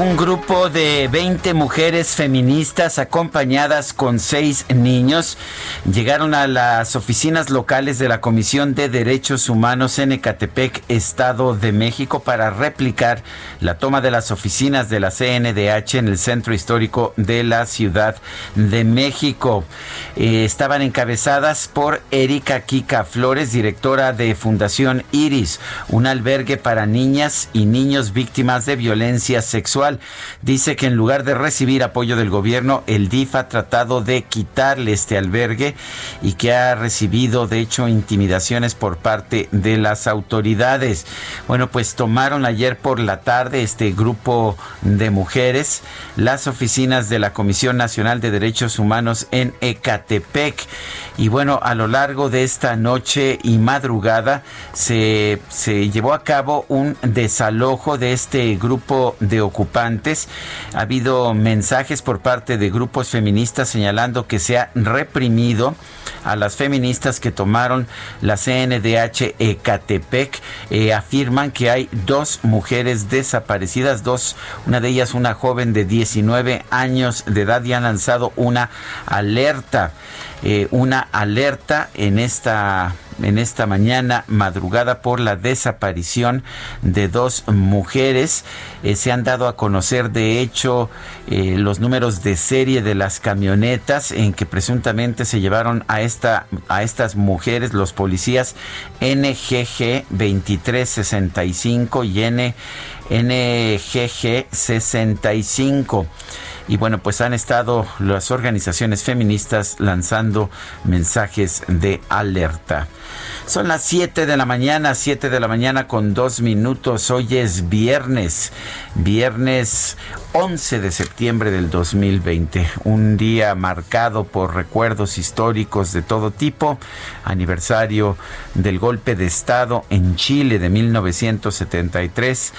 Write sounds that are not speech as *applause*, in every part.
Un grupo de 20 mujeres feministas acompañadas con seis niños llegaron a las oficinas locales de la Comisión de Derechos Humanos en Ecatepec, Estado de México, para replicar la toma de las oficinas de la CNDH en el centro histórico de la Ciudad de México. Eh, estaban encabezadas por Erika Kika Flores, directora de Fundación Iris, un albergue para niñas y niños víctimas de violencia sexual. Dice que en lugar de recibir apoyo del gobierno, el DIF ha tratado de quitarle este albergue y que ha recibido, de hecho, intimidaciones por parte de las autoridades. Bueno, pues tomaron ayer por la tarde este grupo de mujeres las oficinas de la Comisión Nacional de Derechos Humanos en Ecatepec. Y bueno, a lo largo de esta noche y madrugada se, se llevó a cabo un desalojo de este grupo de ocupantes. Ha habido mensajes por parte de grupos feministas señalando que se ha reprimido a las feministas que tomaron la CNDH Ecatepec. Eh, afirman que hay dos mujeres desaparecidas, dos, una de ellas una joven de 19 años de edad y han lanzado una alerta. Eh, una alerta en esta en esta mañana madrugada por la desaparición de dos mujeres. Eh, se han dado a conocer, de hecho, los números de serie de las camionetas en que presuntamente se llevaron a, esta, a estas mujeres los policías NGG 2365 y N, NGG 65 y bueno, pues han estado las organizaciones feministas lanzando mensajes de alerta. Son las 7 de la mañana, 7 de la mañana con dos minutos. Hoy es viernes, viernes 11 de septiembre del 2020. Un día marcado por recuerdos históricos de todo tipo. Aniversario del golpe de Estado en Chile de 1973.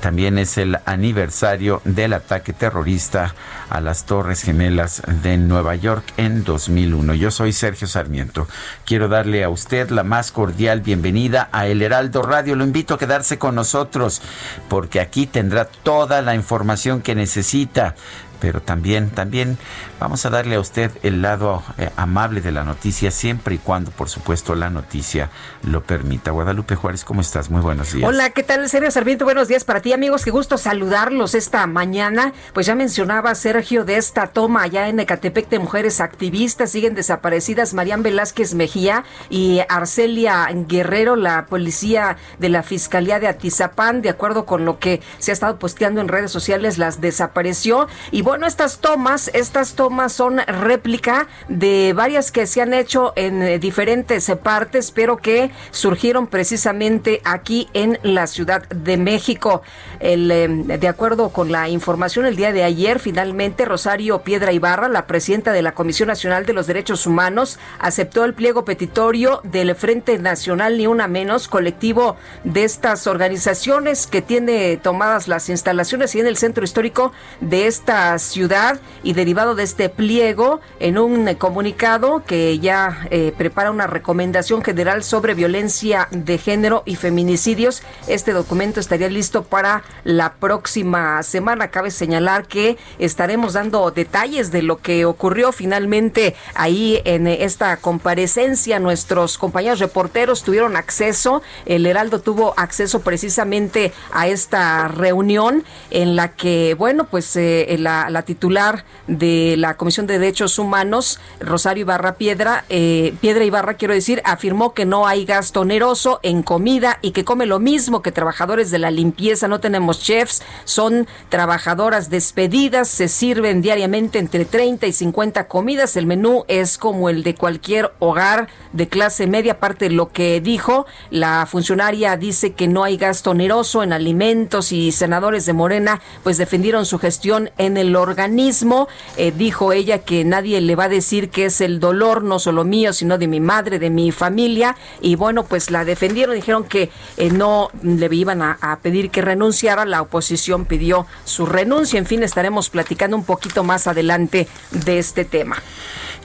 También es el aniversario del ataque terrorista a las Torres Gemelas de Nueva York en 2001. Yo soy Sergio Sarmiento. Quiero darle a usted la más cordial bienvenida a El Heraldo Radio. Lo invito a quedarse con nosotros porque aquí tendrá toda la información que necesita pero también, también vamos a darle a usted el lado eh, amable de la noticia, siempre y cuando, por supuesto, la noticia lo permita. Guadalupe Juárez, ¿cómo estás? Muy buenos días. Hola, ¿qué tal, Sergio Sarmiento? Buenos días para ti, amigos. Qué gusto saludarlos esta mañana. Pues ya mencionaba Sergio de esta toma allá en Ecatepec de mujeres activistas. Siguen desaparecidas Marían Velázquez Mejía y Arcelia Guerrero, la policía de la Fiscalía de Atizapán, de acuerdo con lo que se ha estado posteando en redes sociales, las desapareció. Y bueno, estas tomas, estas tomas son réplica de varias que se han hecho en eh, diferentes partes, pero que surgieron precisamente aquí en la Ciudad de México. Eh, de acuerdo con la información el día de ayer, finalmente Rosario Piedra Ibarra, la presidenta de la Comisión Nacional de los Derechos Humanos, aceptó el pliego petitorio del Frente Nacional Ni Una Menos, colectivo de estas organizaciones que tiene tomadas las instalaciones y en el centro histórico de esta ciudad y derivado de este pliego, en un comunicado que ya eh, prepara una recomendación general sobre violencia de género y feminicidios, este documento estaría listo para la próxima semana. Cabe señalar que estaremos dando detalles de lo que ocurrió finalmente ahí en esta comparecencia. Nuestros compañeros reporteros tuvieron acceso, el Heraldo tuvo acceso precisamente a esta reunión en la que, bueno, pues eh, la, titular de la Comisión de Derechos Humanos, Rosario Ibarra Piedra, eh, Piedra Ibarra, quiero decir, afirmó que no hay gasto oneroso en comida y que come lo mismo que trabajadores de la limpieza. No tenemos chefs, son trabajadoras despedidas, se sirven diariamente entre 30 y 50 comidas. El menú es como el de cualquier hogar de clase media. Aparte de lo que dijo, la funcionaria dice que no hay gasto oneroso en alimentos y senadores de Morena pues defendieron su gestión en el organismo. Eh, dijo ella que nadie le va a decir que es el dolor no solo mío, sino de mi madre, de mi familia. Y bueno, pues la defendieron, dijeron que eh, no le iban a, a pedir que renunciara. La oposición pidió su renuncia. En fin, estaremos platicando un poquito más adelante de este tema.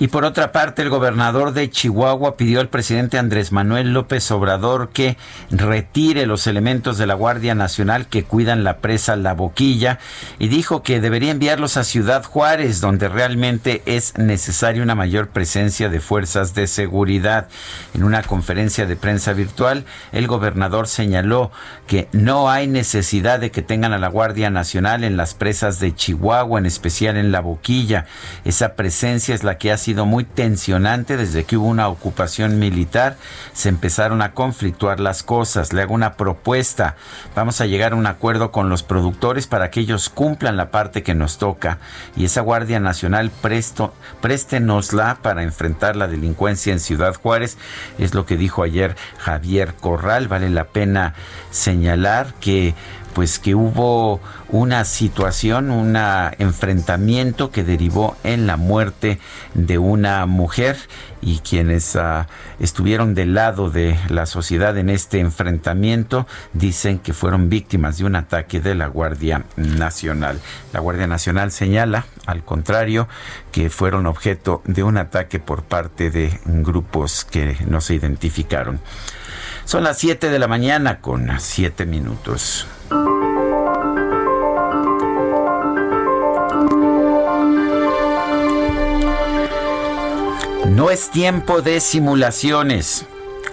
Y por otra parte, el gobernador de Chihuahua pidió al presidente Andrés Manuel López Obrador que retire los elementos de la Guardia Nacional que cuidan la presa La Boquilla y dijo que debería enviarlos a Ciudad Juárez, donde realmente es necesaria una mayor presencia de fuerzas de seguridad. En una conferencia de prensa virtual, el gobernador señaló que no hay necesidad de que tengan a la Guardia Nacional en las presas de Chihuahua, en especial en La Boquilla. Esa presencia es la que hace sido muy tensionante desde que hubo una ocupación militar. Se empezaron a conflictuar las cosas. Le hago una propuesta. Vamos a llegar a un acuerdo con los productores para que ellos cumplan la parte que nos toca. Y esa Guardia Nacional presto, préstenosla para enfrentar la delincuencia en Ciudad Juárez. Es lo que dijo ayer Javier Corral. Vale la pena señalar que pues que hubo una situación, un enfrentamiento que derivó en la muerte de una mujer y quienes ah, estuvieron del lado de la sociedad en este enfrentamiento dicen que fueron víctimas de un ataque de la Guardia Nacional. La Guardia Nacional señala, al contrario, que fueron objeto de un ataque por parte de grupos que no se identificaron. Son las 7 de la mañana con 7 minutos. No es tiempo de simulaciones.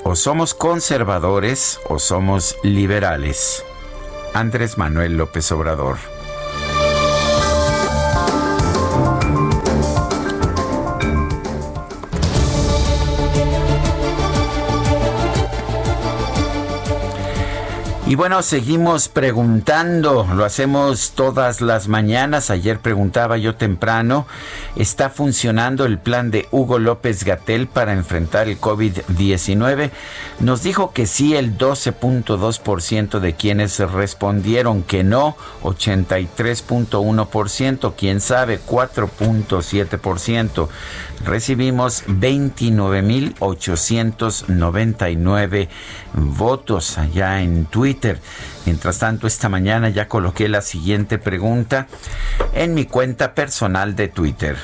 O somos conservadores o somos liberales. Andrés Manuel López Obrador. Y bueno, seguimos preguntando, lo hacemos todas las mañanas. Ayer preguntaba yo temprano, ¿está funcionando el plan de Hugo López Gatel para enfrentar el COVID-19? Nos dijo que sí el 12.2% de quienes respondieron que no, 83.1%, quién sabe, 4.7% recibimos 29.899 votos allá en Twitter. Mientras tanto, esta mañana ya coloqué la siguiente pregunta en mi cuenta personal de Twitter.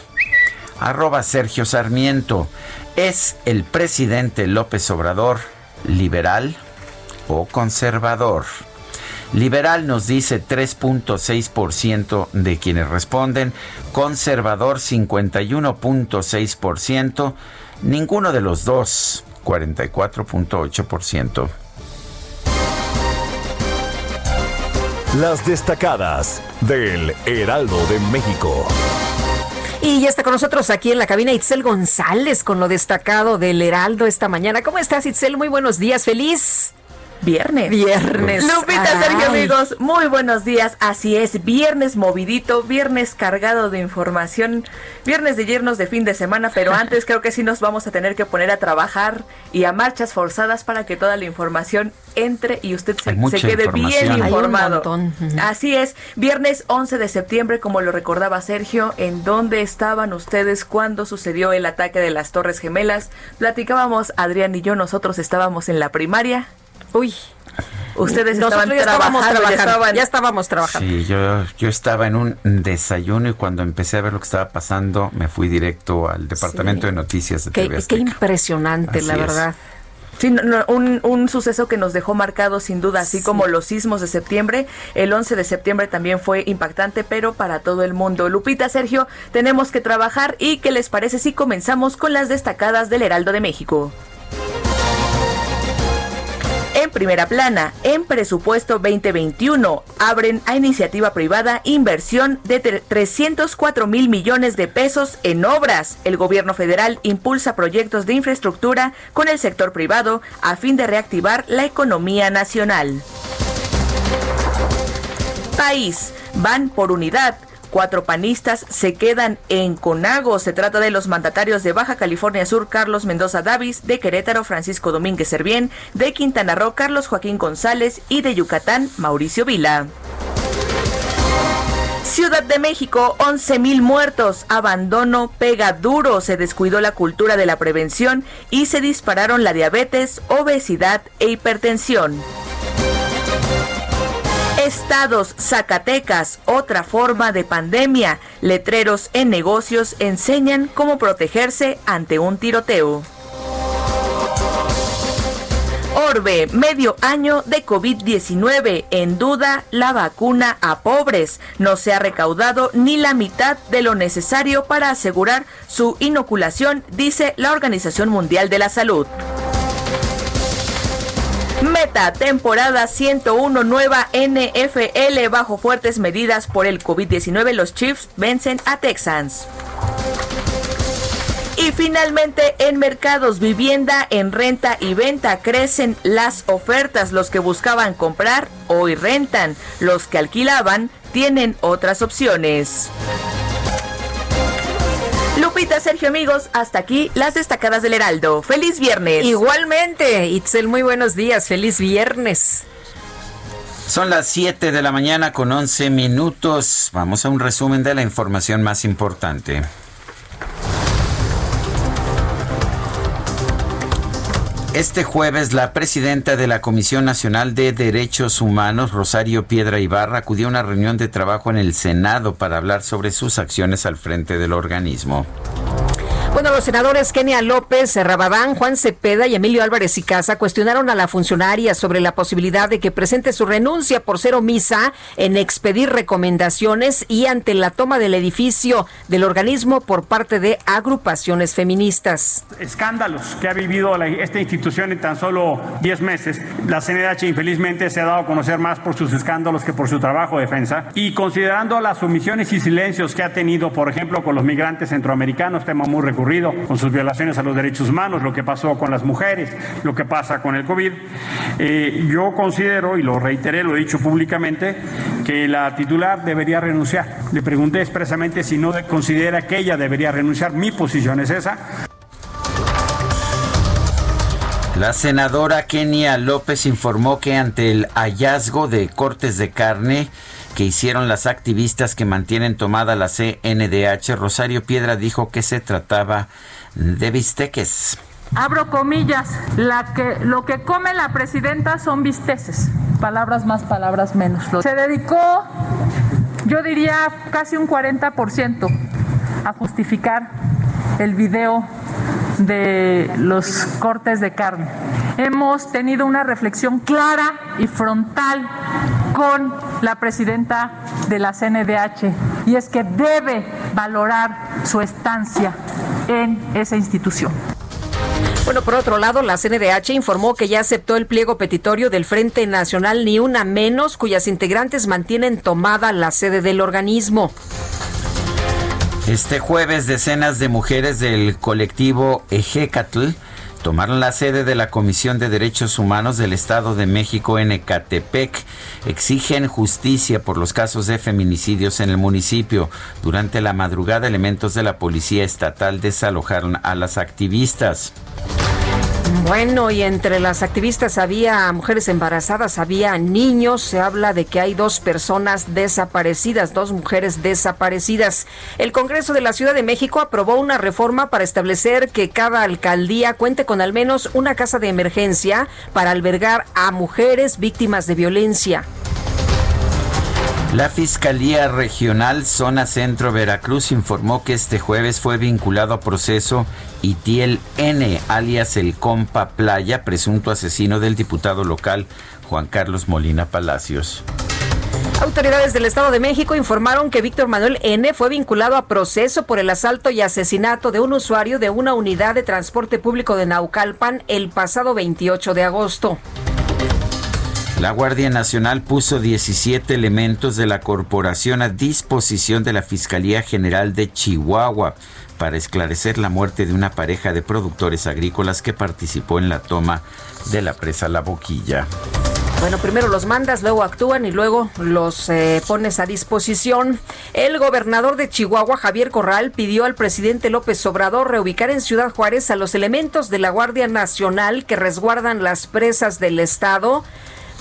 Arroba Sergio Sarmiento. ¿Es el presidente López Obrador liberal o conservador? Liberal nos dice 3.6% de quienes responden, conservador 51.6%, ninguno de los dos 44.8%. Las destacadas del Heraldo de México. Y ya está con nosotros aquí en la cabina Itzel González con lo destacado del Heraldo esta mañana. ¿Cómo estás, Itzel? Muy buenos días, feliz. Viernes. Viernes. Lupita, Sergio, amigos, muy buenos días. Así es, viernes movidito, viernes cargado de información, viernes de yernos de fin de semana, pero *laughs* antes creo que sí nos vamos a tener que poner a trabajar y a marchas forzadas para que toda la información entre y usted se, quede bien informado. Así es, viernes 11 de septiembre, como lo recordaba Sergio, en dónde estaban ustedes cuando sucedió el ataque de las Torres Gemelas. Platicábamos, Adrián y yo, nosotros estábamos en la primaria Uy. Ustedes estaban ya trabajando, trabajando, ya, estábamos trabajando. Sí, yo, yo estaba en un desayuno y cuando empecé a ver lo que estaba pasando, me fui directo al departamento de noticias de qué, Qué impresionante, la verdad. Sí, un, un, suceso que nos dejó marcado sin duda, así como los sismos de septiembre. El 11 de septiembre también fue impactante, pero para todo el mundo. Lupita, Sergio, tenemos que trabajar y ¿qué les parece si comenzamos con las destacadas del Heraldo de México? Primera plana, en presupuesto 2021, abren a iniciativa privada inversión de 304 mil millones de pesos en obras. El gobierno federal impulsa proyectos de infraestructura con el sector privado a fin de reactivar la economía nacional. País, van por unidad Cuatro panistas se quedan en Conago. Se trata de los mandatarios de Baja California Sur, Carlos Mendoza Davis, de Querétaro, Francisco Domínguez Servién, de Quintana Roo, Carlos Joaquín González y de Yucatán, Mauricio Vila. Ciudad de México, 11 mil muertos. Abandono pega duro. Se descuidó la cultura de la prevención y se dispararon la diabetes, obesidad e hipertensión. Estados, Zacatecas, otra forma de pandemia. Letreros en negocios enseñan cómo protegerse ante un tiroteo. Orbe, medio año de COVID-19. En duda la vacuna a pobres. No se ha recaudado ni la mitad de lo necesario para asegurar su inoculación, dice la Organización Mundial de la Salud. Meta, temporada 101 nueva NFL bajo fuertes medidas por el COVID-19. Los Chiefs vencen a Texans. Y finalmente en mercados vivienda, en renta y venta crecen las ofertas. Los que buscaban comprar hoy rentan. Los que alquilaban tienen otras opciones. Lupita, Sergio, amigos, hasta aquí las destacadas del Heraldo. ¡Feliz viernes! Igualmente, Itzel, muy buenos días. ¡Feliz viernes! Son las 7 de la mañana con 11 minutos. Vamos a un resumen de la información más importante. Este jueves, la presidenta de la Comisión Nacional de Derechos Humanos, Rosario Piedra Ibarra, acudió a una reunión de trabajo en el Senado para hablar sobre sus acciones al frente del organismo. Bueno, los senadores Kenia López, Rabadán, Juan Cepeda y Emilio Álvarez y Casa cuestionaron a la funcionaria sobre la posibilidad de que presente su renuncia por ser omisa en expedir recomendaciones y ante la toma del edificio del organismo por parte de agrupaciones feministas. Escándalos que ha vivido esta institución en tan solo 10 meses. La CNDH infelizmente se ha dado a conocer más por sus escándalos que por su trabajo de defensa. Y considerando las omisiones y silencios que ha tenido, por ejemplo, con los migrantes centroamericanos, tema muy recurrente con sus violaciones a los derechos humanos, lo que pasó con las mujeres, lo que pasa con el COVID. Eh, yo considero, y lo reiteré, lo he dicho públicamente, que la titular debería renunciar. Le pregunté expresamente si no considera que ella debería renunciar. Mi posición es esa. La senadora Kenia López informó que ante el hallazgo de cortes de carne, que hicieron las activistas que mantienen tomada la CNDH, Rosario Piedra dijo que se trataba de bisteques. Abro comillas, lo que come la presidenta son bisteces. Palabras más, palabras menos. Se dedicó, yo diría, casi un 40% a justificar el video de los cortes de carne. Hemos tenido una reflexión clara y frontal con la presidenta de la CNDH y es que debe valorar su estancia en esa institución. Bueno, por otro lado, la CNDH informó que ya aceptó el pliego petitorio del Frente Nacional Ni Una Menos, cuyas integrantes mantienen tomada la sede del organismo. Este jueves, decenas de mujeres del colectivo Ejecatl tomaron la sede de la Comisión de Derechos Humanos del Estado de México en Ecatepec. Exigen justicia por los casos de feminicidios en el municipio. Durante la madrugada, elementos de la Policía Estatal desalojaron a las activistas. Bueno, y entre las activistas había mujeres embarazadas, había niños. Se habla de que hay dos personas desaparecidas, dos mujeres desaparecidas. El Congreso de la Ciudad de México aprobó una reforma para establecer que cada alcaldía cuente con al menos una casa de emergencia para albergar a mujeres víctimas de violencia. La Fiscalía Regional Zona Centro Veracruz informó que este jueves fue vinculado a proceso Itiel N, alias el Compa Playa, presunto asesino del diputado local Juan Carlos Molina Palacios. Autoridades del Estado de México informaron que Víctor Manuel N. fue vinculado a proceso por el asalto y asesinato de un usuario de una unidad de transporte público de Naucalpan el pasado 28 de agosto. La Guardia Nacional puso 17 elementos de la corporación a disposición de la Fiscalía General de Chihuahua para esclarecer la muerte de una pareja de productores agrícolas que participó en la toma de la presa La Boquilla. Bueno, primero los mandas, luego actúan y luego los eh, pones a disposición. El gobernador de Chihuahua, Javier Corral, pidió al presidente López Obrador reubicar en Ciudad Juárez a los elementos de la Guardia Nacional que resguardan las presas del Estado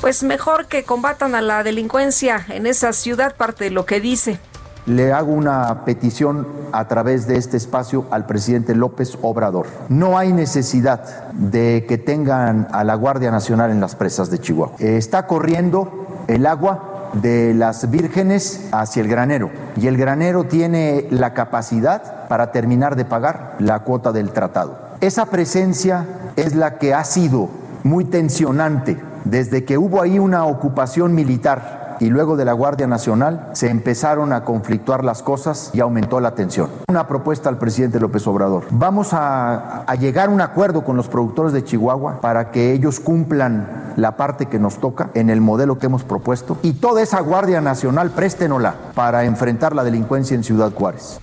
pues mejor que combatan a la delincuencia en esa ciudad, parte de lo que dice. Le hago una petición a través de este espacio al presidente López Obrador. No hay necesidad de que tengan a la Guardia Nacional en las presas de Chihuahua. Está corriendo el agua de las vírgenes hacia el granero y el granero tiene la capacidad para terminar de pagar la cuota del tratado. Esa presencia es la que ha sido muy tensionante desde que hubo ahí una ocupación militar y luego de la Guardia Nacional, se empezaron a conflictuar las cosas y aumentó la tensión. Una propuesta al presidente López Obrador. Vamos a, llegar a un acuerdo con los productores de Chihuahua para que ellos cumplan la parte que nos toca en el modelo que hemos propuesto y toda esa Guardia Nacional préstenola para enfrentar la delincuencia en Ciudad Juárez.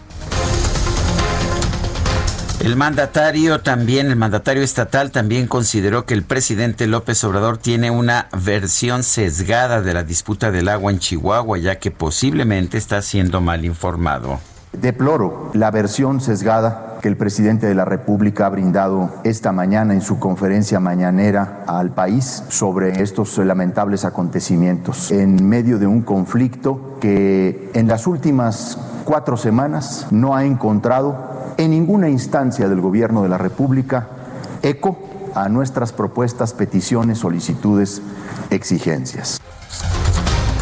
El mandatario también, el mandatario estatal también consideró que el presidente López Obrador tiene una versión sesgada de la disputa del agua en Chihuahua, ya que posiblemente está siendo mal informado. Deploro la versión sesgada que el presidente de la República ha brindado esta mañana en su conferencia mañanera al país sobre estos lamentables acontecimientos en medio de un conflicto que en las últimas cuatro semanas no ha encontrado en ninguna instancia del Gobierno de la República eco a nuestras propuestas, peticiones, solicitudes, exigencias.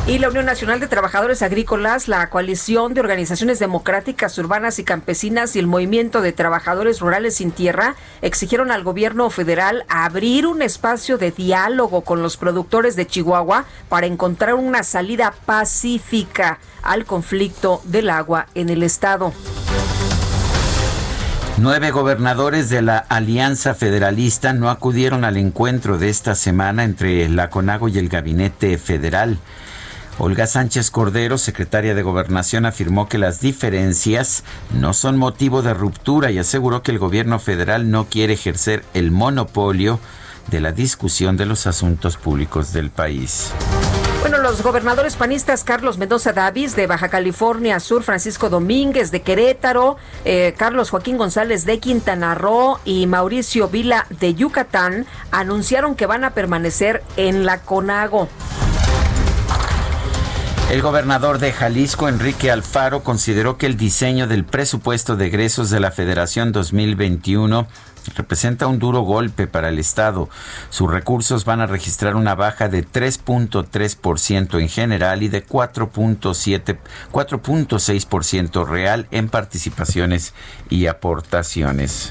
Y la Unión Nacional de Trabajadores Agrícolas, la Coalición de Organizaciones Democráticas Urbanas y Campesinas y el Movimiento de Trabajadores Rurales sin Tierra exigieron al gobierno federal abrir un espacio de diálogo con los productores de Chihuahua para encontrar una salida pacífica al conflicto del agua en el estado. Nueve gobernadores de la Alianza Federalista no acudieron al encuentro de esta semana entre la CONAGO y el Gabinete Federal. Olga Sánchez Cordero, secretaria de Gobernación, afirmó que las diferencias no son motivo de ruptura y aseguró que el gobierno federal no quiere ejercer el monopolio de la discusión de los asuntos públicos del país. Bueno, los gobernadores panistas Carlos Mendoza Davis de Baja California Sur, Francisco Domínguez de Querétaro, eh, Carlos Joaquín González de Quintana Roo y Mauricio Vila de Yucatán anunciaron que van a permanecer en la CONAGO. El gobernador de Jalisco, Enrique Alfaro, consideró que el diseño del presupuesto de egresos de la Federación 2021 representa un duro golpe para el Estado. Sus recursos van a registrar una baja de 3.3% en general y de 4.6% real en participaciones y aportaciones.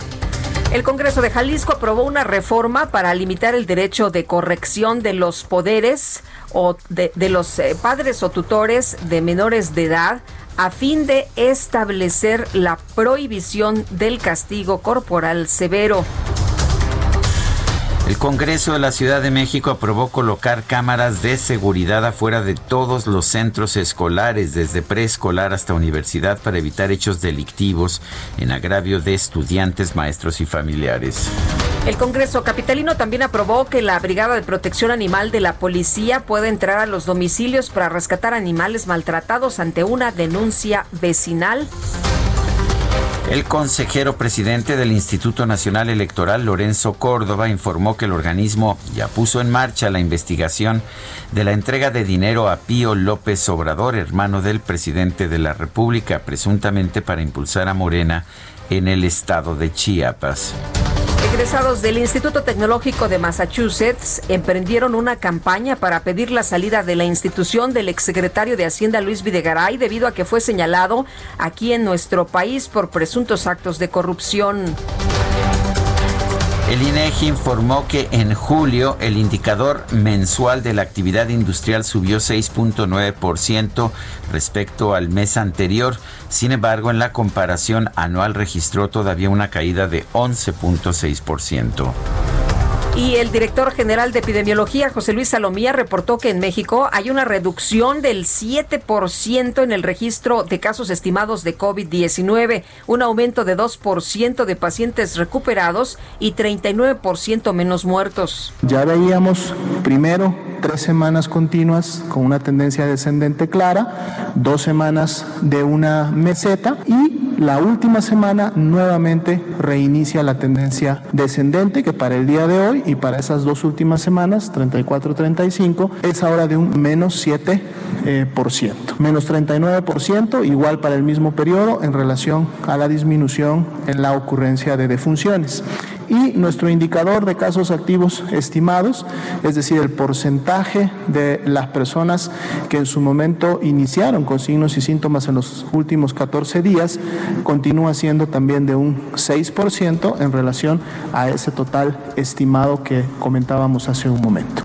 El Congreso de Jalisco aprobó una reforma para limitar el derecho de corrección de los poderes o de, de los eh, padres o tutores de menores de edad a fin de establecer la prohibición del castigo corporal severo. El Congreso de la Ciudad de México aprobó colocar cámaras de seguridad afuera de todos los centros escolares, desde preescolar hasta universidad, para evitar hechos delictivos en agravio de estudiantes, maestros y familiares. El Congreso Capitalino también aprobó que la Brigada de Protección Animal de la Policía pueda entrar a los domicilios para rescatar animales maltratados ante una denuncia vecinal. El consejero presidente del Instituto Nacional Electoral, Lorenzo Córdoba, informó que el organismo ya puso en marcha la investigación de la entrega de dinero a Pío López Obrador, hermano del presidente de la República, presuntamente para impulsar a Morena en el estado de Chiapas. Egresados del Instituto Tecnológico de Massachusetts emprendieron una campaña para pedir la salida de la institución del exsecretario de Hacienda Luis Videgaray debido a que fue señalado aquí en nuestro país por presuntos actos de corrupción. El INEGI informó que en julio el indicador mensual de la actividad industrial subió 6.9% respecto al mes anterior. Sin embargo, en la comparación anual registró todavía una caída de 11.6%. Y el director general de epidemiología, José Luis Salomía, reportó que en México hay una reducción del 7% en el registro de casos estimados de COVID-19, un aumento de 2% de pacientes recuperados y 39% menos muertos. Ya veíamos primero tres semanas continuas con una tendencia descendente clara, dos semanas de una meseta y la última semana nuevamente reinicia la tendencia descendente que para el día de hoy y para esas dos últimas semanas, 34-35, es ahora de un menos 7%, eh, por ciento. menos 39%, igual para el mismo periodo en relación a la disminución en la ocurrencia de defunciones y nuestro indicador de casos activos estimados, es decir, el porcentaje de las personas que en su momento iniciaron con signos y síntomas en los últimos 14 días, continúa siendo también de un 6% en relación a ese total estimado que comentábamos hace un momento.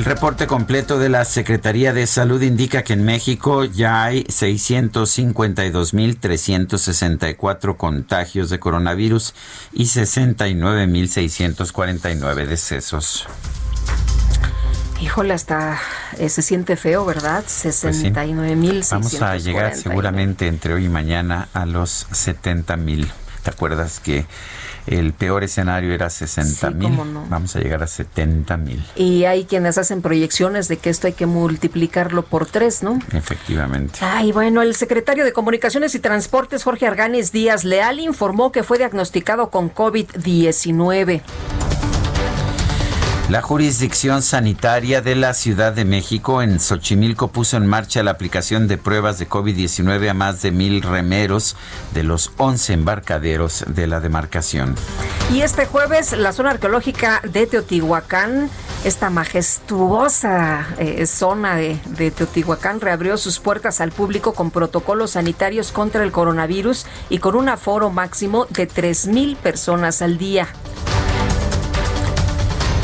El reporte completo de la Secretaría de Salud indica que en México ya hay 652.364 contagios de coronavirus y 69.649 decesos. Híjole, hasta eh, se siente feo, ¿verdad? 69 mil. Vamos a llegar seguramente entre hoy y mañana a los 70 mil. ¿Te acuerdas que el peor escenario era 60 mil. Vamos a llegar a 70 mil. Y hay quienes hacen proyecciones de que esto hay que multiplicarlo por tres, ¿no? Efectivamente. Ay, bueno, el secretario de Comunicaciones y Transportes, Jorge Arganes Díaz Leal, informó que fue diagnosticado con COVID-19. La jurisdicción sanitaria de la Ciudad de México en Xochimilco puso en marcha la aplicación de pruebas de COVID-19 a más de mil remeros de los 11 embarcaderos de la demarcación. Y este jueves la zona arqueológica de Teotihuacán, esta majestuosa eh, zona de, Teotihuacán, reabrió sus puertas al público con protocolos sanitarios contra el coronavirus y con un aforo máximo de 3.000 personas al día.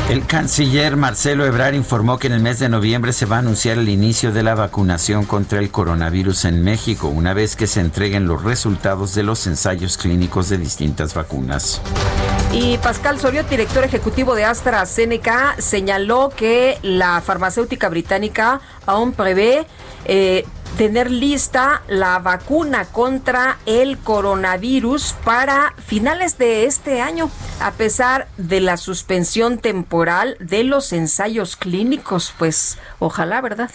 El canciller Marcelo Ebrard informó que en el mes de noviembre se va a anunciar el inicio de la vacunación contra el coronavirus en México, una vez que se entreguen los resultados de los ensayos clínicos de distintas vacunas. Y Pascal Sorio, director ejecutivo de AstraZeneca, señaló que la farmacéutica británica aún prevé eh, tener lista la vacuna contra el coronavirus para finales de este año, a pesar de la suspensión temporal de los ensayos clínicos. Pues ojalá, ¿verdad?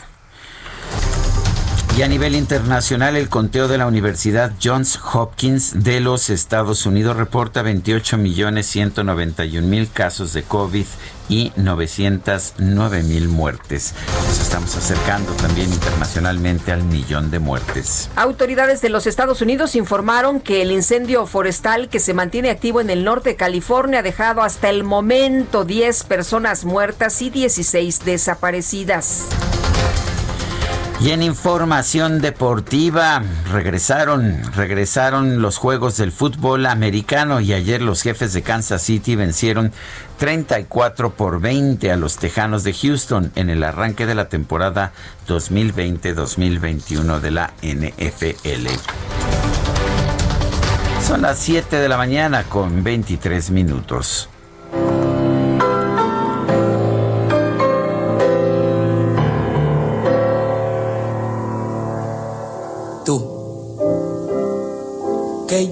Y a nivel internacional, el conteo de la Universidad Johns Hopkins de los Estados Unidos reporta 28 millones 191 mil casos de COVID y 909 mil muertes. Nos estamos acercando también internacionalmente al millón de muertes. Autoridades de los Estados Unidos informaron que el incendio forestal que se mantiene activo en el norte de California ha dejado hasta el momento 10 personas muertas y 16 desaparecidas. Y en información deportiva, regresaron, regresaron los juegos del fútbol americano y ayer los jefes de Kansas City vencieron 34 por 20 a los Tejanos de Houston en el arranque de la temporada 2020-2021 de la NFL. Son las 7 de la mañana con 23 minutos.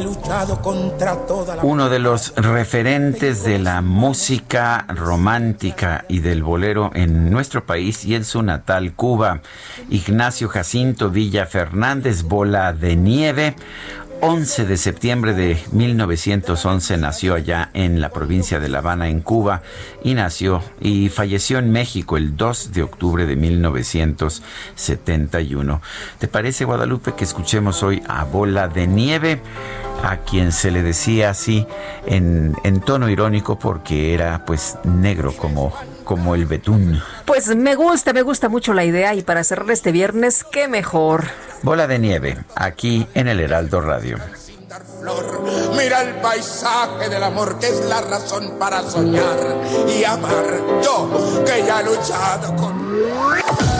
Luchado contra toda la... Uno de los referentes de la música romántica y del bolero en nuestro país y en su natal Cuba, Ignacio Jacinto Villa Fernández, Bola de Nieve, 11 de septiembre de 1911 nació allá en la provincia de La Habana, en Cuba, y nació y falleció en México el 2 de octubre de 1971. ¿Te parece, Guadalupe, que escuchemos hoy a Bola de Nieve? a quien se le decía así en, en tono irónico porque era pues negro como como el betún. Pues me gusta, me gusta mucho la idea y para cerrar este viernes, qué mejor. Bola de nieve, aquí en el Heraldo Radio. Mira el paisaje del amor que es la razón para soñar y amar. Yo que ya he luchado con...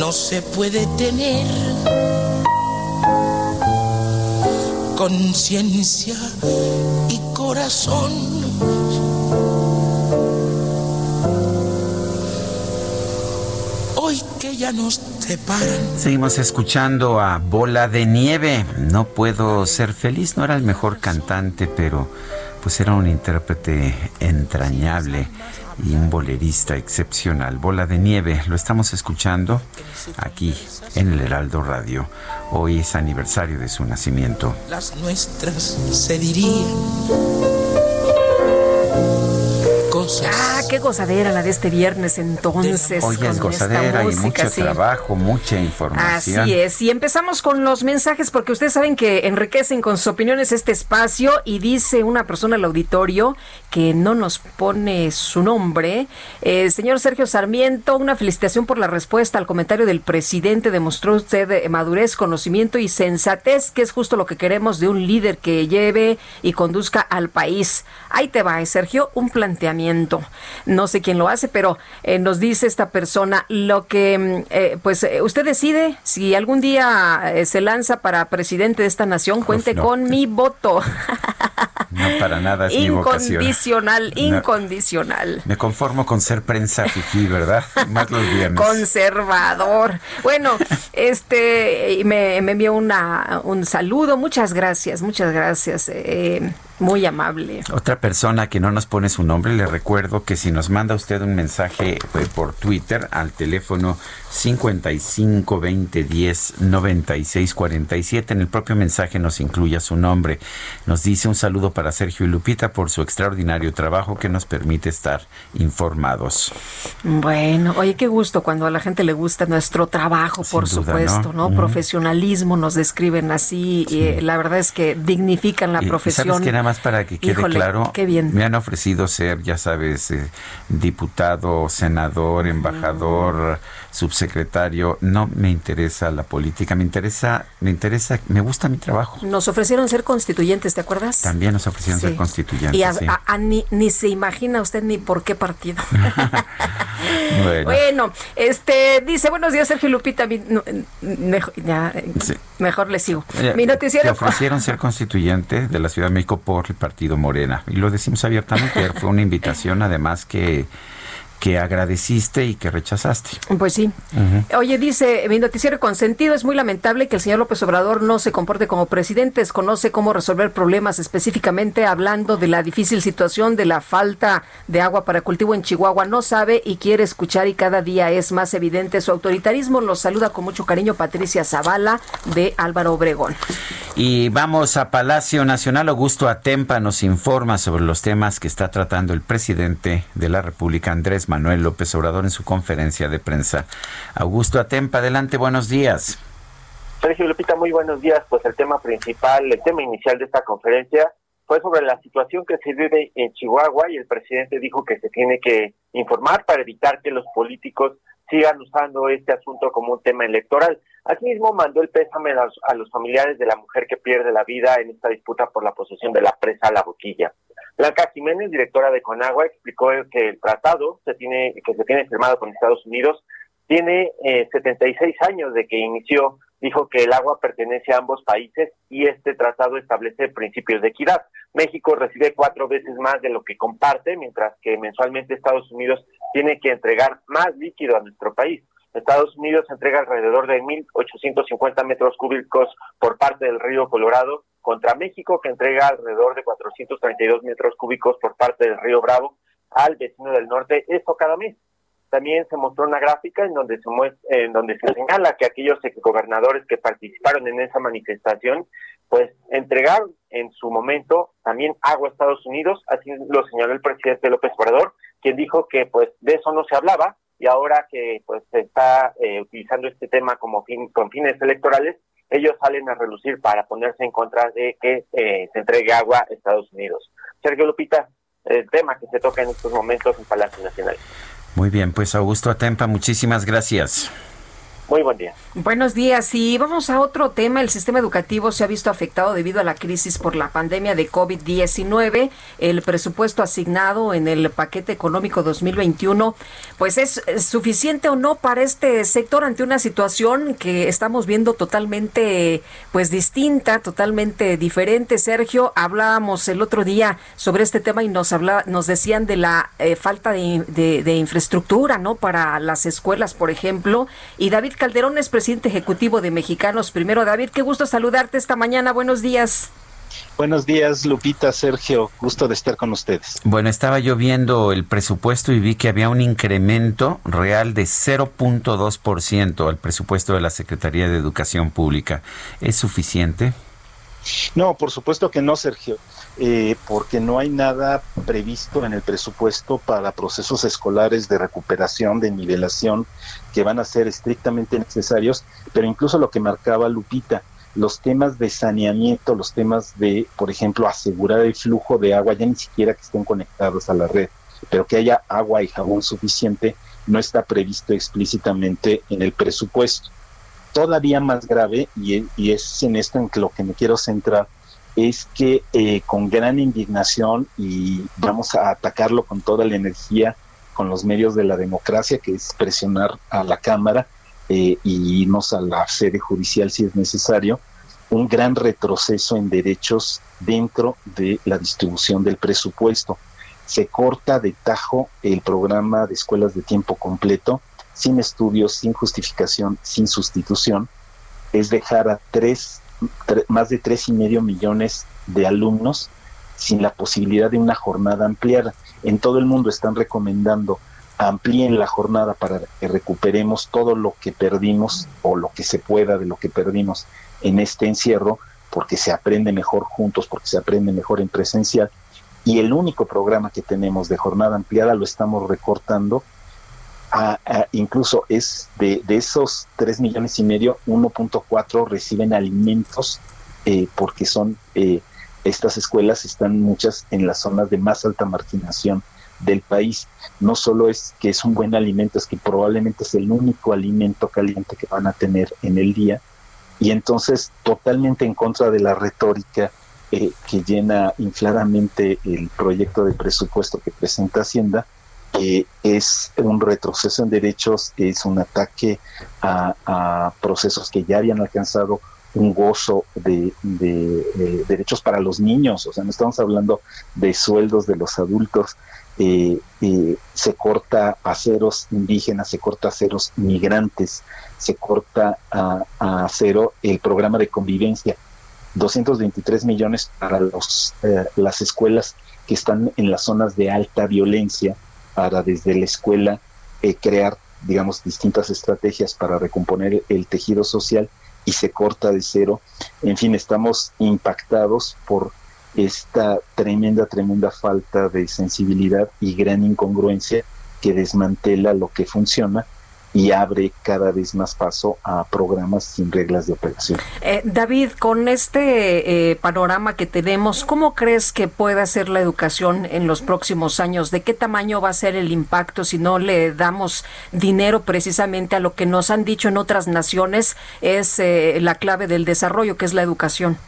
no se puede tener conciencia y corazón. Hoy que ya nos separan. Seguimos escuchando a Bola de Nieve. No puedo ser feliz, no era el mejor cantante, pero pues era un intérprete entrañable y un bolerista excepcional. Bola de Nieve, lo estamos escuchando aquí en el Heraldo Radio. Hoy es aniversario de su nacimiento. Las nuestras se dirían cosas. Qué gozadera la de este viernes entonces. Hoy es con esta gozadera y música, mucho sí. trabajo, mucha información. Así es, y empezamos con los mensajes porque ustedes saben que enriquecen con sus opiniones este espacio y dice una persona al auditorio que no nos pone su nombre. Eh, señor Sergio Sarmiento, una felicitación por la respuesta al comentario del presidente. Demostró usted eh, madurez, conocimiento y sensatez, que es justo lo que queremos de un líder que lleve y conduzca al país. Ahí te va, eh, Sergio, un planteamiento. No sé quién lo hace, pero eh, nos dice esta persona lo que, mm, eh, pues eh, usted decide si algún día eh, se lanza para presidente de esta nación, cuente no. con mi voto. No, para nada es mi vocación. incondicional, No. incondicional. Me conformo con ser prensa fifí, ¿verdad? Más los viernes. Conservador. Bueno, este me, me envió una, un saludo. Muchas gracias, muchas gracias. eh, muy amable. Otra persona que no nos pone su nombre, le recuerdo que si nos manda usted un mensaje eh, por Twitter al teléfono 55 20 10 96 47, en el propio mensaje nos incluya su nombre. Nos dice un saludo para Sergio y Lupita por su extraordinario trabajo que nos permite estar informados. Bueno, oye, qué gusto cuando a la gente le gusta nuestro trabajo, por duda, supuesto, ¿no? Profesionalismo nos describen así, y eh, la verdad es que dignifican la y profesión. ¿Sabes que Nada más para que quede Híjole, claro, qué bien. me han ofrecido ser, ya sabes, eh, diputado, senador, embajador, subsecretario. No me interesa la política, me interesa, me interesa, me gusta mi trabajo. Nos ofrecieron ser constituyentes, ¿te acuerdas? También nos ofrecieron ser constituyentes. Y a- sí. a- a ni, ni se imagina usted ni por qué partido. *laughs* *laughs* Bueno. Bueno, este dice, buenos días, Sergio Lupita. mi- no, mejor, ya, eh, Sí. mejor le sigo. Oye, Mi Te noticiero. ofrecieron ser constituyente de la Ciudad de México por el partido Morena. Y lo decimos abiertamente. *laughs* Fue una invitación, además, que que agradeciste y que rechazaste. Pues sí. Oye, dice mi noticiero consentido, es muy lamentable que el señor López Obrador no se comporte como presidente, desconoce cómo resolver problemas, específicamente hablando de la difícil situación de la falta de agua para cultivo en Chihuahua, no sabe y quiere escuchar y cada día es más evidente su autoritarismo. Los saluda con mucho cariño Patricia Zavala de Álvaro Obregón. Y vamos a Palacio Nacional. Augusto Atempa nos informa sobre los temas que está tratando el presidente de la República, Andrés Manuel López Obrador en su conferencia de prensa. Augusto Atempa, adelante, buenos días. Sergio Lupita, muy buenos días. Pues el tema principal, el tema inicial de esta conferencia fue sobre la situación que se vive en Chihuahua y el presidente dijo que se tiene que informar para evitar que los políticos sigan usando este asunto como un tema electoral. Asimismo, mandó el pésame a los, familiares de la mujer que pierde la vida en esta disputa por la posesión de la presa La Boquilla. Blanca Jiménez, directora de Conagua, explicó que el tratado se tiene, que se tiene firmado con Estados Unidos tiene eh, 76 años de que inició. Dijo que el agua pertenece a ambos países y este tratado establece principios de equidad. México recibe cuatro veces más de lo que comparte, mientras que mensualmente Estados Unidos tiene que entregar más líquido a nuestro país. Estados Unidos entrega alrededor de 1.850 metros cúbicos por parte del río Colorado, contra México, que entrega alrededor de 432 metros cúbicos por parte del río Bravo al vecino del norte, esto cada mes. También se mostró una gráfica en donde se en donde se señala que aquellos gobernadores que participaron en esa manifestación, pues entregaron en su momento también agua a Estados Unidos, así lo señaló el presidente López Obrador, quien dijo que pues de eso no se hablaba, y ahora que pues se está eh, utilizando este tema como fin, con fines electorales, ellos salen a relucir para ponerse en contra de que eh, se entregue agua a Estados Unidos. Sergio Lupita, el tema que se toca en estos momentos en Palacio Nacional. Muy bien, pues Augusto Atempa, muchísimas gracias. Muy buen día. Buenos días. Y vamos a otro tema. El sistema educativo se ha visto afectado debido a la crisis por la pandemia de COVID-19. El presupuesto asignado en el paquete económico 2021, pues es suficiente o no para este sector ante una situación que estamos viendo totalmente, pues distinta, totalmente diferente. Sergio, hablábamos el otro día sobre este tema y nos hablaba, nos decían de la eh, falta de, de infraestructura, ¿no? Para las escuelas, por ejemplo. Y David Calderón es presidente ejecutivo de Mexicanos Primero. David, qué gusto saludarte esta mañana. Buenos días. Buenos días, Lupita, Sergio. Gusto de estar con ustedes. Bueno, estaba yo viendo el presupuesto y vi que había un incremento real de 0.2% al presupuesto de la Secretaría de Educación Pública. ¿Es suficiente? No, por supuesto que no, Sergio. Eh, porque no hay nada previsto en el presupuesto para procesos escolares de recuperación, de nivelación, que van a ser estrictamente necesarios, pero incluso lo que marcaba Lupita, los temas de saneamiento, los temas de, por ejemplo, asegurar el flujo de agua, ya ni siquiera que estén conectados a la red, pero que haya agua y jabón suficiente, no está previsto explícitamente en el presupuesto. Todavía más grave, y, y es en esto en lo que me quiero centrar, es que eh, con gran indignación y vamos a atacarlo con toda la energía con los medios de la democracia, que es presionar a la Cámara eh, y irnos a la sede judicial si es necesario, un gran retroceso en derechos dentro de la distribución del presupuesto. Se corta de tajo el programa de escuelas de tiempo completo, sin estudios, sin justificación, sin sustitución. Es dejar a tres más de tres y medio millones de alumnos sin la posibilidad de una jornada ampliada. En todo el mundo están recomendando amplíen la jornada para que recuperemos todo lo que perdimos o lo que se pueda de lo que perdimos en este encierro, porque se aprende mejor juntos, porque se aprende mejor en presencial. Y el único programa que tenemos de jornada ampliada lo estamos recortando incluso es de, de esos 3 millones y medio, 1.4 reciben alimentos eh, porque son, eh, estas escuelas están muchas en las zonas de más alta marginación del país. No solo es que es un buen alimento, es que probablemente es el único alimento caliente que van a tener en el día. Y entonces, totalmente en contra de la retórica eh, que llena infladamente el proyecto de presupuesto que presenta Hacienda, es un retroceso en derechos, es un ataque a, procesos que ya habían alcanzado un gozo de, de derechos para los niños, o sea, no estamos hablando de sueldos de los adultos, eh, eh, se corta a ceros indígenas, se corta a ceros migrantes, se corta a, a el programa de convivencia. 223 millones para los, eh, las escuelas que están en las zonas de alta violencia, para desde la escuela crear, digamos, distintas estrategias para recomponer el tejido social y se corta de cero. En fin, estamos impactados por esta tremenda, tremenda falta de sensibilidad y gran incongruencia que desmantela lo que funciona y abre cada vez más paso a programas sin reglas de operación. Eh, David, con este eh, panorama que tenemos, ¿cómo crees que pueda ser la educación en los próximos años? ¿De qué tamaño va a ser el impacto si no le damos dinero precisamente a lo que nos han dicho en otras naciones es eh, la clave del desarrollo, que es la educación?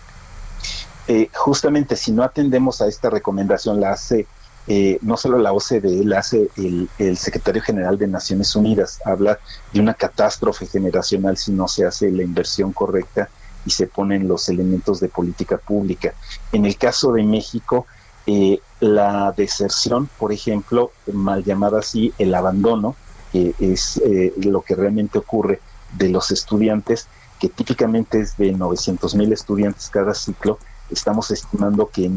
Eh, justamente si no atendemos a esta recomendación, la hace eh, no solo la OCDE, la hace el, secretario general de Naciones Unidas, habla de una catástrofe generacional si no se hace la inversión correcta y se ponen los elementos de política pública. En el caso de México, eh, la deserción, por ejemplo, mal llamada así, el abandono, que es lo que realmente ocurre de los estudiantes, que típicamente es de 900 mil estudiantes cada ciclo, estamos estimando que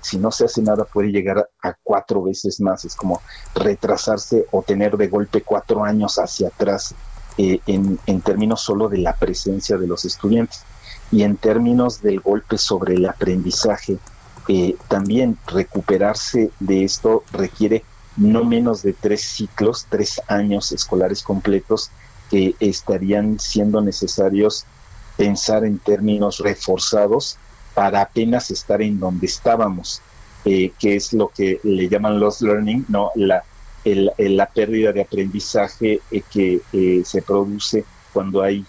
si no se hace nada puede llegar a, cuatro veces más. Es como retrasarse o tener de golpe cuatro años hacia atrás eh, en, términos solo de la presencia de los estudiantes. Y en términos del golpe sobre el aprendizaje, eh, también recuperarse de esto requiere no menos de tres ciclos, tres años escolares completos que estarían siendo necesarios pensar en términos reforzados para apenas estar en donde estábamos, eh, que es lo que le llaman los learning, no la, la pérdida de aprendizaje eh, que eh, se produce cuando hay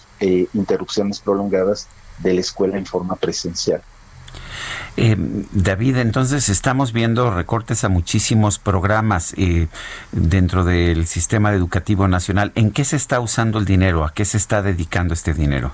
interrupciones prolongadas de la escuela en forma presencial. David, entonces estamos viendo recortes a muchísimos programas dentro del sistema educativo nacional. ¿En qué se está usando el dinero? ¿A qué se está dedicando este dinero?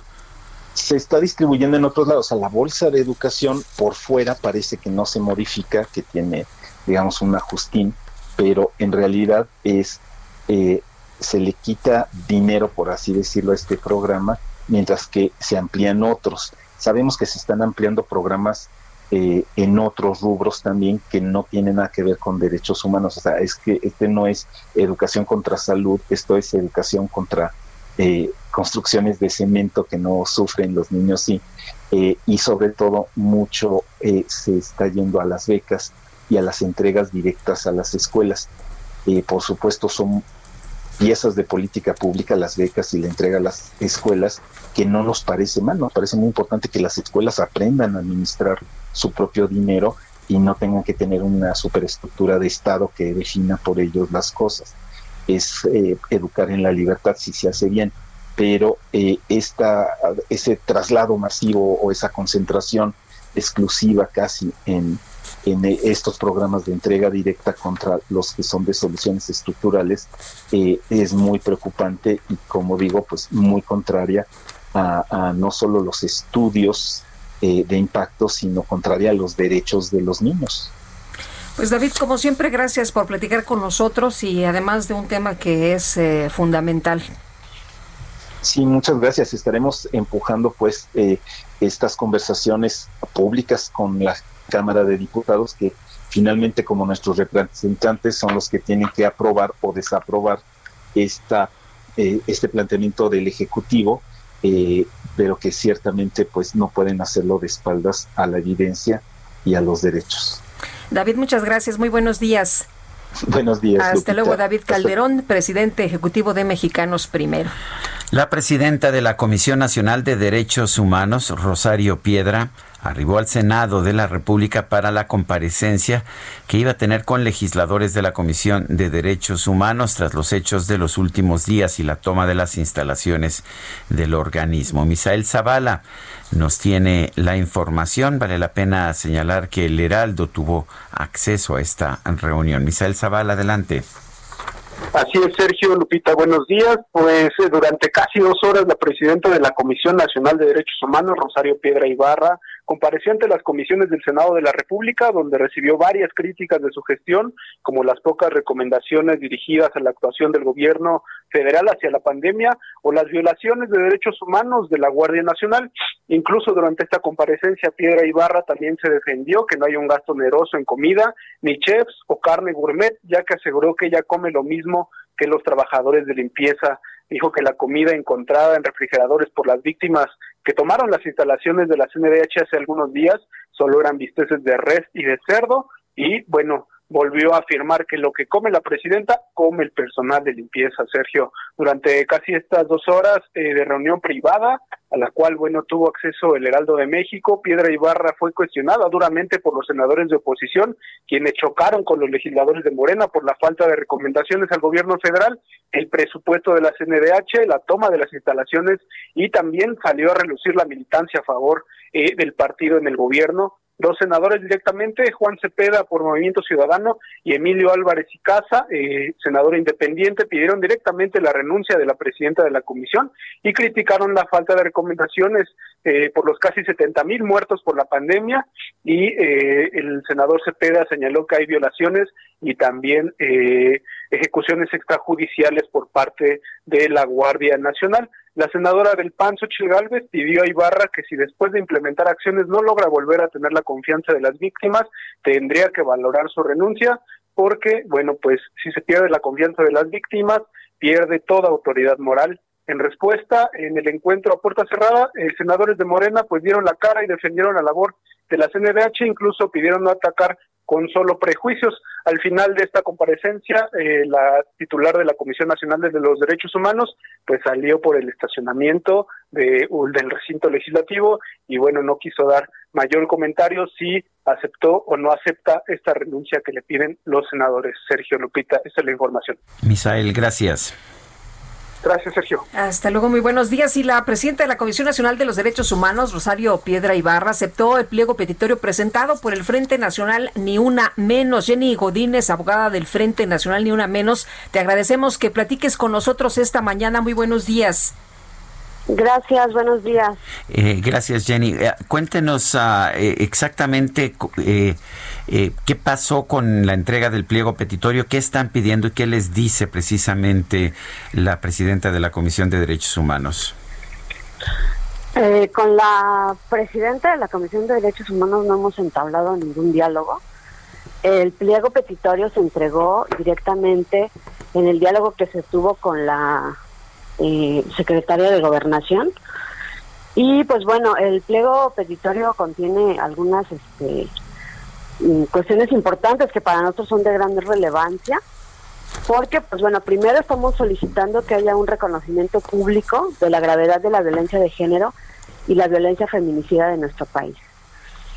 Se está distribuyendo en otros lados. O sea, la bolsa de educación por fuera parece que no se modifica, que tiene, digamos, un ajustín, pero en realidad es eh, se le quita dinero, por así decirlo, a este programa, mientras que se amplían otros. Sabemos que se están ampliando programas eh, en otros rubros también que no tienen nada que ver con derechos humanos. O sea, es que este no es educación contra salud, esto es educación contra eh, construcciones de cemento que no sufren los niños sí, eh, y sobre todo mucho eh, se está yendo a las becas y a las entregas directas a las escuelas. por supuesto son piezas de política pública, las becas y la entrega a las escuelas, que no nos parece mal, nos parece muy importante que las escuelas aprendan a administrar su propio dinero y no tengan que tener una superestructura de Estado que defina por ellos las cosas es eh, educar en la libertad si se hace bien, pero eh, ese traslado masivo o esa concentración exclusiva casi en, estos programas de entrega directa contra los que son de soluciones estructurales eh, es muy preocupante y como digo pues muy contraria a, no solo los estudios de impacto sino contraria a los derechos de los niños. Pues David, como siempre, gracias por platicar con nosotros y además de un tema que es eh, fundamental. Sí, muchas gracias. Estaremos empujando pues eh, estas conversaciones públicas con la Cámara de Diputados que finalmente como nuestros representantes son los que tienen que aprobar o desaprobar esta, eh, este planteamiento del Ejecutivo, pero que ciertamente pues no pueden hacerlo de espaldas a la evidencia y a los derechos. David, muchas gracias. Muy buenos días. *laughs* Buenos días. Hasta luego, David Calderón, presidente ejecutivo de Mexicanos Primero. La presidenta de la Comisión Nacional de Derechos Humanos, Rosario Piedra, arribó al Senado de la República para la comparecencia que iba a tener con legisladores de la Comisión de Derechos Humanos tras los hechos de los últimos días y la toma de las instalaciones del organismo. Misael Zavala nos tiene la información. Vale la pena señalar que el Heraldo tuvo acceso a esta reunión. Misael Zavala, adelante. Así es, Sergio Lupita, buenos días. Pues eh, durante casi dos horas la presidenta de la Comisión Nacional de Derechos Humanos, Rosario Piedra Ibarra, compareció ante las comisiones del Senado de la República, donde recibió varias críticas de su gestión, como las pocas recomendaciones dirigidas a la actuación del gobierno federal hacia la pandemia o las violaciones de derechos humanos de la Guardia Nacional. Incluso durante esta comparecencia, Piedra Ibarra también se defendió que no hay un gasto oneroso en comida, ni chefs o carne gourmet, ya que aseguró que ella come lo mismo que los trabajadores de limpieza. Dijo que la comida encontrada en refrigeradores por las víctimas que tomaron las instalaciones de la CNDH hace algunos días solo eran bisteces de res y de cerdo y bueno, volvió a afirmar que lo que come la presidenta come el personal de limpieza, Sergio. Durante casi estas dos horas eh, de reunión privada, a la cual, bueno, tuvo acceso el Heraldo de México, Piedra Ibarra fue cuestionada duramente por los senadores de oposición, quienes chocaron con los legisladores de Morena por la falta de recomendaciones al gobierno federal, el presupuesto de la CNDH, la toma de las instalaciones y también salió a relucir la militancia a favor eh, del partido en el gobierno dos senadores directamente, Juan Cepeda por Movimiento Ciudadano y Emilio Álvarez y Casa, eh, senador independiente, pidieron directamente la renuncia de la presidenta de la comisión y criticaron la falta de recomendaciones eh, por los casi 70 mil muertos por la pandemia y eh, el senador Cepeda señaló que hay violaciones y también ejecuciones extrajudiciales por parte de la Guardia Nacional. La senadora del PAN, Xochitl pidió a Ibarra que si después de implementar acciones no logra volver a tener la confianza de las víctimas, tendría que valorar su renuncia, porque, bueno, pues si se pierde la confianza de las víctimas, pierde toda autoridad moral. En respuesta, en el encuentro a puerta cerrada, eh, senadores de Morena pues dieron la cara y defendieron la labor de la CNDH, incluso pidieron no atacar con solo prejuicios. Al final de esta comparecencia, eh, la titular de la Comisión Nacional de los Derechos Humanos, pues salió por el estacionamiento de, del recinto legislativo y bueno, no quiso dar mayor comentario si aceptó o no acepta esta renuncia que le piden los senadores. Sergio Lupita, esta es la información. Misael, gracias. Gracias, Sergio. Hasta luego, muy buenos días. Y la presidenta de la Comisión Nacional de los Derechos Humanos, Rosario Piedra Ibarra, aceptó el pliego petitorio presentado por el Frente Nacional Ni Una Menos. Jenny Godínez, abogada del Frente Nacional Ni Una Menos, te agradecemos que platiques con nosotros esta mañana. Muy buenos días. Gracias, buenos días. Eh, gracias, Jenny. Eh, cuéntenos ah, eh, exactamente qué pasó con la entrega del pliego petitorio, qué están pidiendo y qué les dice precisamente la presidenta de la Comisión de Derechos Humanos. con la presidenta de la Comisión de Derechos Humanos no hemos entablado ningún diálogo. El pliego petitorio se entregó directamente en el diálogo que se tuvo con la eh, secretaria de Gobernación. Y pues bueno, el pliego petitorio contiene algunas este, mm, cuestiones importantes que para nosotros son de gran relevancia, porque pues bueno, primero estamos solicitando que haya un reconocimiento público de la gravedad de la violencia de género y la violencia feminicida de nuestro país.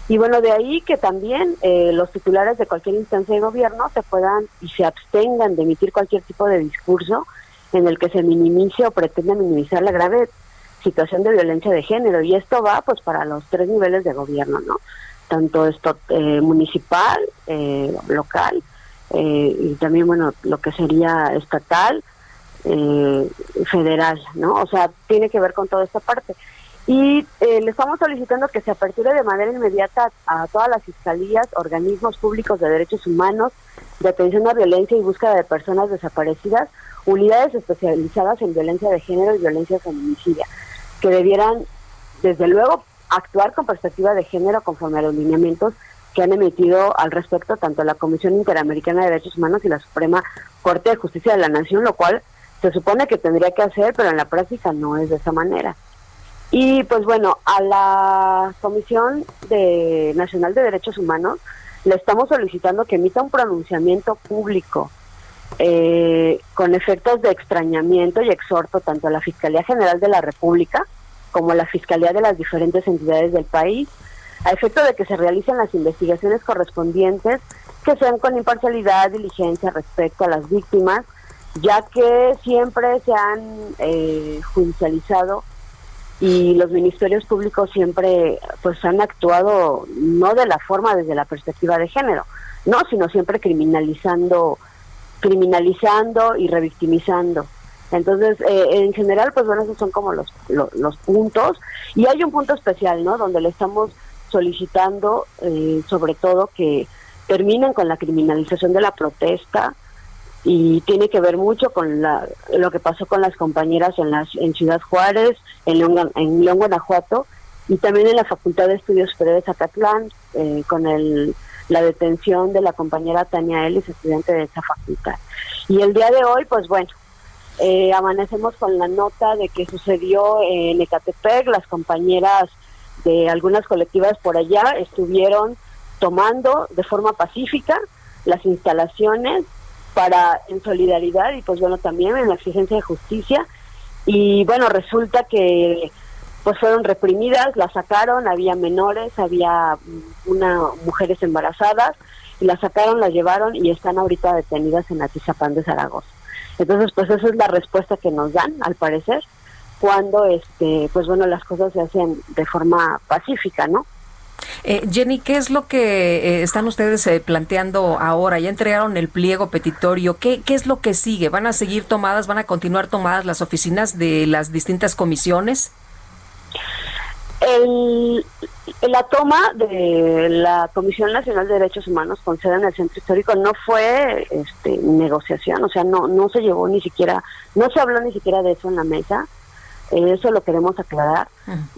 Y bueno, de ahí que también eh, los titulares de cualquier instancia de gobierno se puedan y se abstengan de emitir cualquier tipo de discurso en el que se minimice o pretende minimizar la grave situación de violencia de género y esto va pues para los tres niveles de gobierno, ¿no? Tanto esto eh, municipal, eh, local eh, y también bueno lo que sería estatal, federal, ¿no? O sea tiene que ver con toda esta parte y le estamos solicitando que se aperture de manera inmediata a todas las fiscalías, organismos públicos de derechos humanos, de atención a violencia y búsqueda de personas desaparecidas unidades especializadas en violencia de género y violencia feminicidia, que debieran, desde luego, actuar con perspectiva de género conforme a los lineamientos que han emitido al respecto tanto la Comisión Interamericana de Derechos Humanos y la Suprema Corte de Justicia de la Nación, lo cual se supone que tendría que hacer, pero en la práctica no es de esa manera. Y pues bueno, a la Comisión de Nacional de Derechos Humanos le estamos solicitando que emita un pronunciamiento público eh, con efectos de extrañamiento y exhorto tanto a la Fiscalía General de la República como a la Fiscalía de las diferentes entidades del país, a efecto de que se realicen las investigaciones correspondientes que sean con imparcialidad, diligencia respecto a las víctimas, ya que siempre se han eh, judicializado y los ministerios públicos siempre pues han actuado no de la forma desde la perspectiva de género, no, sino siempre criminalizando criminalizando y revictimizando. Entonces, eh, en general, pues bueno, esos son como los, los, puntos. Y hay un punto especial, ¿no? Donde le estamos solicitando, eh, sobre todo, que terminen con la criminalización de la protesta y tiene que ver mucho con la, lo que pasó con las compañeras en, las, en Ciudad Juárez, en León, en León, Guanajuato, y también en la Facultad de Estudios Superiores de Zacatlán, eh, con el, la detención de la compañera Tania Ellis, estudiante de esa facultad. Y el día de hoy, pues bueno, eh, amanecemos con la nota de que sucedió en Ecatepec, las compañeras de algunas colectivas por allá estuvieron tomando de forma pacífica las instalaciones para en solidaridad y pues bueno también en la exigencia de justicia y bueno resulta que pues fueron reprimidas, las sacaron, había menores, había una mujeres embarazadas y las sacaron, las llevaron y están ahorita detenidas en Atizapán de Zaragoza. Entonces, pues esa es la respuesta que nos dan, al parecer, cuando, este, pues bueno, las cosas se hacen de forma pacífica, ¿no? Eh, Jenny, ¿qué es lo que eh, están ustedes eh, planteando ahora? Ya entregaron el pliego petitorio. ¿Qué, ¿Qué es lo que sigue? ¿Van a seguir tomadas, van a continuar tomadas las oficinas de las distintas comisiones? El, la toma de la Comisión Nacional de Derechos Humanos con sede en el Centro Histórico no fue este, negociación, o sea, no, no se llevó ni siquiera, no se habló ni siquiera de eso en la mesa, eh, eso lo queremos aclarar.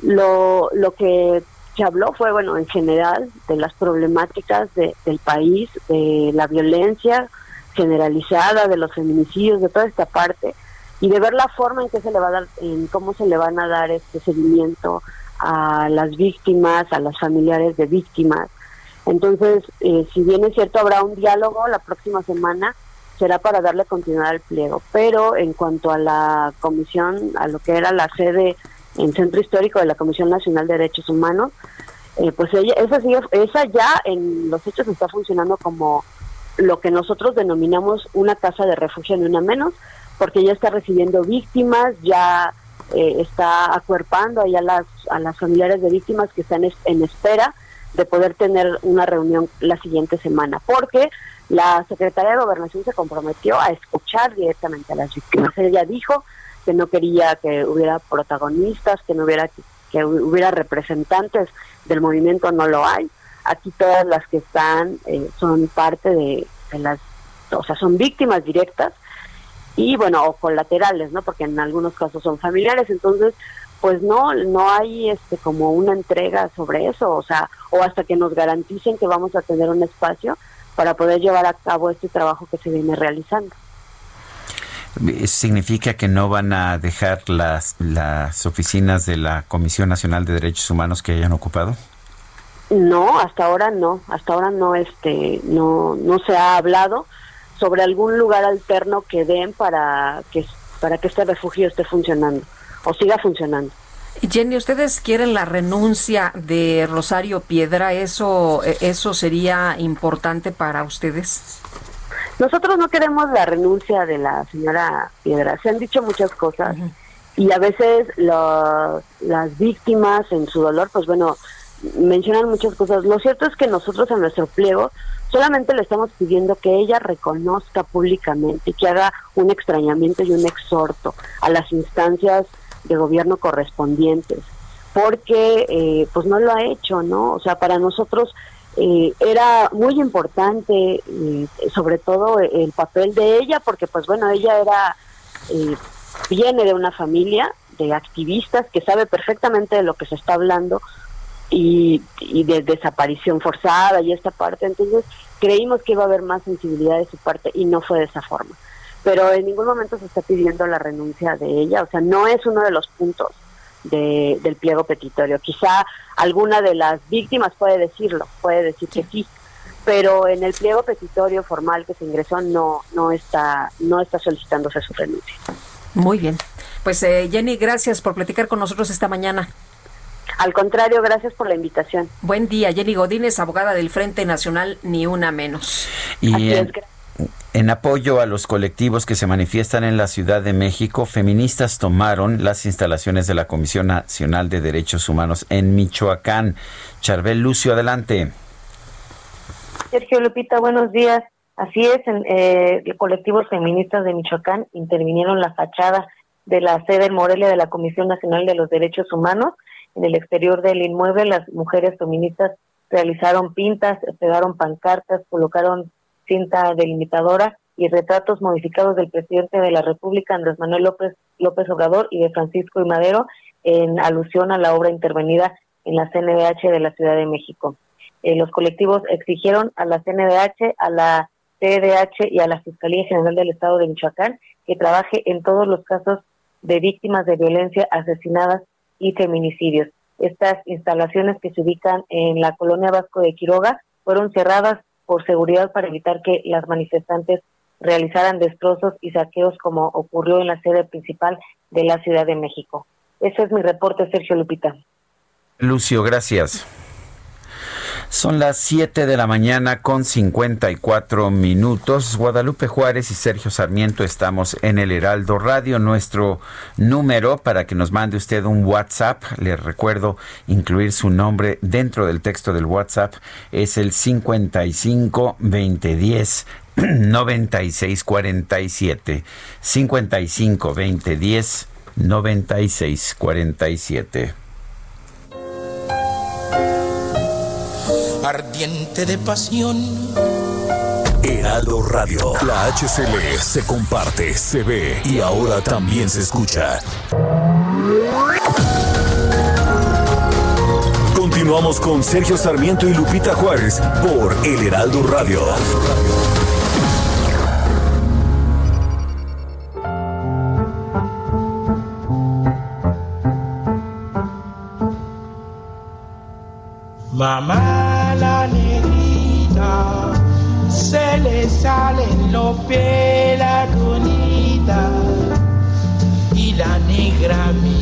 Lo, lo que se habló fue, bueno, en general, de las problemáticas de, del país, de la violencia generalizada, de los feminicidios, de toda esta parte, y de ver la forma en que se le va a dar, en cómo se le van a dar este seguimiento a las víctimas, a las familiares de víctimas. Entonces, eh, si bien es cierto, habrá un diálogo la próxima semana, será para darle continuidad al pliego. Pero en cuanto a la comisión, a lo que era la sede en Centro Histórico de la Comisión Nacional de Derechos Humanos, eh, pues ella, esa, esa ya en los hechos está funcionando como lo que nosotros denominamos una casa de refugio ni una menos, porque ya está recibiendo víctimas, ya eh, está acuerpando ahí a las, a las familiares de víctimas que están en espera de poder tener una reunión la siguiente semana, porque la secretaria de Gobernación se comprometió a escuchar directamente a las víctimas. Ella dijo que no quería que hubiera protagonistas, que no hubiera que hubiera representantes del movimiento, no lo hay. Aquí todas las que están eh, son parte de, de las, o sea, son víctimas directas y bueno, o colaterales, ¿no? Porque en algunos casos son familiares, entonces pues no no hay este como una entrega sobre eso, o sea, o hasta que nos garanticen que vamos a tener un espacio para poder llevar a cabo este trabajo que se viene realizando. ¿Significa que no van a dejar las, las oficinas de la Comisión Nacional de Derechos Humanos que hayan ocupado? No, hasta ahora no, hasta ahora no, este, no, no se ha hablado sobre algún lugar alterno que den para que, para que este refugio esté funcionando o siga funcionando. Jenny, ¿ustedes quieren la renuncia de Rosario Piedra? ¿Eso, eso sería importante para ustedes? Nosotros no queremos la renuncia de la señora Piedra. Se han dicho muchas cosas y a veces las víctimas en su dolor, pues bueno, mencionan muchas cosas. Lo cierto es que nosotros en nuestro pliego Solamente le estamos pidiendo que ella reconozca públicamente, que haga un extrañamiento y un exhorto a las instancias de gobierno correspondientes, porque eh, pues no lo ha hecho, ¿no? O sea, para nosotros eh, era muy importante, eh, sobre todo el papel de ella, porque pues bueno, ella era, viene de una familia de activistas que sabe perfectamente de lo que se está hablando, y, de desaparición forzada y esta parte. Entonces creímos que iba a haber más sensibilidad de su parte y no fue de esa forma. Pero en ningún momento se está pidiendo la renuncia de ella, o sea, no es uno de los puntos de, del pliego petitorio. Quizá alguna de las víctimas puede decirlo, puede decir que sí, pero en el pliego petitorio formal que se ingresó no no está no está solicitándose su renuncia. Muy bien. Pues eh, Jenny, gracias por platicar con nosotros esta mañana. Al contrario, gracias por la invitación. Buen día, Jenny Godínez, abogada del Frente Nacional Ni Una Menos. Y en, apoyo a los colectivos que se manifiestan en la Ciudad de México, feministas tomaron las instalaciones de la Comisión Nacional de Derechos Humanos en Michoacán. Charbel Lucio, adelante. Sergio Lupita, buenos días. Así es, en, eh, colectivos feministas de Michoacán intervinieron la fachada de la sede en Morelia de la Comisión Nacional de los Derechos Humanos. En el exterior del inmueble, las mujeres feministas realizaron pintas, pegaron pancartas, colocaron cinta delimitadora y retratos modificados del presidente de la República, Andrés Manuel López, López Obrador, y de Francisco y Madero, en alusión a la obra intervenida en la CNDH de la Ciudad de México. Eh, los colectivos exigieron a la CNDH, a la CDH y a la Fiscalía General del Estado de Michoacán que trabaje en todos los casos de víctimas de violencia, asesinadas y feminicidios. Estas instalaciones que se ubican en la colonia Vasco de Quiroga fueron cerradas por seguridad para evitar que las manifestantes realizaran destrozos y saqueos como ocurrió en la sede principal de la Ciudad de México. Ese es mi reporte, Sergio Lupita. Lucio, gracias. Son las 7 de la mañana con 54 minutos. Guadalupe Juárez y Sergio Sarmiento estamos en el Heraldo Radio. Nuestro número para que nos mande usted un WhatsApp, le recuerdo incluir su nombre dentro del texto del WhatsApp, es el 55 2010 9647. 55 2010 9647. Ardiente de pasión. Heraldo Radio, la HCL se comparte, se ve y ahora también se escucha. Continuamos con Sergio Sarmiento y Lupita Juárez por El Heraldo Radio. Mamá la negrita, se le salen los pies la conita y la negra me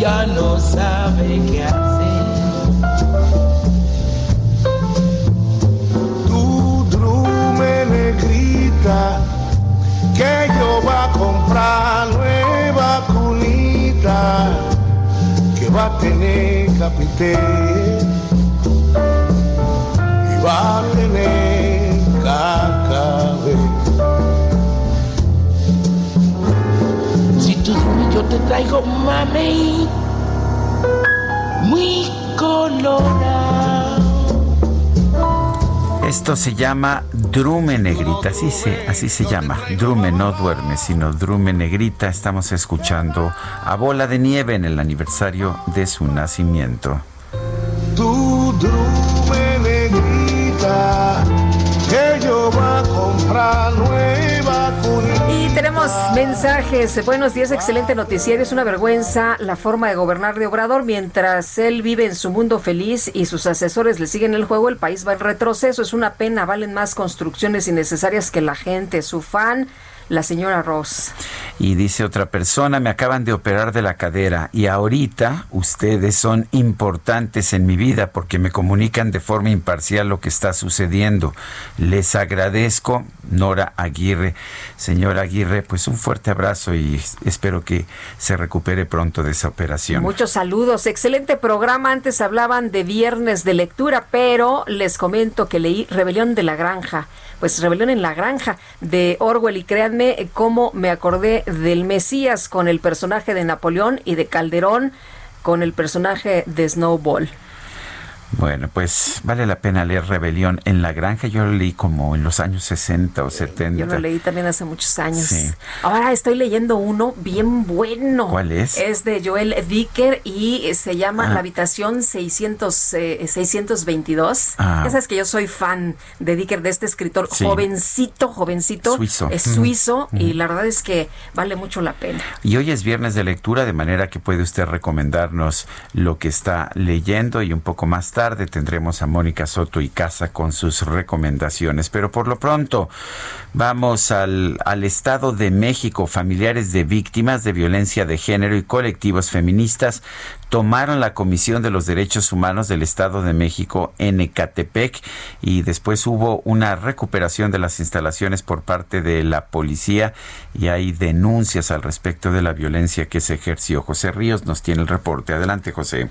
ya no sabe qué hacer. Tu drume negrita, que yo va a comprar nueva cunita va a tener capité y va a tener cacabé. Si tú yo te traigo mami muy colorado. Esto se llama Drume Negrita, así se, así se llama. Drume no duerme, sino Drume Negrita. Estamos escuchando a Bola de Nieve en el aniversario de su nacimiento. Tu Drume Negrita, que yo va a comprar nueva mensajes. Buenos días, excelente noticiero. Es una vergüenza la forma de gobernar de Obrador. Mientras él vive en su mundo feliz y sus asesores le siguen el juego, el país va en retroceso. Es una pena. Valen más construcciones innecesarias que la gente. Su fan la señora Ross. Y dice otra persona, me acaban de operar de la cadera y ahorita ustedes son importantes en mi vida porque me comunican de forma imparcial lo que está sucediendo. Les agradezco, Nora Aguirre. Señora Aguirre, pues un fuerte abrazo y espero que se recupere pronto de esa operación. Muchos saludos, excelente programa. Antes hablaban de viernes de lectura, pero les comento que leí Rebelión de la Granja pues Rebelión en la Granja de Orwell y créanme cómo me acordé del Mesías con el personaje de Napoleón y de Calderón con el personaje de Snowball. Bueno, pues vale la pena leer Rebelión en la Granja. Yo lo leí como en los años 60 o 70. Yo lo leí también hace muchos años. Ahora estoy leyendo uno bien bueno. ¿Cuál es? Es de Joel Dicker y se llama La habitación 600, 622. Ah. Ya sabes que yo soy fan de Dicker, de este escritor jovencito, jovencito. Suizo. Es suizo y la verdad es que vale mucho la pena. Y hoy es viernes de lectura, de manera que puede usted recomendarnos lo que está leyendo y un poco más tarde tarde tendremos a Mónica Soto y Casa con sus recomendaciones. Pero por lo pronto, vamos al, al Estado de México. Familiares de víctimas de violencia de género y colectivos feministas tomaron la Comisión de los Derechos Humanos del Estado de México en Ecatepec y después hubo una recuperación de las instalaciones por parte de la policía y hay denuncias al respecto de la violencia que se ejerció. José Ríos nos tiene el reporte. Adelante, José.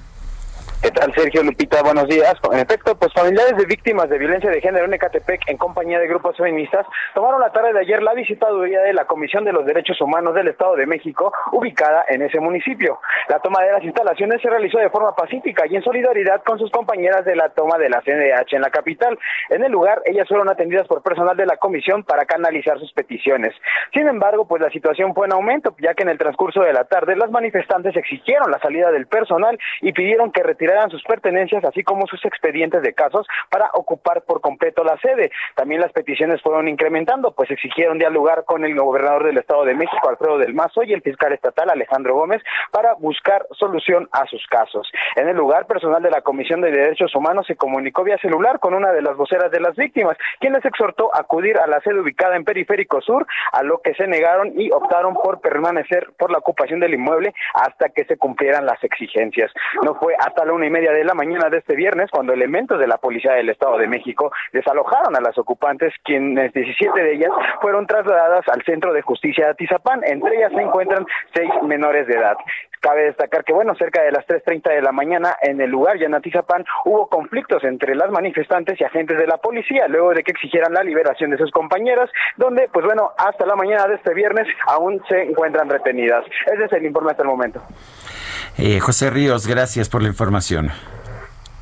¿Qué tal, Sergio Lupita? Buenos días. En efecto, pues familiares de víctimas de violencia de género en Ecatepec, en compañía de grupos feministas, tomaron la tarde de ayer la visitaduría de la Comisión de los Derechos Humanos del Estado de México, ubicada en ese municipio. La toma de las instalaciones se realizó de forma pacífica y en solidaridad con sus compañeras de la toma de la CNDH en la capital. En el lugar, ellas fueron atendidas por personal de la comisión para canalizar sus peticiones. Sin embargo, pues la situación fue en aumento, ya que en el transcurso de la tarde las manifestantes exigieron la salida del personal y pidieron que retiraran sus pertenencias, así como sus expedientes de casos, para ocupar por completo la sede. También las peticiones fueron incrementando, pues exigieron dialogar con el gobernador del Estado de México, Alfredo del Mazo, y el fiscal estatal, Alejandro Gómez, para buscar solución a sus casos. En el lugar, personal de la Comisión de Derechos Humanos se comunicó vía celular con una de las voceras de las víctimas, quien les exhortó a acudir a la sede ubicada en Periférico Sur, a lo que se negaron y optaron por permanecer por la ocupación del inmueble hasta que se cumplieran las exigencias. No fue hasta la una y media de la mañana de este viernes cuando elementos de la Policía del Estado de México desalojaron a las ocupantes, quienes 17 de ellas fueron trasladadas al Centro de Justicia de Atizapán. Entre ellas se encuentran seis menores de edad. Cabe destacar que, bueno, cerca de las 3.30 de la mañana en el lugar, ya en Atizapán, hubo conflictos entre las manifestantes y agentes de la policía, luego de que exigieran la liberación de sus compañeras, donde, pues bueno, hasta la mañana de este viernes aún se encuentran retenidas. Ese es el informe hasta el momento. Eh, José Ríos, gracias por la información.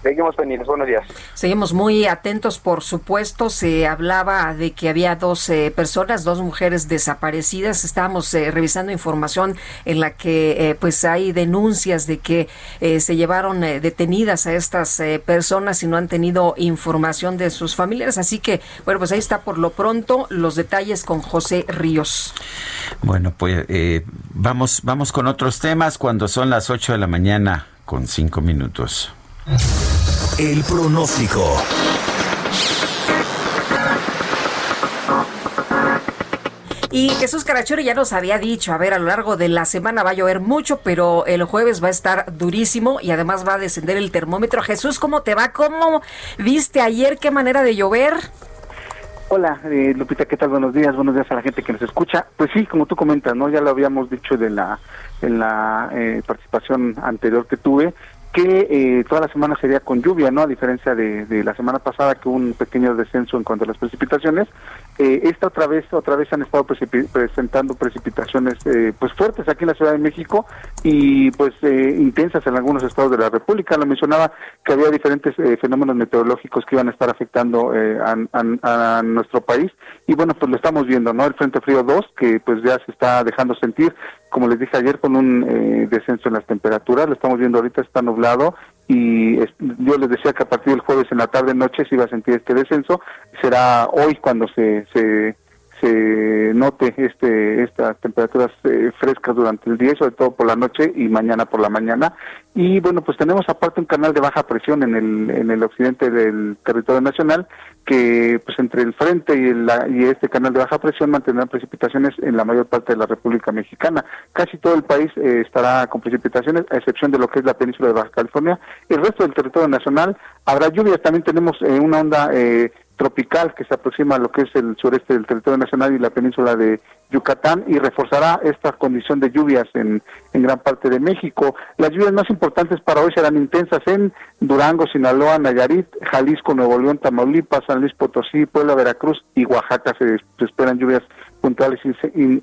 Seguimos pendientes. Buenos días. Seguimos muy atentos, por supuesto. Se hablaba de que había dos eh, personas, dos mujeres desaparecidas. Estábamos eh, revisando información en la que eh, pues hay denuncias de que se llevaron detenidas a estas personas y no han tenido información de sus familiares. Así que, bueno, pues ahí está por lo pronto los detalles con José Ríos. Bueno, pues vamos, vamos con otros temas cuando son las 8 de la mañana con cinco minutos. El pronóstico. Y Jesús Carachuri ya nos había dicho, a ver, a lo largo de la semana va a llover mucho, pero el jueves va a estar durísimo y además va a descender el termómetro. Jesús, ¿cómo te va? ¿Cómo viste ayer? ¿Qué manera de llover? Hola, eh, Lupita, ¿qué tal? Buenos días, buenos días a la gente que nos escucha. Pues sí, como tú comentas, ¿no? Ya lo habíamos dicho de la, en la eh, participación anterior que tuve, que eh, toda la semana sería con lluvia, ¿no? A diferencia de, de, la semana pasada que hubo un pequeño descenso en cuanto a las precipitaciones. Eh, esta otra vez, otra vez han estado presentando precipitaciones eh, pues fuertes aquí en la Ciudad de México y pues eh, intensas en algunos estados de la República. Lo mencionaba que había diferentes eh, fenómenos meteorológicos que iban a estar afectando a, a, a, nuestro país y bueno, pues lo estamos viendo, ¿no? El Frente Frío 2 que pues ya se está dejando sentir como les dije ayer, con un eh, descenso en las temperaturas. Lo estamos viendo ahorita, está nublado y yo les decía que a partir del jueves en la tarde noche se iba a sentir este descenso. Será hoy cuando se, se se note este estas temperaturas eh, frescas durante el día, sobre todo por la noche y mañana por la mañana. Y bueno, pues tenemos aparte un canal de baja presión en el en el occidente del territorio nacional que pues entre el frente y, el, y este canal de baja presión mantendrán precipitaciones en la mayor parte de la República Mexicana. Casi todo el país eh, estará con precipitaciones, a excepción de lo que es la península de Baja California. El resto del territorio nacional habrá lluvias. También tenemos eh, una onda eh, tropical que se aproxima a lo que es el sureste del territorio nacional y la península de Yucatán y reforzará esta condición de lluvias en, en gran parte de México. Las lluvias más importantes para hoy serán intensas en Durango, Sinaloa, Nayarit, Jalisco, Nuevo León, Tamaulipas, San Luis Potosí, Puebla, Veracruz y Oaxaca. Se, esperan lluvias puntuales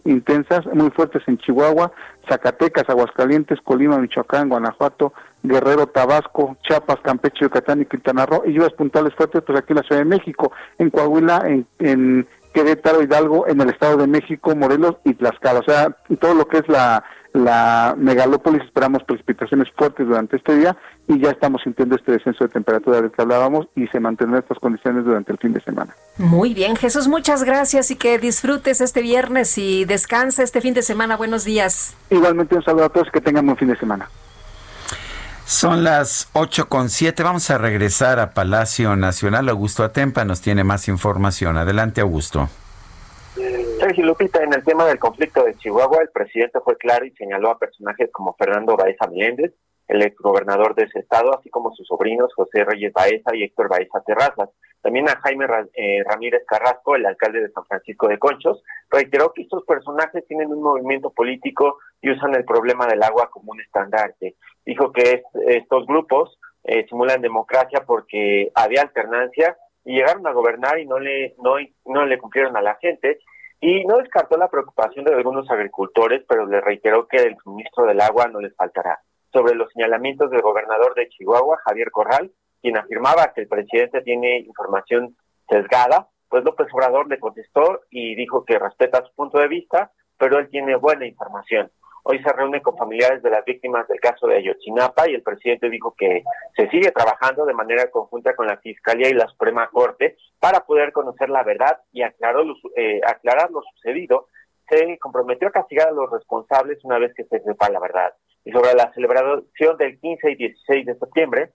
intensas, muy fuertes en Chihuahua, Zacatecas, Aguascalientes, Colima, Michoacán, Guanajuato, Guerrero, Tabasco, Chiapas, Campeche, Yucatán y Quintana Roo, y lluvias puntuales fuertes pues aquí en la Ciudad de México, en Coahuila, en Querétaro, Hidalgo, en el Estado de México, Morelos y Tlaxcala. O sea, todo lo que es la, la megalópolis esperamos precipitaciones fuertes durante este día y ya estamos sintiendo este descenso de temperatura del que hablábamos y se mantendrán estas condiciones durante el fin de semana. Muy bien, Jesús, muchas gracias y que disfrutes este viernes y descansa este fin de semana. Buenos días. Igualmente un saludo a todos, que tengan buen fin de semana. Son las ocho con siete. Vamos a regresar a Palacio Nacional. Augusto Atempa nos tiene más información. Adelante, Augusto. Sergio Lupita, en el tema del conflicto de Chihuahua, el presidente fue claro y señaló a personajes como Fernando Baeza Meléndez, el exgobernador de ese estado, así como sus sobrinos José Reyes Baeza y Héctor Baeza Terrazas. También a Jaime eh, Ramírez Carrasco, el alcalde de San Francisco de Conchos, reiteró que estos personajes tienen un movimiento político y usan el problema del agua como un estandarte. Dijo que estos grupos eh, simulan democracia porque había alternancia y llegaron a gobernar y no le no, no le cumplieron a la gente y no descartó la preocupación de algunos agricultores, pero le reiteró que el suministro del agua no les faltará. Sobre los señalamientos del gobernador de Chihuahua, Javier Corral, quien afirmaba que el presidente tiene información sesgada, pues López Obrador le contestó y dijo que respeta su punto de vista, pero él tiene buena información. Hoy se reúne con familiares de las víctimas del caso de Ayotzinapa y el presidente dijo que se sigue trabajando de manera conjunta con la Fiscalía y la Suprema Corte para poder conocer la verdad y eh, aclarar lo sucedido. Se comprometió a castigar a los responsables una vez que se sepa la verdad. Y sobre la celebración del 15 y 16 de septiembre,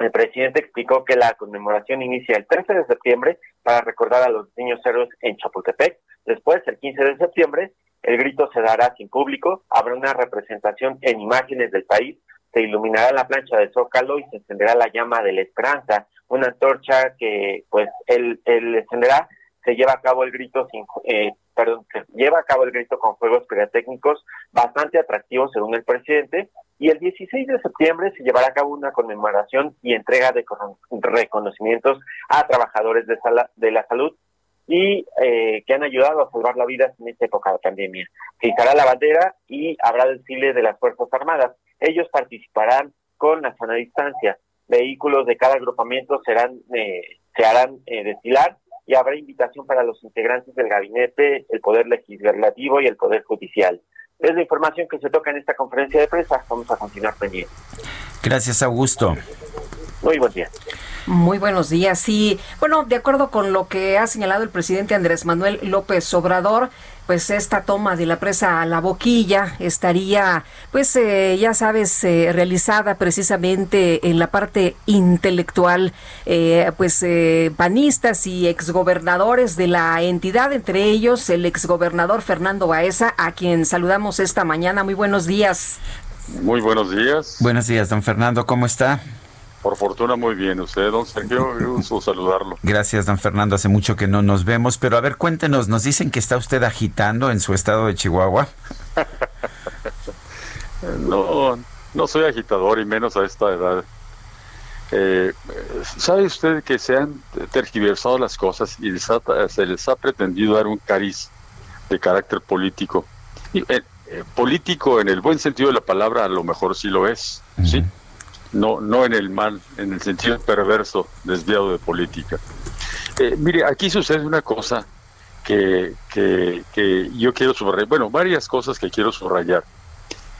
el presidente explicó que la conmemoración inicia el 13 de septiembre para recordar a los niños héroes en Chapultepec. Después, el 15 de septiembre, el grito se dará sin público, habrá una representación en imágenes del país, se iluminará la plancha del Zócalo y se encenderá la llama de la esperanza, una antorcha que pues él, encenderá, se lleva a cabo el grito sin, eh, perdón, se lleva a cabo el grito con juegos pirotécnicos bastante atractivos según el presidente, y el 16 de septiembre se llevará a cabo una conmemoración y entrega de reconocimientos a trabajadores de, de la salud y eh, que han ayudado a salvar la vida en esta época de pandemia. Se izará la bandera y habrá desfile de las Fuerzas Armadas. Ellos participarán con la sana distancia. Vehículos de cada agrupamiento serán eh, se harán eh, desfilar y habrá invitación para los integrantes del gabinete, el Poder Legislativo y el Poder Judicial. Es la información que se toca en esta conferencia de prensa. Vamos a continuar pendientes. Gracias, Augusto. Muy buen día. Muy buenos días. Y bueno, de acuerdo con lo que ha señalado el presidente Andrés Manuel López Obrador, pues esta toma de la presa a la boquilla estaría, pues eh, ya sabes, eh, realizada precisamente en la parte intelectual, eh, pues panistas y exgobernadores de la entidad, entre ellos el exgobernador Fernando Baeza, a quien saludamos esta mañana. Muy buenos días. Muy buenos días. Buenos días, don Fernando, ¿cómo está? Por fortuna muy bien. Usted, don Sergio, gusto saludarlo. Gracias, don Fernando. Hace mucho que no nos vemos, pero a ver, cuéntenos, nos dicen que está usted agitando en su estado de Chihuahua. *laughs* no, no soy agitador y menos a esta edad. Eh, ¿Sabe usted que se han tergiversado las cosas y se les ha pretendido dar un cariz de carácter político? Y, eh, eh, político en el buen sentido de la palabra, a lo mejor sí lo es, ¿sí? No, no en el mal, en el sentido perverso, desviado de política. Eh, mire, aquí sucede una cosa que, que, que yo quiero subrayar, bueno, varias cosas que quiero subrayar.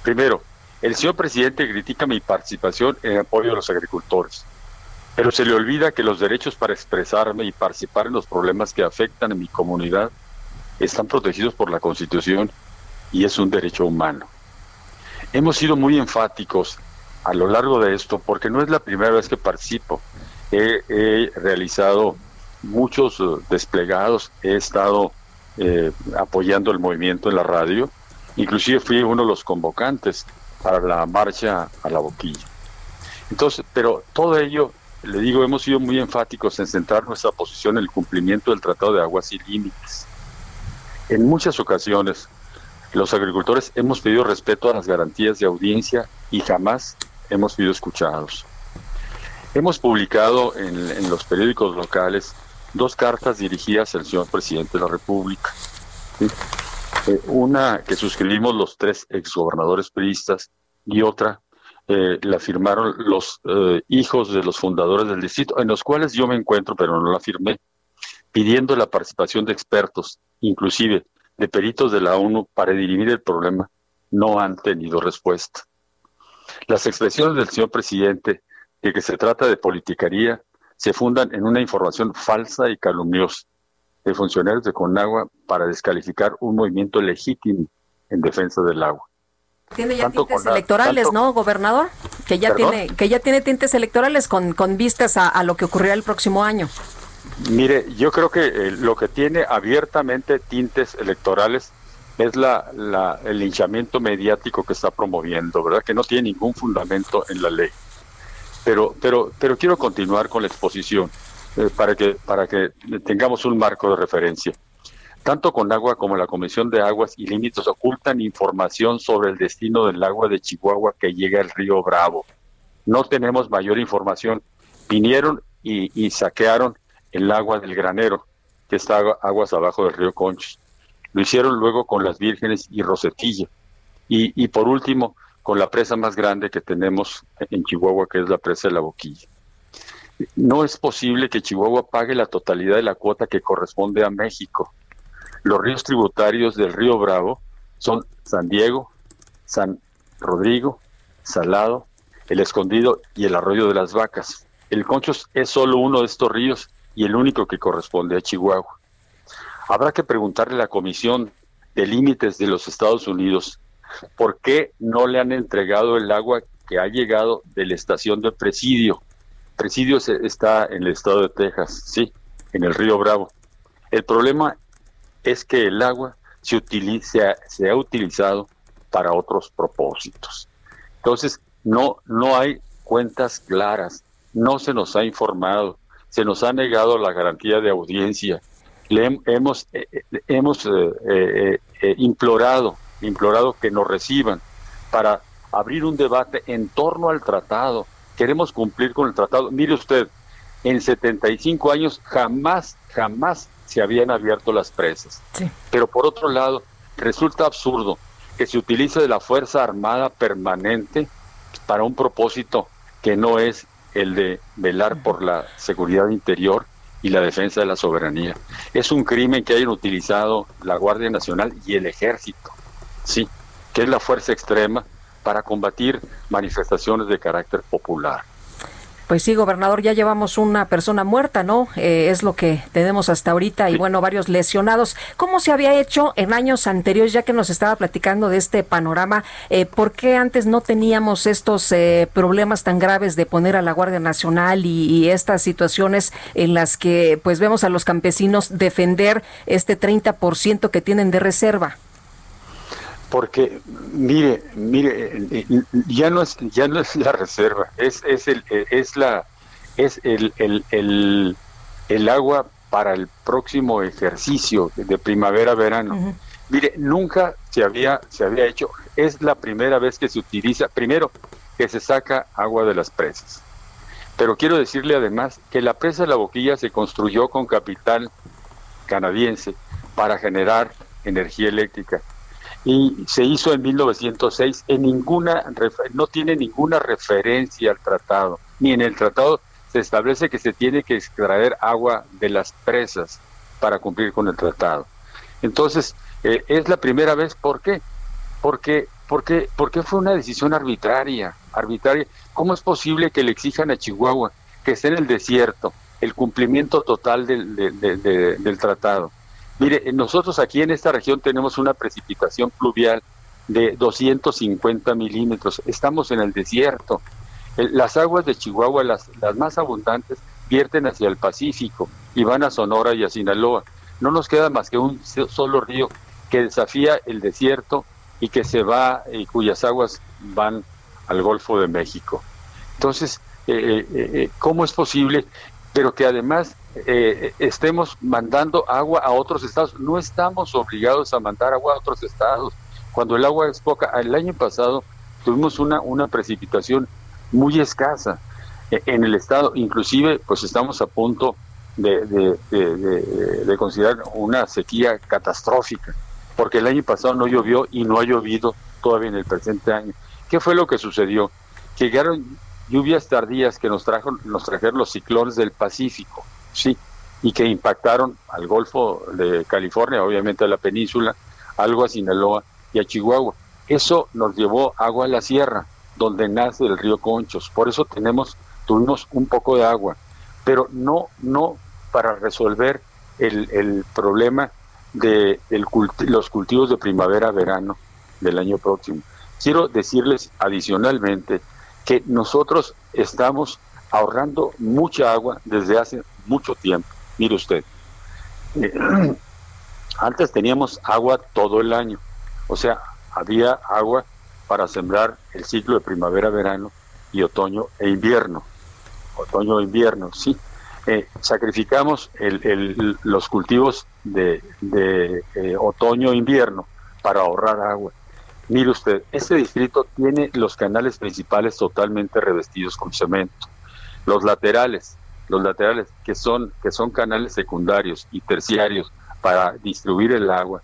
Primero, el señor presidente critica mi participación en apoyo a los agricultores, pero se le olvida que los derechos para expresarme y participar en los problemas que afectan a mi comunidad están protegidos por la Constitución y es un derecho humano. Hemos sido muy enfáticos a lo largo de esto, porque no es la primera vez que participo. He, realizado muchos eh, desplegados, he estado eh, apoyando el movimiento en la radio, inclusive fui uno de los convocantes para la marcha a la boquilla. Entonces, pero todo ello, le digo, hemos sido muy enfáticos en centrar nuestra posición en el cumplimiento del Tratado de Aguas y Límites. En muchas ocasiones, los agricultores hemos pedido respeto a las garantías de audiencia y jamás hemos sido escuchados. Hemos publicado en, los periódicos locales dos cartas dirigidas al señor presidente de la República. Eh, una que suscribimos los tres exgobernadores periodistas y otra eh, la firmaron los eh, hijos de los fundadores del distrito, en los cuales yo me encuentro, pero no la firmé, pidiendo la participación de expertos, inclusive de peritos de la ONU, para dirimir el problema, no han tenido respuesta. Las expresiones del señor presidente de que se trata de politicaría se fundan en una información falsa y calumniosa de funcionarios de Conagua para descalificar un movimiento legítimo en defensa del agua. Tiene ya tintes electorales, ¿no, gobernador? Que ya tiene que ya tiene tintes electorales con, con vistas a, lo que ocurrirá el próximo año. Mire, yo creo que eh, lo que tiene abiertamente tintes electorales es la, la, el linchamiento mediático que está promoviendo, ¿verdad? Que no tiene ningún fundamento en la ley. Pero, pero, pero quiero continuar con la exposición eh, para, que, para que tengamos un marco de referencia. Tanto con agua como la Comisión de Aguas y Límites ocultan información sobre el destino del agua de Chihuahua que llega al río Bravo. no tenemos mayor información. Vinieron y, y saquearon el agua del granero, que está agu- aguas abajo del río Conchos. Lo hicieron luego con las vírgenes y Rosetilla. Y, y por último, con la presa más grande que tenemos en Chihuahua, que es la presa de la Boquilla. No es posible que Chihuahua pague la totalidad de la cuota que corresponde a México. Los ríos tributarios del río Bravo son San Diego, San Rodrigo, Salado, El Escondido y el Arroyo de las Vacas. El Conchos es solo uno de estos ríos y el único que corresponde a Chihuahua. Habrá que preguntarle a la Comisión de Límites de los Estados Unidos por qué no le han entregado el agua que ha llegado de la estación de Presidio. Presidio está en el estado de Texas, sí, en el río Bravo. El problema es que el agua se, se ha utilizado para otros propósitos. Entonces, no, no hay cuentas claras, no se nos ha informado, se nos ha negado la garantía de audiencia. Le hem- hemos eh, eh, hemos eh, implorado, implorado que nos reciban para abrir un debate en torno al tratado. Queremos cumplir con el tratado. Mire usted, en 75 años jamás, jamás se habían abierto las presas. Pero por otro lado, resulta absurdo que se utilice la Fuerza Armada permanente para un propósito que no es el de velar por la seguridad interior y la defensa de la soberanía. Es un crimen que hayan utilizado la Guardia Nacional y el Ejército, sí, que es la fuerza extrema para combatir manifestaciones de carácter popular. Pues sí, gobernador, ya llevamos una persona muerta, ¿no? Eh, es lo que tenemos hasta ahorita y bueno, varios lesionados. ¿Cómo se había hecho en años anteriores, ya que nos estaba platicando de este panorama? Eh, ¿Por qué antes no teníamos estos eh, problemas tan graves de poner a la Guardia Nacional y, y estas situaciones en las que pues vemos a los campesinos defender este 30% que tienen de reserva? Porque mire, mire, eh, eh, ya no es ya no es la reserva, es es el eh, es la es el el, el, el agua para el próximo ejercicio de primavera verano. Mire, nunca se había se había hecho, es la primera vez que se utiliza, primero que se saca agua de las presas. Pero quiero decirle además que la presa de la Boquilla se construyó con capital canadiense para generar energía eléctrica y se hizo en 1906 en ninguna no tiene ninguna referencia al tratado ni en el tratado se establece que se tiene que extraer agua de las presas para cumplir con el tratado. Entonces eh, es la primera vez ¿por qué? porque porque porque fue una decisión arbitraria arbitraria. Cómo es posible que le exijan a Chihuahua que esté en el desierto el cumplimiento total del, de- de- de- del tratado Mire, nosotros aquí en esta región tenemos una precipitación pluvial de 250 milímetros. Estamos en el desierto. El- Las aguas de Chihuahua, las, las más abundantes, vierten hacia el Pacífico y van a Sonora y a Sinaloa. No nos queda más que un so- solo río que desafía el desierto y que se va y cuyas aguas van al Golfo de México. Entonces, eh, eh, eh, ¿cómo es posible? Pero que además eh, estemos mandando agua a otros estados. No estamos obligados a mandar agua a otros estados. Cuando el agua es poca, el año pasado tuvimos una, una precipitación muy escasa eh, en el estado. Inclusive, pues estamos a punto de, de- de- de- de considerar una sequía catastrófica, porque el año pasado no llovió y no ha llovido todavía en el presente año. ¿Qué fue lo que sucedió? Llegaron lluvias tardías que nos trajo, nos trajeron los ciclones del Pacífico, sí, y que impactaron al Golfo de California, obviamente a la península, algo a Sinaloa y a Chihuahua. Eso nos llevó agua a la sierra, donde nace el río Conchos. Por eso tenemos, tuvimos un poco de agua, pero no, no para resolver el, el problema de los cultivos de primavera-verano del año próximo. Quiero decirles adicionalmente que nosotros estamos ahorrando mucha agua desde hace mucho tiempo. Mire usted, eh, *clears throat* antes teníamos agua todo el año, o sea, había agua para sembrar el ciclo de primavera-verano y otoño e invierno. Otoño e invierno, sí. Eh, sacrificamos el- el- los cultivos de, de, eh, otoño e invierno para ahorrar agua. Mire usted, este distrito tiene los canales principales totalmente revestidos con cemento. Los laterales, los laterales que son que son canales secundarios y terciarios para distribuir el agua,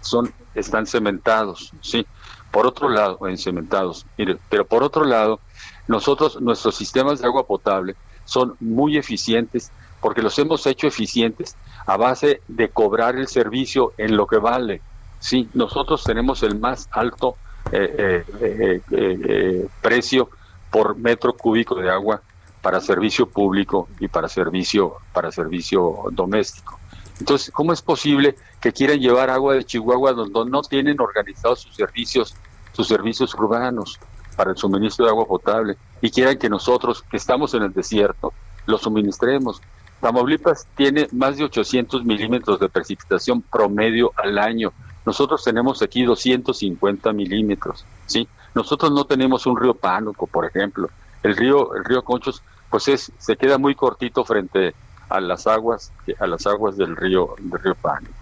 son están cementados, sí. Por otro lado, en cementados. Mire, pero por otro lado, nosotros nuestros sistemas de agua potable son muy eficientes porque los hemos hecho eficientes a base de cobrar el servicio en lo que vale. Sí, nosotros tenemos el más alto eh, eh, eh, precio por metro cúbico de agua para servicio público y para servicio para servicio doméstico. Entonces, ¿cómo es posible que quieran llevar agua de Chihuahua donde no tienen organizados sus servicios, sus servicios urbanos para el suministro de agua potable y quieran que nosotros, que estamos en el desierto, lo suministremos? Tamaulipas tiene más de 800 milímetros de precipitación promedio al año. Nosotros tenemos aquí 250 milímetros, ¿sí? Nosotros no tenemos un río Pánuco, por ejemplo. El río, el río Conchos, pues es, se queda muy cortito frente a las aguas, a las aguas del río, del río Pánuco.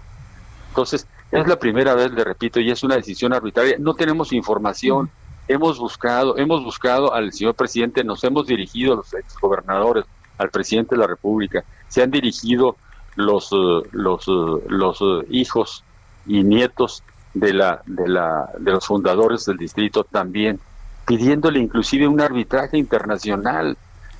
Entonces, es la primera vez, le repito, y es una decisión arbitraria. No tenemos información. Hemos buscado, hemos buscado al señor presidente, nos hemos dirigido a los exgobernadores, al presidente de la República. Se han dirigido los, eh, los, eh, los eh, hijos y nietos de, la, de, la, de los fundadores del distrito también, pidiéndole inclusive un arbitraje internacional.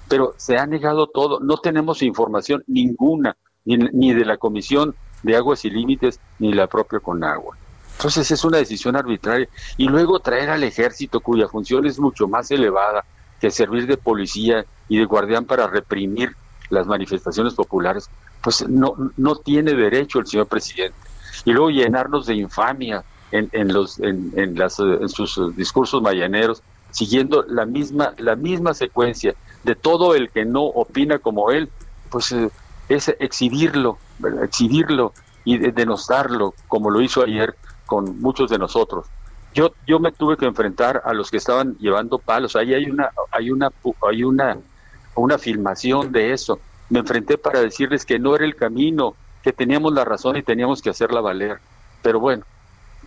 Pero se ha negado todo. No tenemos información ninguna, ni, de la Comisión de Aguas y Límites, ni la propia Conagua. Entonces es una decisión arbitraria. Y luego traer al ejército, cuya función es mucho más elevada que servir de policía y de guardián para reprimir las manifestaciones populares, pues no, no tiene derecho el señor presidente. Y luego llenarnos de infamia en, en los, en, en, las, en sus discursos mayaneros, siguiendo la misma, la misma secuencia de todo el que no opina como él, pues eh, es exhibirlo, exhibirlo y de- denostarlo, como lo hizo ayer con muchos de nosotros. Yo, yo me tuve que enfrentar a los que estaban llevando palos. Ahí hay una, hay una, hay una, una filmación de eso. Me enfrenté para decirles que no era el camino, que teníamos la razón y teníamos que hacerla valer. Pero bueno,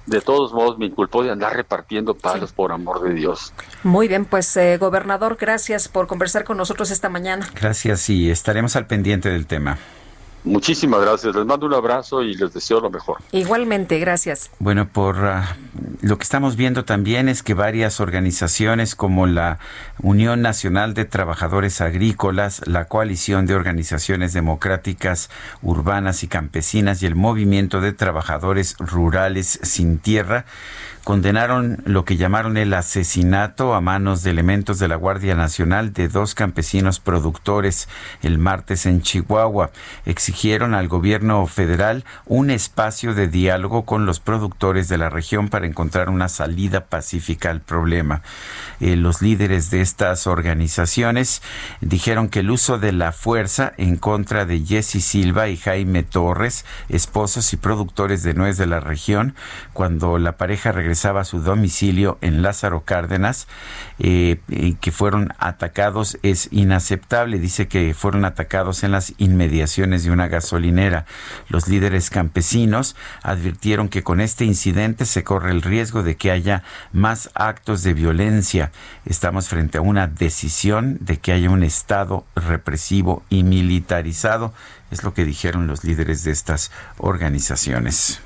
de todos modos me inculpó de andar repartiendo palos por amor de Dios. Muy bien, pues eh, gobernador, gracias por conversar con nosotros esta mañana. Gracias y estaremos al pendiente del tema. Muchísimas gracias. Les mando un abrazo y les deseo lo mejor. Igualmente, gracias. Bueno, por ah, lo que estamos viendo también es que varias organizaciones como la Unión Nacional de Trabajadores Agrícolas, la Coalición de Organizaciones Democráticas Urbanas y Campesinas y el Movimiento de Trabajadores Rurales Sin Tierra condenaron lo que llamaron el asesinato a manos de elementos de la Guardia Nacional de dos campesinos productores el martes en Chihuahua. Exigieron al gobierno federal un espacio de diálogo con los productores de la región para encontrar una salida pacífica al problema. Eh, los líderes de estas organizaciones dijeron que el uso de la fuerza en contra de Jesse Silva y Jaime Torres, esposos y productores de nuez de la región, cuando la pareja regresaba a su domicilio en Lázaro Cárdenas, eh, que fueron atacados, es inaceptable. Dice que fueron atacados en las inmediaciones de una gasolinera. Los líderes campesinos advirtieron que con este incidente se corre el riesgo de que haya más actos de violencia. Estamos frente a una decisión de que haya un Estado represivo y militarizado. Es lo que dijeron los líderes de estas organizaciones.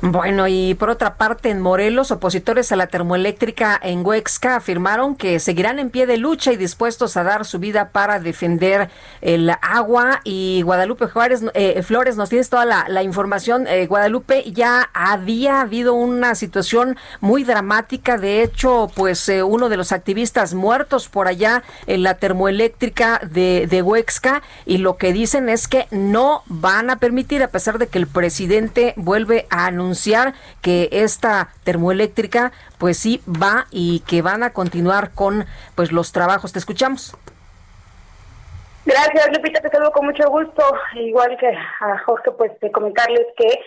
Bueno, y por otra parte, en Morelos, opositores a la termoeléctrica en Huexca afirmaron que seguirán en pie de lucha y dispuestos a dar su vida para defender el agua. Y Guadalupe Juárez, eh, Flores, nos tienes toda la, información. Eh, Guadalupe, ya había habido una situación muy dramática. De hecho, pues eh, uno de los activistas muertos por allá en la termoeléctrica de, de Huexca. Y lo que dicen es que no van a permitir, a pesar de que el presidente vuelve a anunciar que esta termoeléctrica pues sí va y que van a continuar con pues los trabajos. Te escuchamos. Gracias, Lupita, te saludo con mucho gusto. Igual que a Jorge, pues comentarles que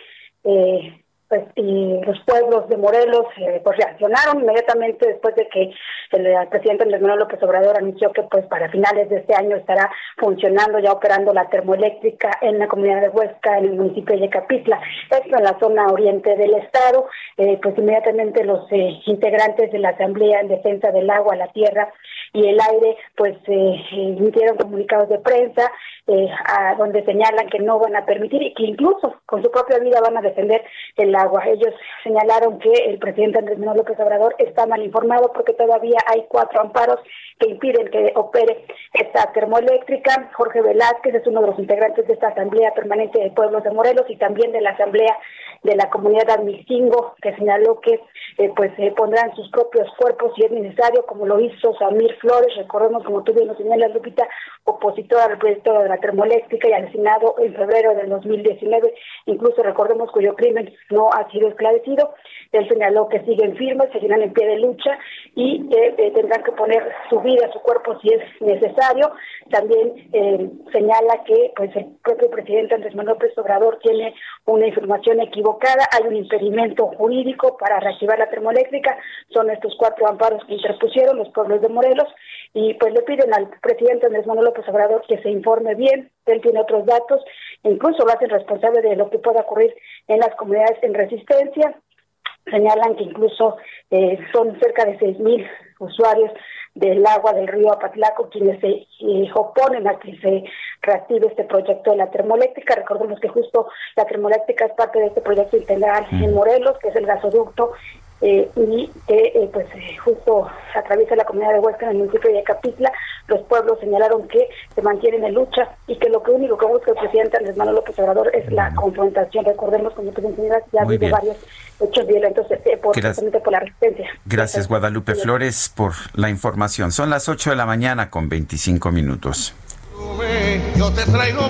eh, pues y los pueblos de Morelos eh, pues reaccionaron inmediatamente después de que el, presidente Andrés Manuel López Obrador anunció que pues para finales de este año estará funcionando ya operando la termoeléctrica en la comunidad de Huesca en el municipio de Capitla esto en la zona oriente del estado. Eh, pues inmediatamente los eh, integrantes de la asamblea en defensa del agua la tierra y el aire pues emitieron comunicados de prensa a donde señalan que no van a permitir y que incluso con su propia vida van a defender el agua. Ellos señalaron que el presidente Andrés Manuel López Obrador está mal informado porque todavía hay cuatro amparos que impiden que opere esta termoeléctrica. Jorge Velázquez es uno de los integrantes de esta Asamblea Permanente de Pueblos de Morelos y también de la Asamblea de la Comunidad Admistingo, que señaló que eh, pues se pondrán sus propios cuerpos si es necesario, como lo hizo Samir Flores, recordemos como tú bien lo señalas, Lupita, opositor al proyecto de la termoeléctrica y asesinado en febrero del 2019, incluso recordemos cuyo crimen no ha sido esclarecido. Él señaló que siguen firmes, seguirán en pie de lucha y eh, tendrán que poner su vida, su cuerpo si es necesario. También eh, señala que pues el propio presidente Andrés Manuel López Obrador tiene una información equivocada, hay un impedimento jurídico para reactivar la termoeléctrica, son estos cuatro amparos que interpusieron los pueblos de Morelos y pues le piden al presidente Andrés Manuel López Obrador que se informe bien, él tiene otros datos, incluso lo hacen responsable de lo que pueda ocurrir en las comunidades en resistencia, señalan que incluso eh, son cerca de seis mil usuarios del agua del río Apatlaco quienes se eh, oponen a que se reactive este proyecto de la termoeléctrica. Recordemos que justo la termoeléctrica es parte de este proyecto integral en Morelos, que es el gasoducto eh, y que eh, pues eh, justo atraviesa la comunidad de Huesca en el municipio de Capitla, los pueblos señalaron que se mantienen en lucha y que lo que único que busca el presidente Andrés Manuel López Obrador es la confrontación. Recordemos, como tú mencionas, ya ha habido varios hechos violentos por, por la resistencia. Gracias, Guadalupe Flores, por la información. Son las 8 de la mañana con 25 minutos. Yo te traigo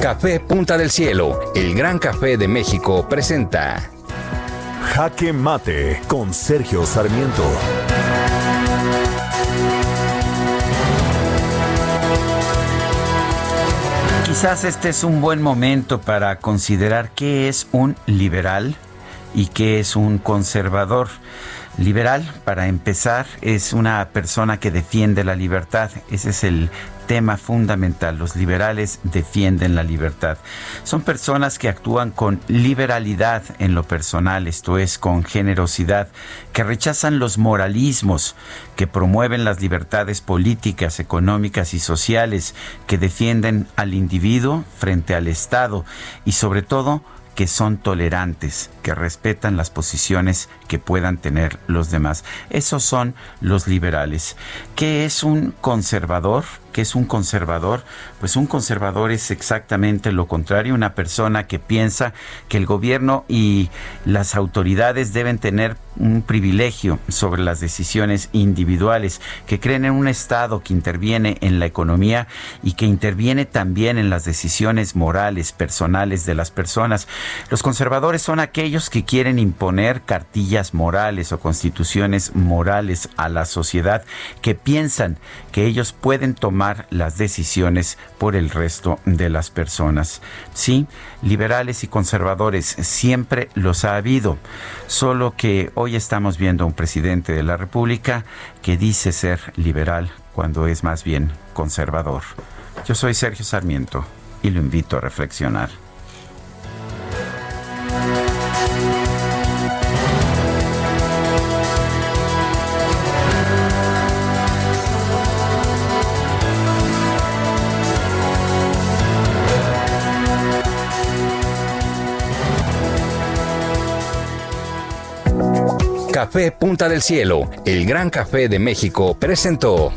Café Punta del Cielo, el gran café de México, presenta Jaque Mate con Sergio Sarmiento. Quizás este es un buen momento para considerar qué es un liberal y qué es un conservador. Liberal, para empezar, es una persona que defiende la libertad. Ese es el tema fundamental. Los liberales defienden la libertad. Son personas que actúan con liberalidad en lo personal, esto es, con generosidad, que rechazan los moralismos, que promueven las libertades políticas, económicas y sociales, que defienden al individuo frente al Estado y sobre todo que son tolerantes, que respetan las posiciones que puedan tener los demás. Esos son los liberales. ¿Qué es un conservador? ¿Qué es un conservador? Pues un conservador es exactamente lo contrario, una persona que piensa que el gobierno y las autoridades deben tener un privilegio sobre las decisiones individuales, que creen en un Estado que interviene en la economía y que interviene también en las decisiones morales, personales de las personas. Los conservadores son aquellos que quieren imponer cartillas morales o constituciones morales a la sociedad, que piensan que ellos pueden tomar las decisiones por el resto de las personas. Sí, liberales y conservadores siempre los ha habido, solo que hoy estamos viendo a un presidente de la República que dice ser liberal cuando es más bien conservador. Yo soy Sergio Sarmiento y lo invito a reflexionar. Café Punta del Cielo, el gran café de México, presentó.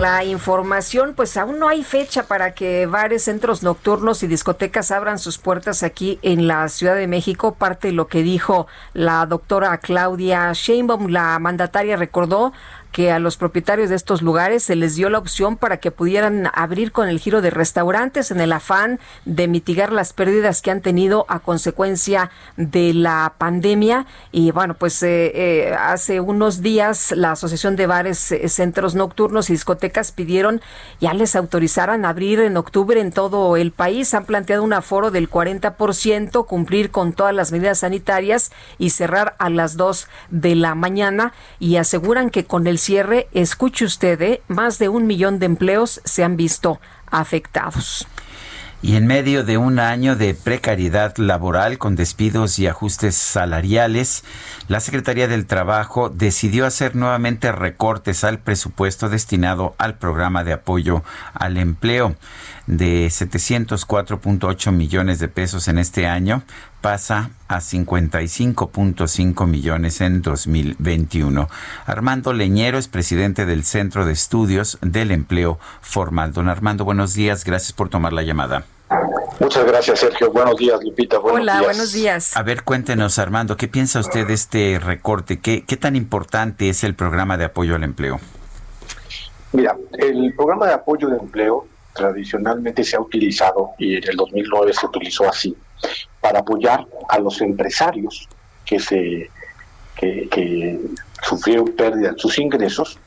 la información, pues aún no hay fecha para que bares, centros nocturnos y discotecas abran sus puertas aquí en la Ciudad de México. Parte de lo que dijo la doctora Claudia Sheinbaum, la mandataria recordó que a los propietarios de estos lugares se les dio la opción para que pudieran abrir con el giro de restaurantes en el afán de mitigar las pérdidas que han tenido a consecuencia de la pandemia. Y bueno, pues eh, eh, hace unos días la Asociación de Bares, eh, Centros Nocturnos y Discotecas pidieron ya les autorizaran abrir en octubre en todo el país. Han planteado un aforo del 40%, cumplir con todas las medidas sanitarias y cerrar a las 2 de la mañana y aseguran que con el cierre, escuche usted, ¿eh? más de un millón de empleos se han visto afectados. Y en medio de un año de precariedad laboral con despidos y ajustes salariales, la Secretaría del Trabajo decidió hacer nuevamente recortes al presupuesto destinado al programa de apoyo al empleo de 704.8 millones de pesos en este año pasa a 55.5 millones en 2021. Armando Leñero es presidente del Centro de Estudios del Empleo Formal. Don Armando, buenos días. Gracias por tomar la llamada. Muchas gracias, Sergio. Buenos días, Lupita. Buenos Hola, buenos días. A ver, cuéntenos, Armando, ¿qué piensa usted de este recorte? ¿Qué, ¿Qué tan importante es el programa de apoyo al empleo? Mira, el programa de apoyo al empleo tradicionalmente se ha utilizado, y en el 2009 se utilizó así, para apoyar a los empresarios que se que, sufrieron pérdida en sus ingresos,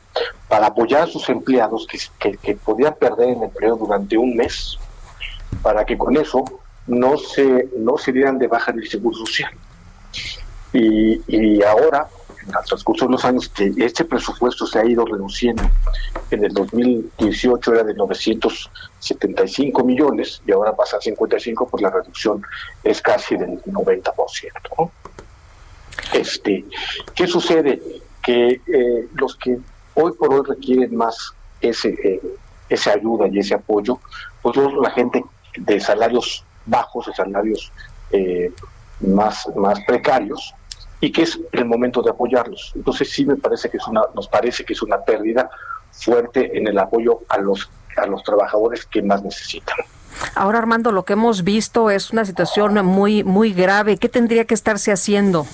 para apoyar a sus empleados que, que, podían perder el empleo durante un mes, para que con eso no se, no se dieran de baja en el seguro social. Y, y ahora en el transcurso de los años que este presupuesto se ha ido reduciendo. En el 2018 era de 975 millones y ahora pasa a 55, pues la reducción es casi del 90%. ¿no? Este, ¿Qué sucede? Que eh, los que hoy por hoy requieren más ese, eh, esa ayuda y ese apoyo, pues la gente de salarios bajos, de salarios eh, más, más precarios, y que es el momento de apoyarlos. Entonces sí me parece que es una, nos parece que es una pérdida fuerte en el apoyo a los, a los trabajadores que más necesitan. Ahora Armando, lo que hemos visto es una situación muy, muy grave. ¿Qué tendría que estarse haciendo?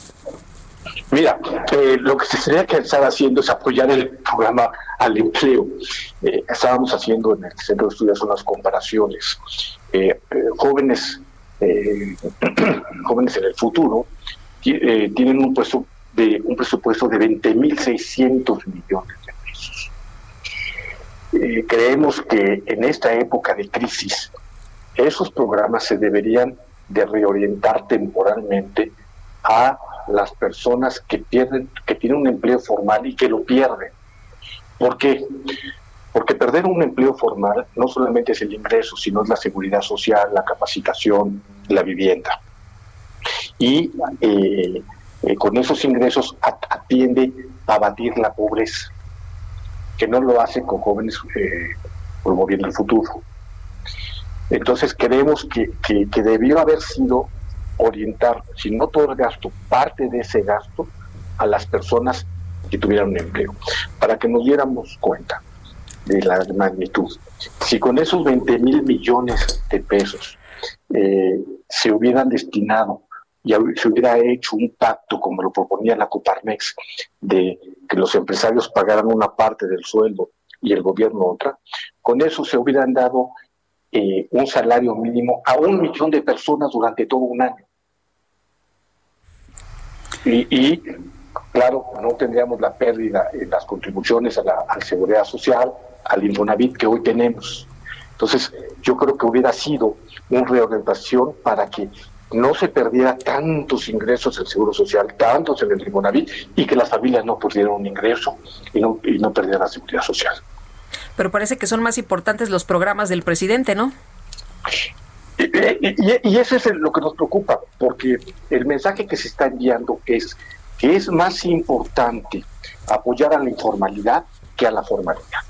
Mira, eh, lo que se tendría que estar haciendo es apoyar el programa al empleo. Eh, estábamos haciendo en el Centro de Estudios unas comparaciones. Eh, jóvenes, *clears throat* jóvenes en el futuro eh, tienen un, puesto de, un presupuesto de 20.600 millones de pesos. Eh, creemos que en esta época de crisis esos programas se deberían de reorientar temporalmente a las personas que pierden, que tienen un empleo formal y que lo pierden. ¿Por qué? Porque perder un empleo formal no solamente es el ingreso, sino es la seguridad social, la capacitación, la vivienda y eh, eh, con esos ingresos atiende a abatir la pobreza, que no lo hace con jóvenes eh, promoviendo el futuro. Entonces creemos que, que, debió haber sido orientar, si no todo el gasto, parte de ese gasto a las personas que tuvieran un empleo, para que nos diéramos cuenta de la magnitud. Si con esos 20 mil millones de pesos se hubieran destinado y se hubiera hecho un pacto como lo proponía la Coparmex de que los empresarios pagaran una parte del sueldo y el gobierno otra, con eso se hubieran dado eh, un salario mínimo a un millón de personas durante todo un año. Y, claro, no tendríamos la pérdida en las contribuciones a la seguridad social, al Infonavit que hoy tenemos. Entonces, yo creo que hubiera sido una reorientación para que no se perdiera tantos ingresos del Seguro Social, tantos en el Infonavit, y que las familias no perdieran un ingreso y no, y no perdieran la seguridad social. Pero parece que son más importantes los programas del presidente, ¿no? Y, y, eso es lo que nos preocupa, porque el mensaje que se está enviando es que es más importante apoyar a la informalidad que a la formalidad.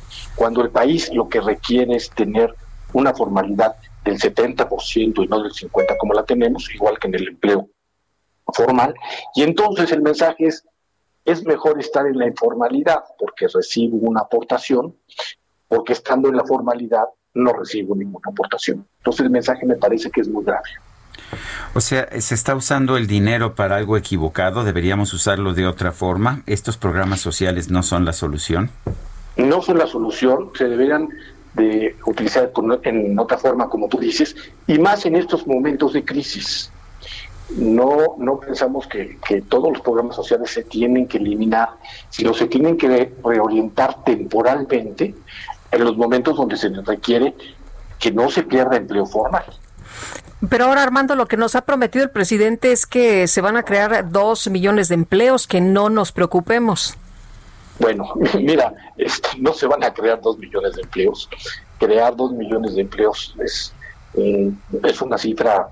Cuando el país lo que requiere es tener una formalidad del 70% y no del 50% como la tenemos, igual que en el empleo formal. Y entonces el mensaje es, es mejor estar en la informalidad porque recibo una aportación porque estando en la formalidad no recibo ninguna aportación. Entonces el mensaje me parece que es muy grave. O sea, se está usando el dinero para algo equivocado, deberíamos usarlo de otra forma. ¿Estos programas sociales no son la solución? No son la solución, se deberían de utilizar en otra forma, como tú dices, y más en estos momentos de crisis. No, no pensamos que, que todos los programas sociales se tienen que eliminar, sino se tienen que reorientar temporalmente en los momentos donde se requiere que no se pierda empleo formal. Pero ahora, Armando, lo que nos ha prometido el presidente es que se van a crear dos millones de empleos, que no nos preocupemos. Bueno, *laughs* mira, este, no se van a crear dos millones de empleos. Crear dos millones de empleos es, eh, es una cifra,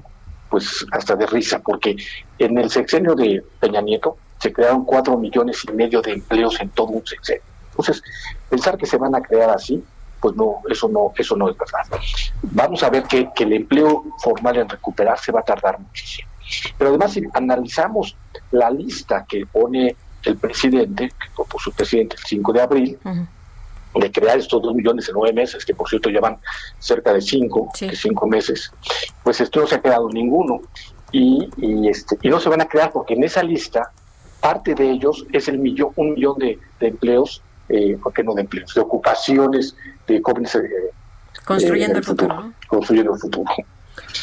pues, hasta de risa, porque en el sexenio de Peña Nieto se crearon cuatro millones y medio de empleos en todo un sexenio. Entonces, pensar que se van a crear así pues no, eso no, eso no es verdad. Vamos a ver que, el empleo formal en recuperarse va a tardar muchísimo. Pero además, si analizamos la lista que pone el presidente, que propuso su presidente el 5 de abril, de crear estos dos millones en nueve meses, que por cierto llevan cerca de cinco, cinco meses, pues esto no se ha creado ninguno. Y, y, este, y no se van a crear porque en esa lista parte de ellos es el millón, un millón de, de empleos eh, ¿por qué no de empleos? De ocupaciones de jóvenes. Eh, construyendo eh, el futuro. Construyendo el futuro.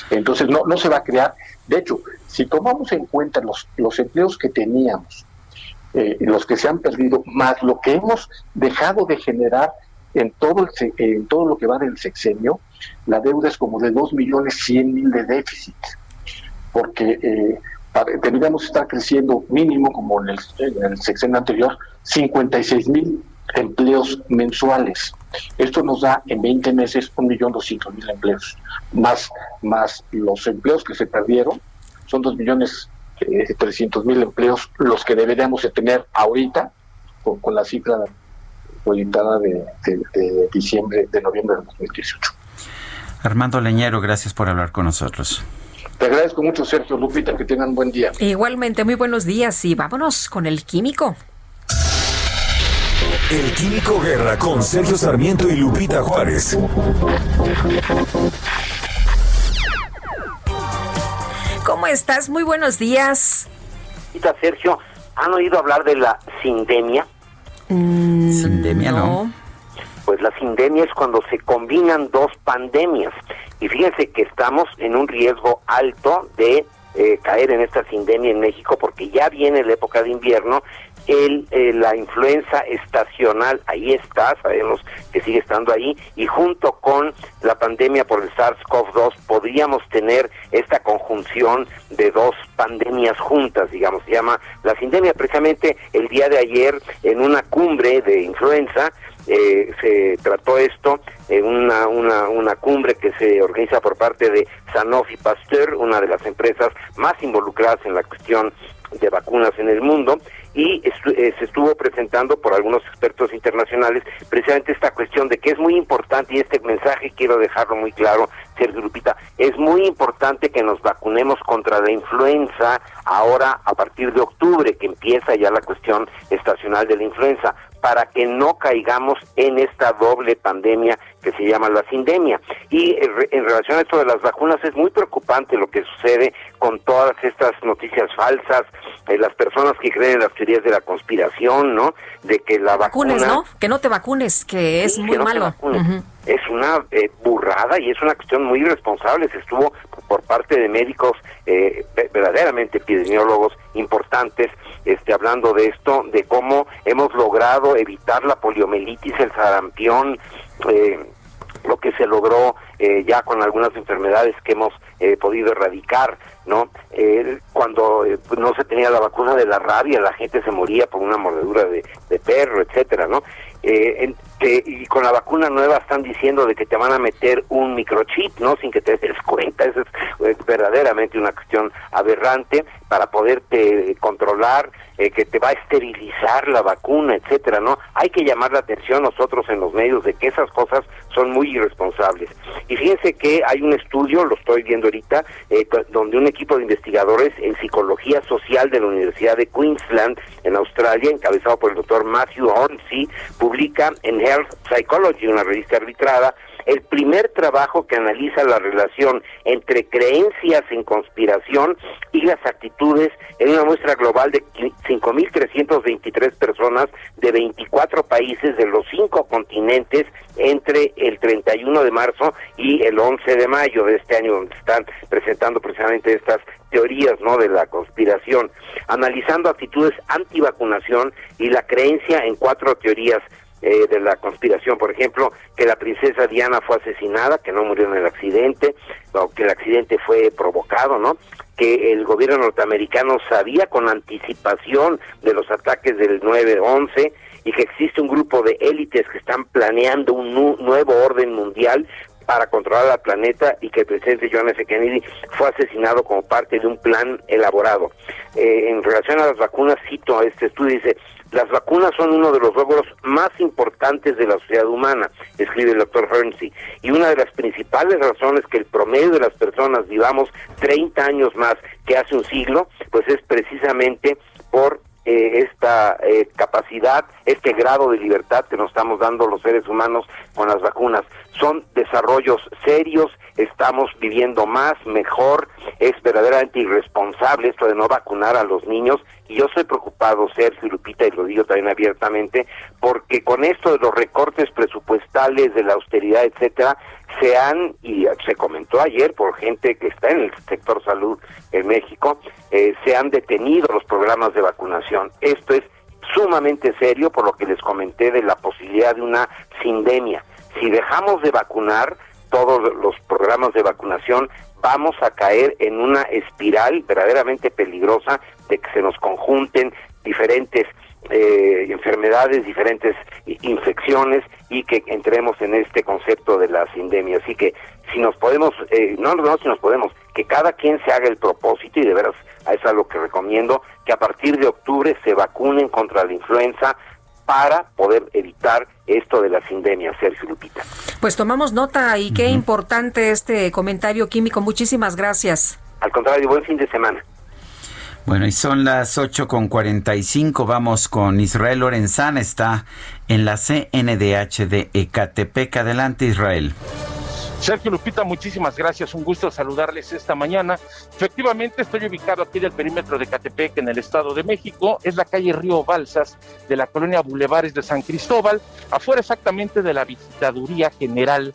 Entonces, no, no se va a crear. De hecho, si tomamos en cuenta los, los empleos que teníamos, eh, los que se han perdido, más lo que hemos dejado de generar en todo, el, en todo lo que va del sexenio, la deuda es como de 2 millones 100 mil de déficit. Porque eh, deberíamos estar creciendo mínimo, como en el, en el sexenio anterior, 56 mil empleos mensuales. Esto nos da en 20 meses 1.200.000 empleos, más, más los empleos que se perdieron, son 2.300.000 mil empleos los que deberíamos de tener ahorita con, la cifra proyectada de, de, diciembre, de noviembre de 2018. Armando Leñero, gracias por hablar con nosotros. Te agradezco mucho, Sergio Lupita, que tengan buen día. Igualmente, muy buenos días y vámonos con el químico. El Químico Guerra con Sergio Sarmiento y Lupita Juárez. ¿Cómo estás? Muy buenos días. Sergio, ¿han oído hablar de la sindemia? Mm, sindemia, no. Pues la sindemia es cuando se combinan dos pandemias. Y fíjense que estamos en un riesgo alto de eh, caer en esta sindemia en México porque ya viene la época de invierno el, eh, la influenza estacional, ahí está, sabemos que sigue estando ahí, y junto con la pandemia por el SARS-CoV-2 podríamos tener esta conjunción de dos pandemias juntas, digamos, se llama la sindemia. Precisamente el día de ayer, en una cumbre de influenza, eh, se trató esto en una, una, una cumbre que se organiza por parte de Sanofi Pasteur, una de las empresas más involucradas en la cuestión de vacunas en el mundo, y eh, se estuvo presentando por algunos expertos internacionales precisamente esta cuestión de que es muy importante y este mensaje quiero dejarlo muy claro, Sergio Lupita, es muy importante que nos vacunemos contra la influenza ahora a partir de octubre que empieza ya la cuestión estacional de la influenza para que no caigamos en esta doble pandemia que se llama la sindemia. Y en relación a esto de las vacunas es muy preocupante lo que sucede con todas estas noticias falsas, eh, las personas que creen en las teorías de la conspiración, ¿no? De que la vacunes, ¿no? Que no te vacunes, que es muy malo. Es una eh, burrada y es una cuestión muy irresponsable. Se estuvo por parte de médicos eh, verdaderamente epidemiólogos importantes este, hablando de esto, de cómo hemos logrado evitar la poliomielitis, el sarampión, eh, lo que se logró eh, ya con algunas enfermedades que hemos eh, podido erradicar, ¿no? cuando no se tenía la vacuna de la rabia, la gente se moría por una mordedura de, de perro, etcétera, ¿no? Eh, y con la vacuna nueva están diciendo de que te van a meter un microchip, ¿no? Sin que te des *laughs* cuenta, eso es, verdaderamente una cuestión aberrante para poderte controlar, eh, que te va a esterilizar la vacuna, etcétera, ¿no? Hay que llamar la atención nosotros en los medios de que esas cosas son muy irresponsables. Y fíjense que hay un estudio, lo estoy viendo ahorita, eh, donde un equipo de investigadores en psicología social de la Universidad de Queensland, en Australia, encabezado por el doctor Matthew Hornsey, publica en Health Psychology, una revista arbitrada, el primer trabajo que analiza la relación entre creencias en conspiración y las actitudes en una muestra global de 5.323 personas de 24 países de los cinco continentes entre el 31 de marzo y el 11 de mayo de este año, donde están presentando precisamente estas teorías no de la conspiración, analizando actitudes antivacunación y la creencia en cuatro teorías eh, de la conspiración, por ejemplo, que la princesa Diana fue asesinada, que no murió en el accidente, o que el accidente fue provocado, ¿no? Que el gobierno norteamericano sabía con anticipación de los ataques del 9-11 y que existe un grupo de élites que están planeando un nuevo orden mundial para controlar al planeta y que el presidente John F. Kennedy fue asesinado como parte de un plan elaborado. Eh, en relación a las vacunas, cito este estudio, dice, las vacunas son uno de los logros más importantes de la sociedad humana, escribe el doctor Hernsey, y una de las principales razones que el promedio de las personas vivamos 30 años más que hace un siglo, pues es precisamente por eh, esta eh, capacidad, este grado de libertad que nos estamos dando los seres humanos con las vacunas. Son desarrollos serios, estamos viviendo más, mejor, es verdaderamente irresponsable esto de no vacunar a los niños y yo soy preocupado, Sergio Lupita, y lo digo también abiertamente, porque con esto de los recortes presupuestales, de la austeridad, etcétera, se han, y se comentó ayer por gente que está en el sector salud en México, eh, se han detenido los programas de vacunación. Esto es sumamente serio por lo que les comenté de la posibilidad de una sindemia. Si dejamos de vacunar todos los programas de vacunación, vamos a caer en una espiral verdaderamente peligrosa de que se nos conjunten diferentes eh, enfermedades, diferentes infecciones y que entremos en este concepto de la sindemia. Así que si nos podemos, eh, no, no si nos podemos, que cada quien se haga el propósito y de veras es algo que recomiendo, que a partir de octubre se vacunen contra la influenza para poder evitar esto de la sindemia, Sergio Lupita. Pues tomamos nota y qué importante este comentario químico. Muchísimas gracias. Al contrario, buen fin de semana. Bueno, y son las 8 con 45. Vamos con Israel Lorenzana. Está en la CNDH de Ecatepec. Adelante, Israel. Sergio Lupita, muchísimas gracias. Un gusto saludarles esta mañana. Efectivamente, estoy ubicado aquí del perímetro de Ecatepec, en el Estado de México. Es la calle Río Balsas de la colonia Bulevares de San Cristóbal, afuera exactamente de la Visitaduría General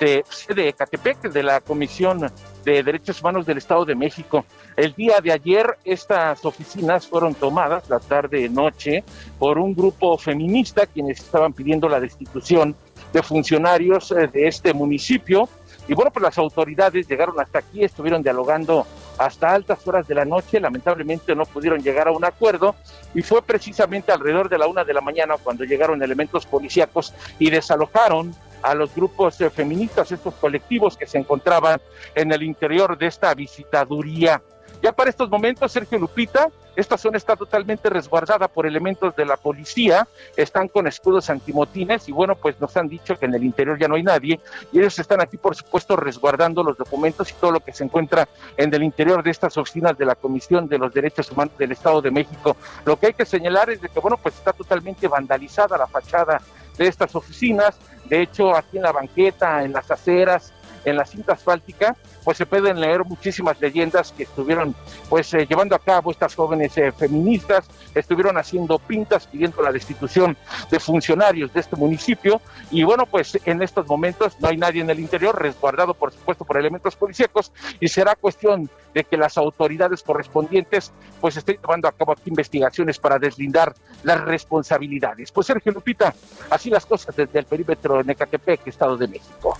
de, de Ecatepec, de la Comisión de Derechos Humanos del Estado de México. El día de ayer estas oficinas fueron tomadas la tarde noche por un grupo feminista quienes estaban pidiendo la destitución de funcionarios eh, de este municipio. Y bueno, pues las autoridades llegaron hasta aquí, estuvieron dialogando hasta altas horas de la noche, lamentablemente no pudieron llegar a un acuerdo y fue precisamente alrededor de la una de la mañana cuando llegaron elementos policíacos y desalojaron a los grupos eh, feministas, estos colectivos que se encontraban en el interior de esta visitaduría. Ya para estos momentos, Sergio Lupita, esta zona está totalmente resguardada por elementos de la policía, están con escudos antimotines y bueno, pues nos han dicho que en el interior ya no hay nadie y ellos están aquí, por supuesto, resguardando los documentos y todo lo que se encuentra en el interior de estas oficinas de la Comisión de los Derechos Humanos del Estado de México. Lo que hay que señalar es de que, bueno, pues está totalmente vandalizada la fachada de estas oficinas, de hecho, aquí en la banqueta, en las aceras, en la cinta asfáltica, pues se pueden leer muchísimas leyendas que estuvieron pues eh, llevando a cabo estas jóvenes eh, feministas, estuvieron haciendo pintas pidiendo la destitución de funcionarios de este municipio y bueno, pues en estos momentos no hay nadie en el interior, resguardado por supuesto por elementos policíacos y será cuestión de que las autoridades correspondientes pues estén llevando a cabo aquí investigaciones para deslindar las responsabilidades. Pues Sergio Lupita, así las cosas desde el perímetro de Necatepec, Estado de México.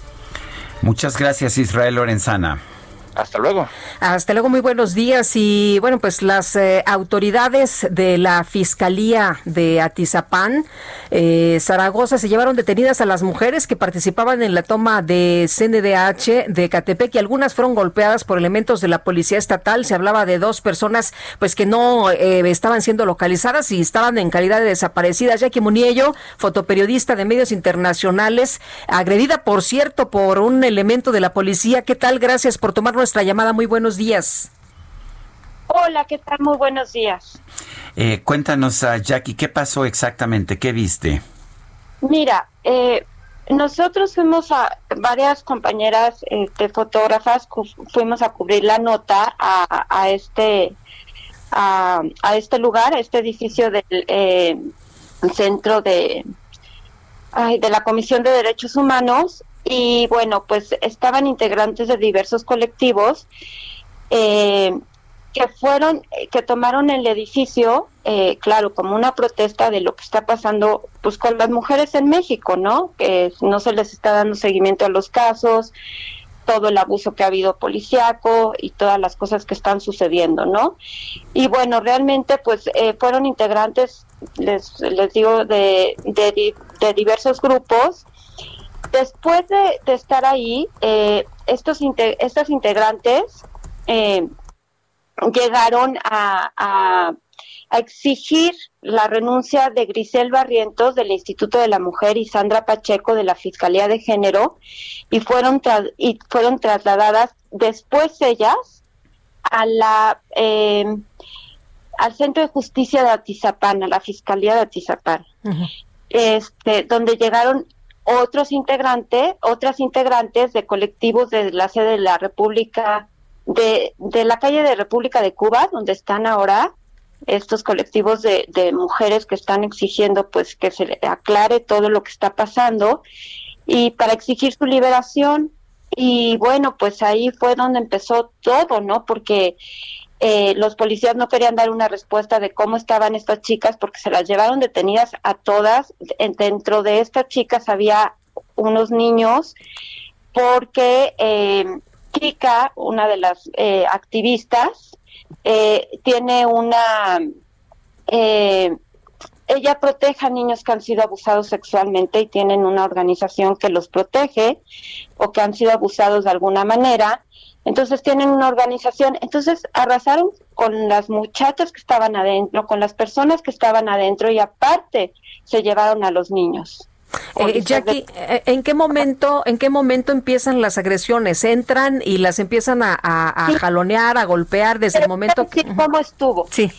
Muchas gracias, Israel Lorenzana. Hasta luego. Hasta luego, muy buenos días. Y bueno, pues las eh, autoridades de la Fiscalía de Atizapán, eh, Zaragoza, se llevaron detenidas a las mujeres que participaban en la toma de CNDH de Catepec y algunas fueron golpeadas por elementos de la Policía Estatal. Se hablaba de dos personas pues que no eh, estaban siendo localizadas y estaban en calidad de desaparecidas. Jackie Muniello, fotoperiodista de medios internacionales, agredida, por cierto, por un elemento de la policía. ¿Qué tal? Gracias por tomar nuestra llamada. Muy buenos días. Hola, ¿qué tal? Muy buenos días. Eh, cuéntanos, a Jackie, ¿qué pasó exactamente? ¿Qué viste? Mira, eh, nosotros fuimos a varias compañeras este, fotógrafas, fuimos a cubrir la nota a, este a, este lugar, a este edificio del eh, centro de de la Comisión de Derechos Humanos y bueno, pues estaban integrantes de diversos colectivos eh, que fueron, que tomaron el edificio, eh, claro, como una protesta de lo que está pasando pues con las mujeres en México, ¿no? Que no se les está dando seguimiento a los casos, todo el abuso que ha habido policiaco y todas las cosas que están sucediendo, ¿no? Y bueno, realmente pues eh, fueron integrantes, les, les digo, de, de, diversos grupos. Después de, estar ahí, eh, estos, estos integrantes eh, llegaron a, exigir la renuncia de Grisel Barrientos del Instituto de la Mujer y Sandra Pacheco de la Fiscalía de Género y fueron, y fueron trasladadas después ellas a la eh, al Centro de Justicia de Atizapán, a la Fiscalía de Atizapán, este, donde llegaron otros integrantes, otras integrantes de colectivos de la sede de la República de, de la calle de República de Cuba, donde están ahora estos colectivos de, de mujeres que están exigiendo pues que se aclare todo lo que está pasando y para exigir su liberación. Y bueno pues ahí fue donde empezó todo no porque eh, los policías no querían dar una respuesta de cómo estaban estas chicas porque se las llevaron detenidas a todas dentro de estas chicas había unos niños porque eh, Kika, una de las eh, activistas, eh, tiene una... Eh, ella protege a niños que han sido abusados sexualmente y tienen una organización que los protege o que han sido abusados de alguna manera. Entonces tienen una organización. Entonces arrasaron con las muchachas que estaban adentro, con las personas que estaban adentro y aparte se llevaron a los niños. Eh, Jackie, eh, ¿en qué momento, en qué momento empiezan las agresiones? Entran y las empiezan a, jalonear, a golpear desde el momento que. ¿Cómo estuvo? Sí.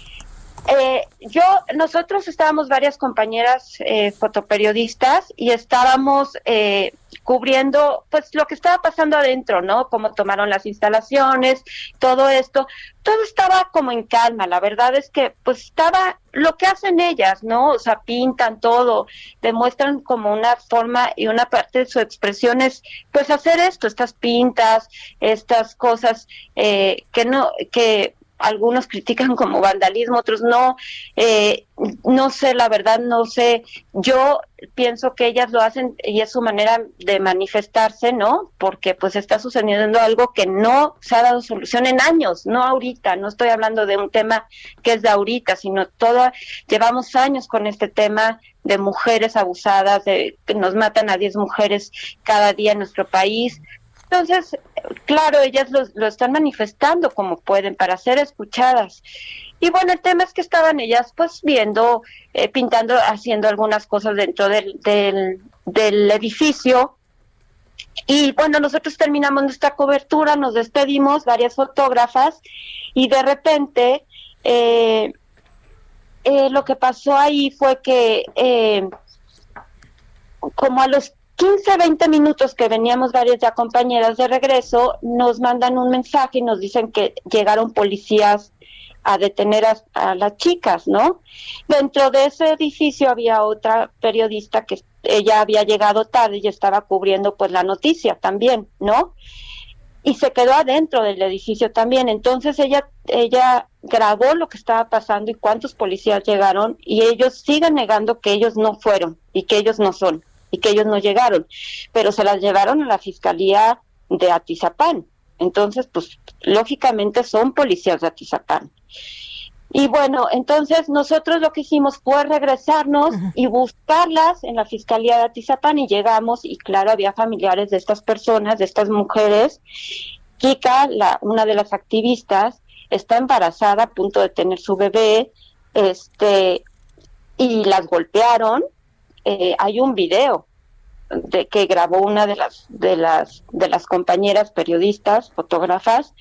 Eh, yo, nosotros estábamos varias compañeras eh, fotoperiodistas y estábamos eh, cubriendo pues lo que estaba pasando adentro, ¿no? Cómo tomaron las instalaciones, todo esto. Todo estaba como en calma, la verdad es que pues estaba lo que hacen ellas, ¿no? O sea, pintan todo, demuestran como una forma y una parte de su expresión es pues hacer esto, estas pintas, estas cosas eh, que no, que algunos critican como vandalismo, otros no. Eh, no sé, la verdad, no sé. Yo pienso que ellas lo hacen y es su manera de manifestarse, ¿no? Porque pues está sucediendo algo que no se ha dado solución en años, no ahorita. No estoy hablando de un tema que es de ahorita, sino todo, llevamos años con este tema de mujeres abusadas, de que nos matan a 10 mujeres cada día en nuestro país, entonces, claro, ellas lo, están manifestando como pueden para ser escuchadas. Y bueno, el tema es que estaban ellas pues viendo, eh, pintando, haciendo algunas cosas dentro del, del, edificio. Y bueno, nosotros terminamos nuestra cobertura, nos despedimos, varias fotógrafas, y de repente eh, eh, lo que pasó ahí fue que como a los 15, 20 minutos que veníamos varias ya compañeras de regreso, nos mandan un mensaje y nos dicen que llegaron policías a detener a, las chicas, ¿no? Dentro de ese edificio había otra periodista que ella había llegado tarde y estaba cubriendo pues la noticia también, ¿no? Y se quedó adentro del edificio también. Entonces ella ella grabó lo que estaba pasando y cuántos policías llegaron y ellos siguen negando que ellos no fueron y que ellos no son y que ellos no llegaron, pero se las llevaron a la fiscalía de Atizapán. Entonces, pues lógicamente son policías de Atizapán. Y bueno, entonces nosotros lo que hicimos fue regresarnos y buscarlas en la Fiscalía de Atizapán y llegamos y claro, había familiares de estas personas, de estas mujeres. Kika, la, una de las activistas, está embarazada a punto de tener su bebé, este, y las golpearon, eh, hay un video de que grabó una de las de las de las compañeras periodistas, fotógrafas,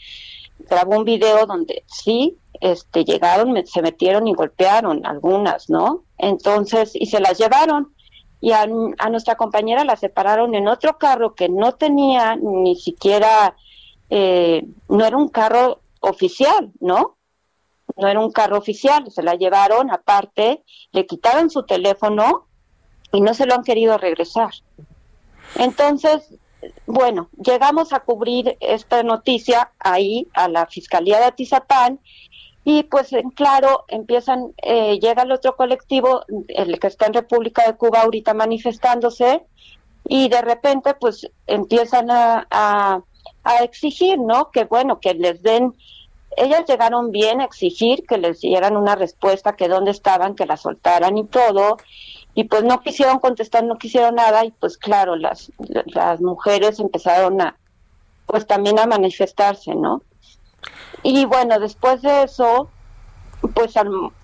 grabó un video donde sí este llegaron, se metieron y golpearon algunas, ¿no? Entonces, y se las llevaron. y a, nuestra compañera la separaron en otro carro que no tenía ni siquiera, eh, no era un carro oficial, ¿no? No era un carro oficial, se la llevaron aparte, le quitaron su teléfono y no se lo han querido regresar. Entonces, bueno, llegamos a cubrir esta noticia ahí a la Fiscalía de Atizapán y pues en claro empiezan, eh, llega el otro colectivo, el que está en República de Cuba ahorita manifestándose y de repente pues empiezan a, a, exigir, ¿no? Que bueno, que les den, ellas llegaron bien a exigir que les dieran una respuesta, que dónde estaban, que la soltaran y todo, y pues no quisieron contestar, no quisieron nada y pues claro, las, las mujeres empezaron a, pues también a manifestarse, ¿no? Y bueno, después de eso, pues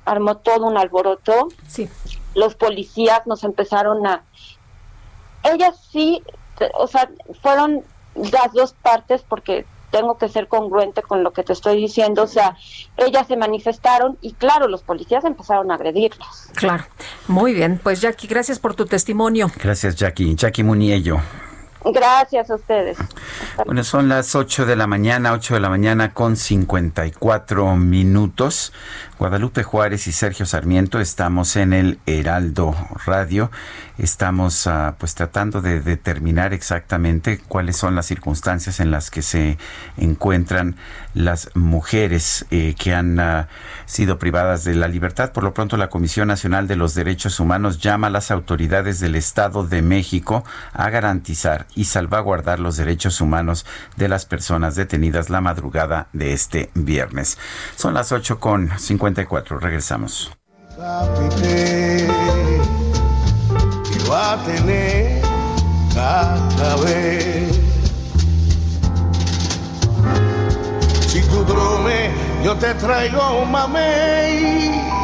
armó, todo un alboroto. Sí. Los policías nos empezaron a... Ellas sí, o sea, fueron las dos partes porque tengo que ser congruente con lo que te estoy diciendo. O sea, ellas se manifestaron y claro, los policías empezaron a agredirlas. Claro. Muy bien. Pues Jackie, gracias por tu testimonio. Gracias, Jackie. Jackie Muniello. Gracias a ustedes. Bueno, son las 8 de la mañana, 8 de la mañana con 54 minutos. Guadalupe Juárez y Sergio Sarmiento estamos en el Heraldo Radio. Estamos ah, pues tratando de determinar exactamente cuáles son las circunstancias en las que se encuentran las mujeres eh, que han ah, sido privadas de la libertad. Por lo pronto, la Comisión Nacional de los Derechos Humanos llama a las autoridades del Estado de México a garantizar y salvaguardar los derechos humanos de las personas detenidas la madrugada de este viernes. Son las 8 con 54. Regresamos. tú yo te traigo un mamey.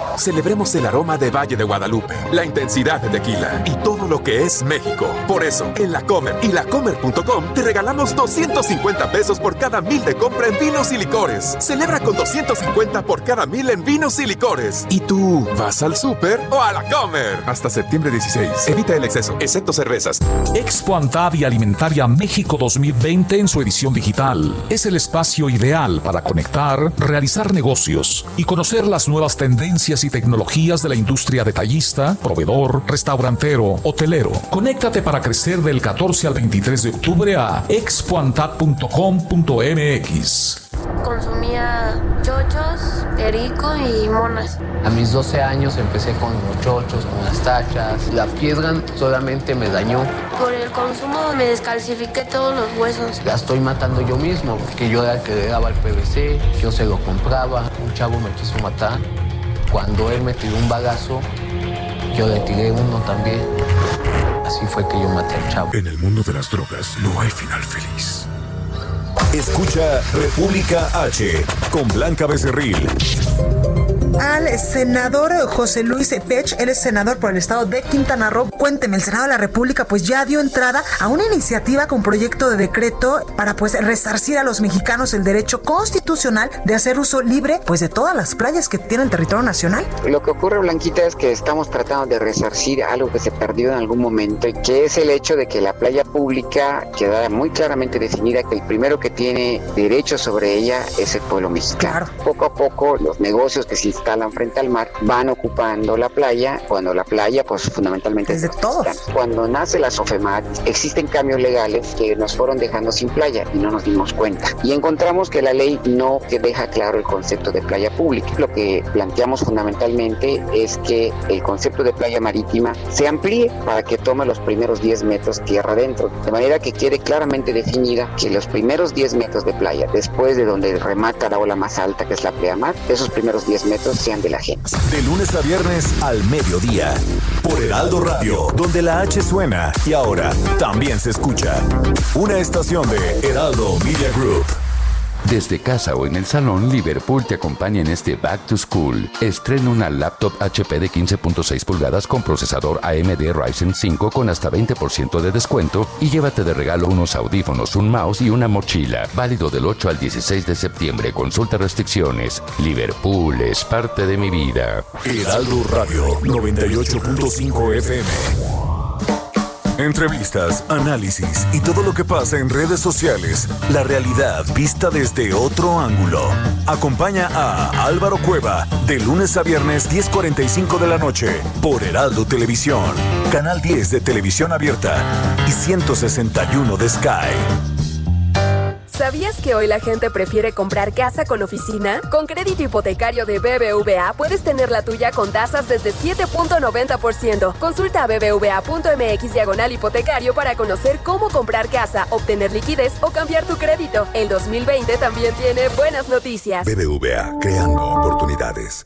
Celebremos el aroma de Valle de Guadalupe, la intensidad de tequila y todo lo que es México. Por eso, en La Comer y lacomer.com te regalamos 250 pesos por cada mil de compra en vinos y licores. Celebra con 250 por cada mil en vinos y licores. ¿Y tú vas al súper o a La Comer? Hasta septiembre 16. Evita el exceso, excepto cervezas. Expo Antad y Alimentaria México 2020 en su edición digital. Es el espacio ideal para conectar, realizar negocios y conocer las nuevas tendencias y tecnologías de la industria detallista, proveedor, restaurantero, hotelero. Conéctate para crecer del 14 al 23 de octubre a expoantat.com.mx. Consumía chochos, perico y monas. A mis 12 años empecé con los chochos, con las tachas. La piedra solamente me dañó. Por el consumo me descalcifiqué todos los huesos. La estoy matando yo mismo, porque yo era el que le daba el PVC, yo se lo compraba. Un chavo me quiso matar cuando él me tiró un bagazo, yo le tiré uno también. Así fue que yo maté al chavo. En el mundo de las drogas no hay final feliz. Escucha República H con Blanca Becerril al senador José Luis Pech, él es senador por el estado de Quintana Roo. Cuénteme, el Senado de la República pues ya dio entrada a una iniciativa con proyecto de decreto para pues resarcir a los mexicanos el derecho constitucional de hacer uso libre pues de todas las playas que tiene el territorio nacional. Lo que ocurre, Blanquita, es que estamos tratando de resarcir algo que se perdió en algún momento, y que es el hecho de que la playa pública queda muy claramente definida que el primero que tiene derecho sobre ella es el pueblo mexicano. Poco a poco los negocios que se instalan frente al mar van ocupando la playa, cuando la playa pues fundamentalmente es de todos. Cuando nace la SOFEMAT existen cambios legales que nos fueron dejando sin playa y no nos dimos cuenta. Y encontramos que la ley no que deja claro el concepto de playa pública. Lo que planteamos fundamentalmente es que el concepto de playa marítima se amplíe para que tome los primeros 10 metros tierra adentro, de manera que quede claramente definida que los primeros 10 metros de playa, después de donde remata la ola más alta que es la pleamar, esos primeros 10 metros de. De lunes a viernes al mediodía, por Heraldo Radio, donde la H suena y ahora también se escucha. Una estación de Heraldo Media Group. Desde casa o en el salón, Liverpool te acompaña en este Back to School. Estrena una laptop HP de 15.6 pulgadas con procesador AMD Ryzen 5 con hasta 20% de descuento y llévate de regalo unos audífonos, un mouse y una mochila. Válido del 8 al 16 de septiembre. Consulta restricciones. Liverpool es parte de mi vida. Heraldo Radio 98.5 FM. Entrevistas, análisis y todo lo que pasa en redes sociales. La realidad vista desde otro ángulo. Acompaña a Álvaro Cueva de lunes a viernes 10.45 de la noche por Heraldo Televisión, Canal 10 de Televisión Abierta y 161 de Sky. ¿Sabías que hoy la gente prefiere comprar casa con oficina? Con crédito hipotecario de BBVA puedes tener la tuya con tasas desde 7.90%. Consulta a bbva.mx diagonal hipotecario para conocer cómo comprar casa, obtener liquidez o cambiar tu crédito. El 2020 también tiene buenas noticias. BBVA, creando oportunidades.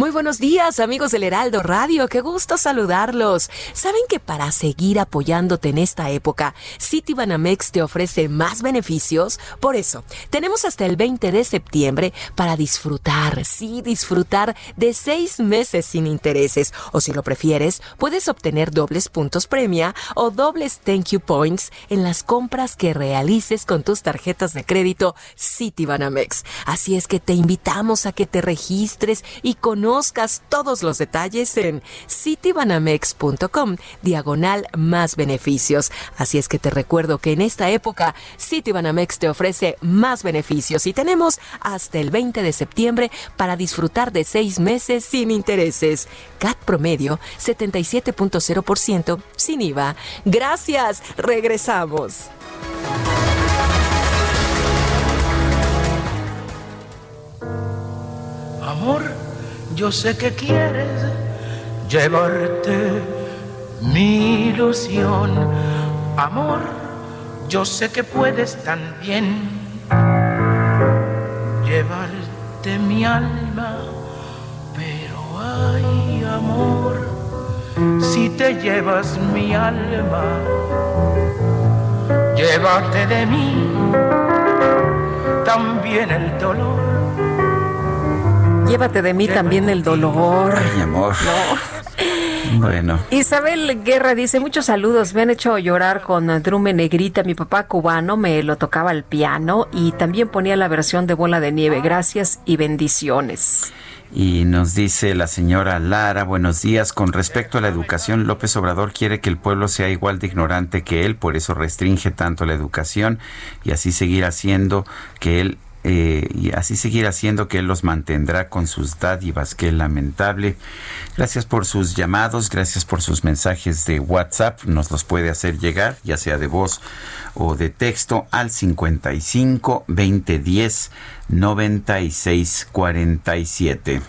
Muy buenos días, amigos del Heraldo Radio. Qué gusto saludarlos. ¿Saben que para seguir apoyándote en esta época, Citibanamex te ofrece más beneficios? Por eso, tenemos hasta el 20 de septiembre para disfrutar, sí, disfrutar de seis meses sin intereses. O si lo prefieres, puedes obtener dobles puntos premia o dobles thank you points en las compras que realices con tus tarjetas de crédito Citibanamex. Así es que te invitamos a que te registres y con conozcas todos los detalles en citibanamex.com, diagonal más beneficios. Así es que te recuerdo que en esta época Citibanamex te ofrece más beneficios y tenemos hasta el 20 de septiembre para disfrutar de seis meses sin intereses. CAT promedio 77.0% sin IVA. Gracias, regresamos. Amor yo sé que quieres llevarte mi ilusión. Amor, yo sé que puedes también llevarte mi alma, pero ay amor, si te llevas mi alma, llévate de mí también el dolor Llévate de mí también el dolor. Ay, amor. Bueno. Isabel Guerra dice, muchos saludos, me han hecho llorar con Drume Negrita, mi papá cubano me lo tocaba al piano y también ponía la versión de Bola de Nieve, gracias y bendiciones. Y nos dice la señora Lara, buenos días, con respecto a la educación, López Obrador quiere que el pueblo sea igual de ignorante que él, por eso restringe tanto la educación y así seguir haciendo que él eh, y así seguir haciendo que Él los mantendrá con sus dádivas. Qué lamentable. Gracias por sus llamados, gracias por sus mensajes de WhatsApp. Nos los puede hacer llegar, ya sea de voz o de texto, al 55 2010 96 47.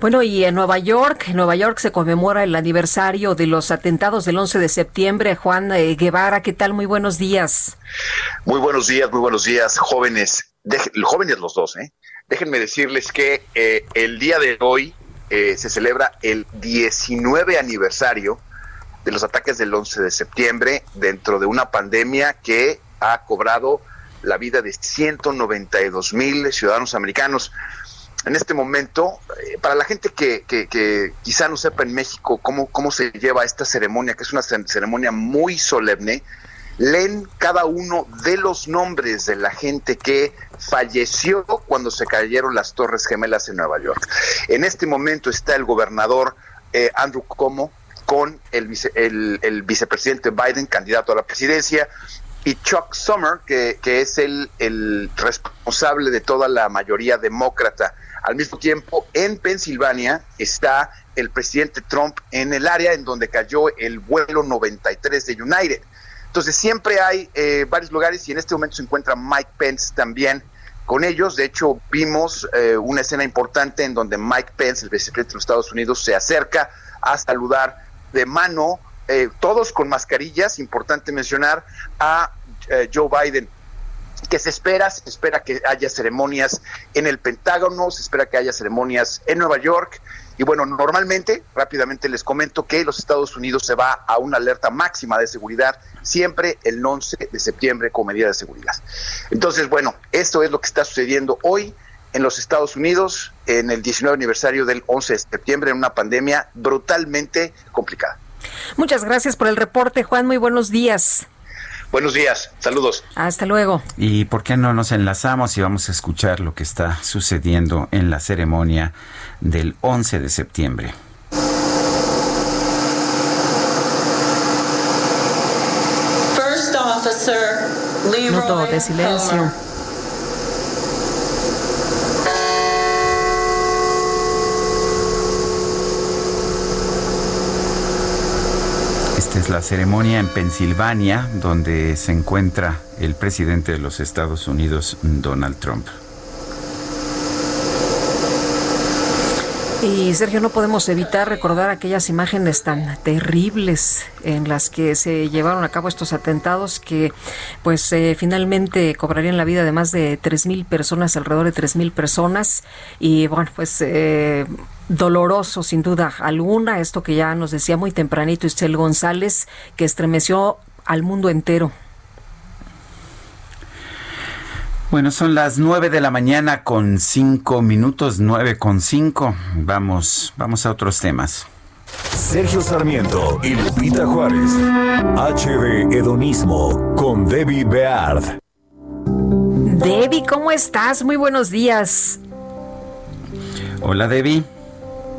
Bueno, y en Nueva York, en Nueva York se conmemora el aniversario de los atentados del 11 de septiembre. Juan eh, Guevara, ¿qué tal? Muy buenos días. Muy buenos días, muy buenos días, jóvenes jóvenes los dos, ¿eh? Déjenme decirles que eh, el día de hoy eh, se celebra el 19 aniversario de los ataques del 11 de septiembre dentro de una pandemia que ha cobrado la vida de 192 mil ciudadanos americanos. En este momento, eh, para la gente que, que, que, quizá no sepa en México cómo se lleva esta ceremonia, que es una ceremonia muy solemne, leen cada uno de los nombres de la gente que falleció cuando se cayeron las Torres Gemelas en Nueva York. En este momento está el gobernador eh, Andrew Cuomo con el, el, vicepresidente Biden, candidato a la presidencia, y Chuck Summer, que, que es el, el responsable de toda la mayoría demócrata. Al mismo tiempo, en Pensilvania está el presidente Trump en el área en donde cayó el vuelo 93 de United. Entonces siempre hay eh, varios lugares y en este momento se encuentra Mike Pence también con ellos. De hecho, vimos eh, una escena importante en donde Mike Pence, el vicepresidente de los Estados Unidos, se acerca a saludar de mano, eh, todos con mascarillas, importante mencionar, a Joe Biden. que se espera, se espera que haya ceremonias en el Pentágono, se espera que haya ceremonias en Nueva York. Y bueno, normalmente, rápidamente les comento que los Estados Unidos se va a una alerta máxima de seguridad siempre el 11 de septiembre como medida de seguridad. Entonces, bueno, esto es lo que está sucediendo hoy en los Estados Unidos en el 19 aniversario del 11 de septiembre en una pandemia brutalmente complicada. Muchas gracias por el reporte, Juan. Muy buenos días. Buenos días, saludos. Hasta luego. ¿Y por qué no nos enlazamos y vamos a escuchar lo que está sucediendo en la ceremonia del 11 de septiembre? First officer, Minuto de silencio. es la ceremonia en Pensilvania, donde se encuentra el presidente de los Estados Unidos, Donald Trump. Y Sergio, no podemos evitar recordar aquellas imágenes tan terribles en las que se llevaron a cabo estos atentados que pues eh, finalmente cobrarían la vida de más de 3.000 personas, alrededor de 3.000 personas. Y bueno, pues eh, doloroso sin duda alguna, esto que ya nos decía muy tempranito Istel González, que estremeció al mundo entero. Bueno, son las nueve de la mañana con cinco minutos, nueve con cinco. Vamos, vamos a otros temas. Sergio Sarmiento y Lupita Juárez. HB Hedonismo con Debbie Beard. Debbie, ¿cómo estás? Muy buenos días. Hola, Debbie.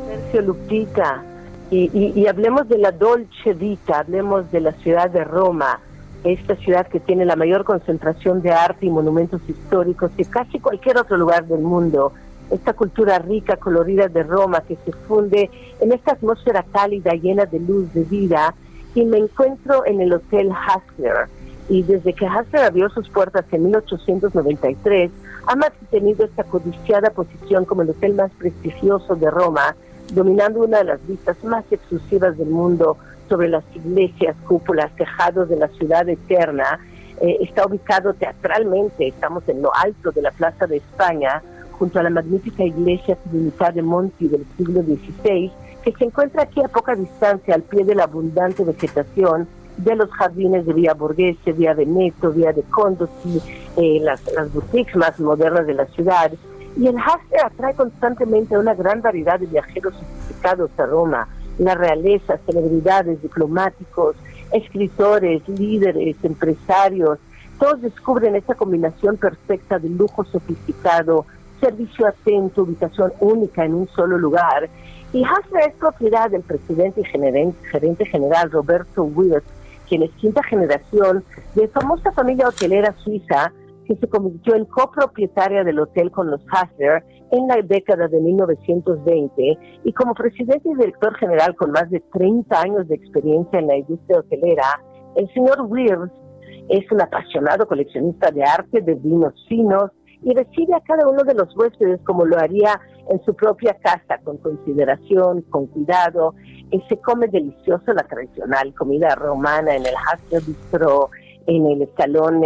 Sergio Lupita. Y, y, y hablemos de la Dolce Vita, hablemos de la ciudad de Roma esta ciudad que tiene la mayor concentración de arte y monumentos históricos que casi cualquier otro lugar del mundo. Esta cultura rica, colorida de Roma que se funde en esta atmósfera cálida, llena de luz, de vida. Y me encuentro en el Hotel Hassler. Y desde que Hassler abrió sus puertas en 1893, ha mantenido esta codiciada posición como el hotel más prestigioso de Roma, dominando una de las vistas más exclusivas del mundo sobre las iglesias, cúpulas, tejados de la ciudad eterna. Eh, está ubicado teatralmente, estamos en lo alto de la Plaza de España, junto a la magnífica iglesia Trinidad de Monti del siglo XVI, que se encuentra aquí a poca distancia al pie de la abundante vegetación de los jardines de Vía Borghese, Vía Veneto, Vía de Condotti, eh, las, las boutiques más modernas de la ciudad. Y el Haste atrae constantemente a una gran variedad de viajeros sofisticados a Roma, la realeza, celebridades, diplomáticos, escritores, líderes, empresarios, todos descubren esta combinación perfecta de lujo sofisticado, servicio atento, ubicación única en un solo lugar. Y Hasra es propiedad del presidente y gerente general Roberto Wirth, quien es quinta generación de famosa familia hotelera suiza que se convirtió en copropietaria del hotel con los Hasler en la década de 1920 y como presidente y director general con más de 30 años de experiencia en la industria hotelera, el señor Wirth es un apasionado coleccionista de arte, de vinos finos y recibe a cada uno de los huéspedes como lo haría en su propia casa, con consideración, con cuidado, y se come delicioso la tradicional comida romana en el Hasler Bistro, en el salón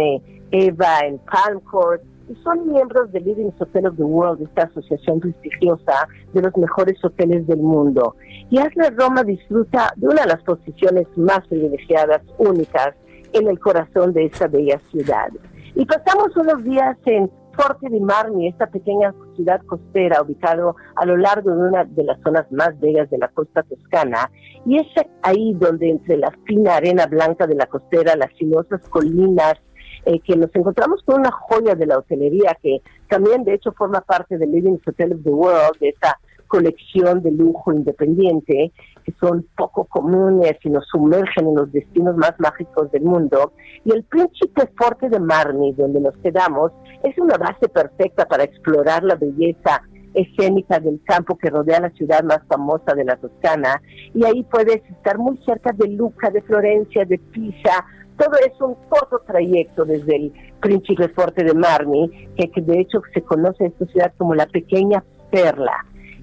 Eva en Palm Court, y son miembros del Leading Hotel of the World, esta asociación prestigiosa de los mejores hoteles del mundo. Y Asler Roma disfruta de una de las posiciones más privilegiadas, únicas, en el corazón de esta bella ciudad. Y pasamos unos días en Forte di Marmi, esta pequeña ciudad costera ubicado a lo largo de una de las zonas más bellas de la costa toscana, y es ahí donde entre la fina arena blanca de la costera, las sinuosas colinas, eh, que nos encontramos con una joya de la hotelería que también de hecho forma parte del Living Hotel of the World, de esta colección de lujo independiente, que son poco comunes y nos sumergen en los destinos más mágicos del mundo. Y el Príncipe Forte de Marni, donde nos quedamos, es una base perfecta para explorar la belleza escénica del campo que rodea la ciudad más famosa de la Toscana. Y ahí puedes estar muy cerca de Luca, de Florencia, de Pisa, todo es un corto trayecto desde el Príncipe Fuerte de Marmi, que, de hecho se conoce esta ciudad como la pequeña perla.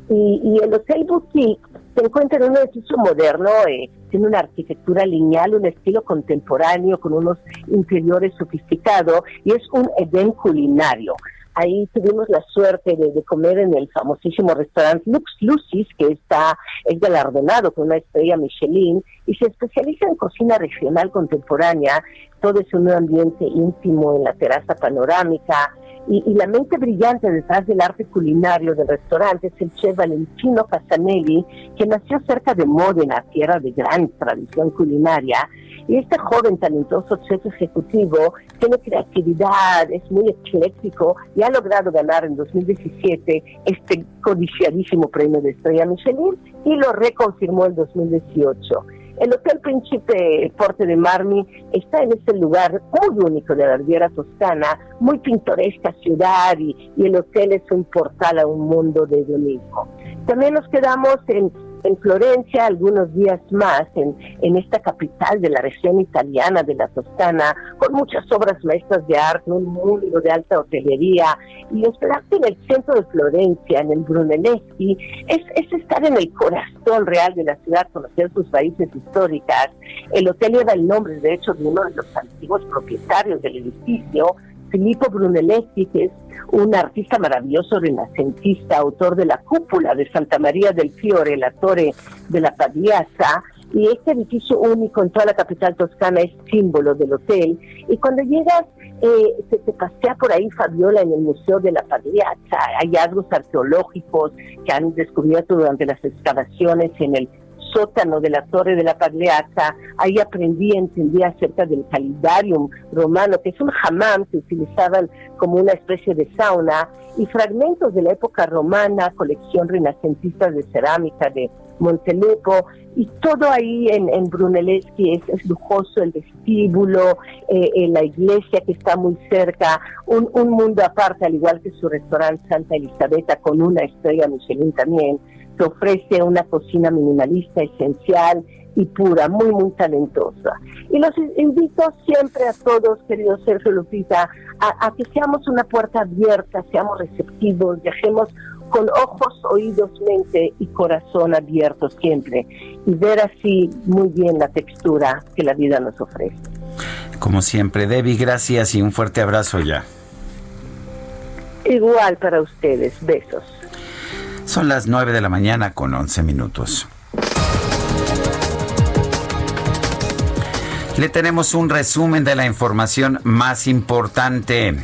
Y, el Hotel Boutique se encuentra en un edificio moderno, eh, tiene una arquitectura lineal, un estilo contemporáneo con unos interiores sofisticados y es un edén culinario. Ahí tuvimos la suerte de, comer en el famosísimo restaurante Lux Lucis, que está, es galardonado con una estrella Michelin y se especializa en cocina regional contemporánea. Todo es un ambiente íntimo en la terraza panorámica, y, la mente brillante detrás del arte culinario del restaurante es el chef Valentino Casanelli, que nació cerca de Módena, tierra de gran tradición culinaria. Y este joven talentoso chef ejecutivo tiene creatividad, es muy ecléctico y ha logrado ganar en 2017 este codiciadísimo premio de Estrella Michelin y lo reconfirmó en 2018. El Hotel Príncipe Porte de Marmi está en este lugar muy único de la Riviera Toscana, muy pintoresca ciudad y, el hotel es un portal a un mundo de mismo. También nos quedamos en en Florencia algunos días más, en, en esta capital de la región italiana de la Toscana, con muchas obras maestras de arte, un mundo de alta hotelería, y hospedarte en el centro de Florencia, en el Brunelleschi, es, es estar en el corazón real de la ciudad, conocer sus raíces históricas. El hotel lleva el nombre, de hecho, de uno de los antiguos propietarios del edificio, Filippo Brunelleschi, que es un artista maravilloso renacentista, autor de la cúpula de Santa María del Fiore, la torre de la Pagliazza, y este edificio único en toda la capital toscana es símbolo del hotel. Y cuando llegas, eh, se te pasea por ahí Fabiola en el Museo de la Pagliazza, hay hallazgos arqueológicos que han descubierto durante las excavaciones en el sótano de la Torre de la Pagliazza, ahí aprendí, entendí acerca del calidarium romano, que es un hammam que utilizaban como una especie de sauna, y fragmentos de la época romana, colección renacentista de cerámica de Montelupo, y todo ahí en, en Brunelleschi es, lujoso, el vestíbulo, eh, eh, la iglesia que está muy cerca, un, un mundo aparte, al igual que su restaurante Santa Elisabetta con una estrella Michelin también ofrece una cocina minimalista, esencial y pura, muy, muy talentosa. Y los invito siempre a todos, queridos Sergio Lupita, a, que seamos una puerta abierta, seamos receptivos, viajemos con ojos, oídos, mente y corazón abiertos siempre y ver así muy bien la textura que la vida nos ofrece. Como siempre, Debbie, gracias y un fuerte abrazo ya. Igual para ustedes, besos. Son las 9 de la mañana con 11 minutos. Le tenemos un resumen de la información más importante.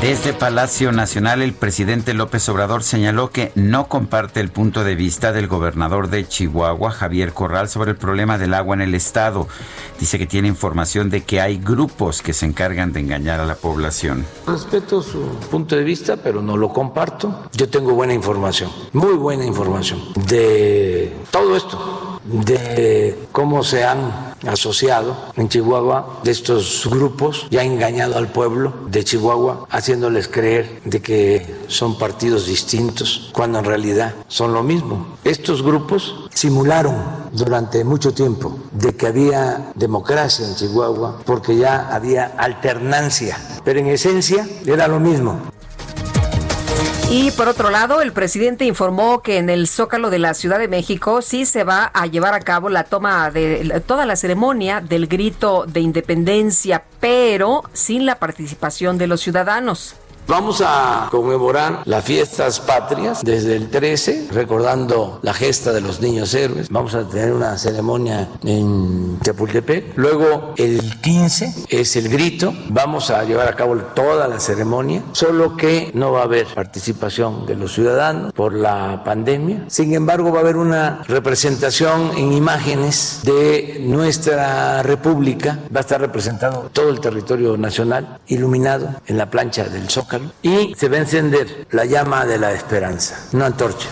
Desde Palacio Nacional, el presidente López Obrador señaló que no comparte el punto de vista del gobernador de Chihuahua, Javier Corral, sobre el problema del agua en el estado. Dice que tiene información de que hay grupos que se encargan de engañar a la población. Respeto su punto de vista, pero no lo comparto. Yo tengo buena información, muy buena información de todo esto, de cómo se han asociado en Chihuahua de estos grupos y ha engañado al pueblo de Chihuahua haciéndoles creer de que son partidos distintos cuando en realidad son lo mismo. Estos grupos simularon durante mucho tiempo de que había democracia en Chihuahua porque ya había alternancia, pero en esencia era lo mismo. Y por otro lado, el presidente informó que en el Zócalo de la Ciudad de México sí se va a llevar a cabo la toma de toda la ceremonia del grito de independencia, pero sin la participación de los ciudadanos. Vamos a conmemorar las fiestas patrias desde el 13, recordando la gesta de los niños héroes. Vamos a tener una ceremonia en Chapultepec. Luego el 15 es el grito. Vamos a llevar a cabo toda la ceremonia, solo que no va a haber participación de los ciudadanos por la pandemia. Sin embargo, va a haber una representación en imágenes de nuestra república. Va a estar representado todo el territorio nacional iluminado en la plancha del Zócalo y se va a encender la llama de la esperanza, una antorcha.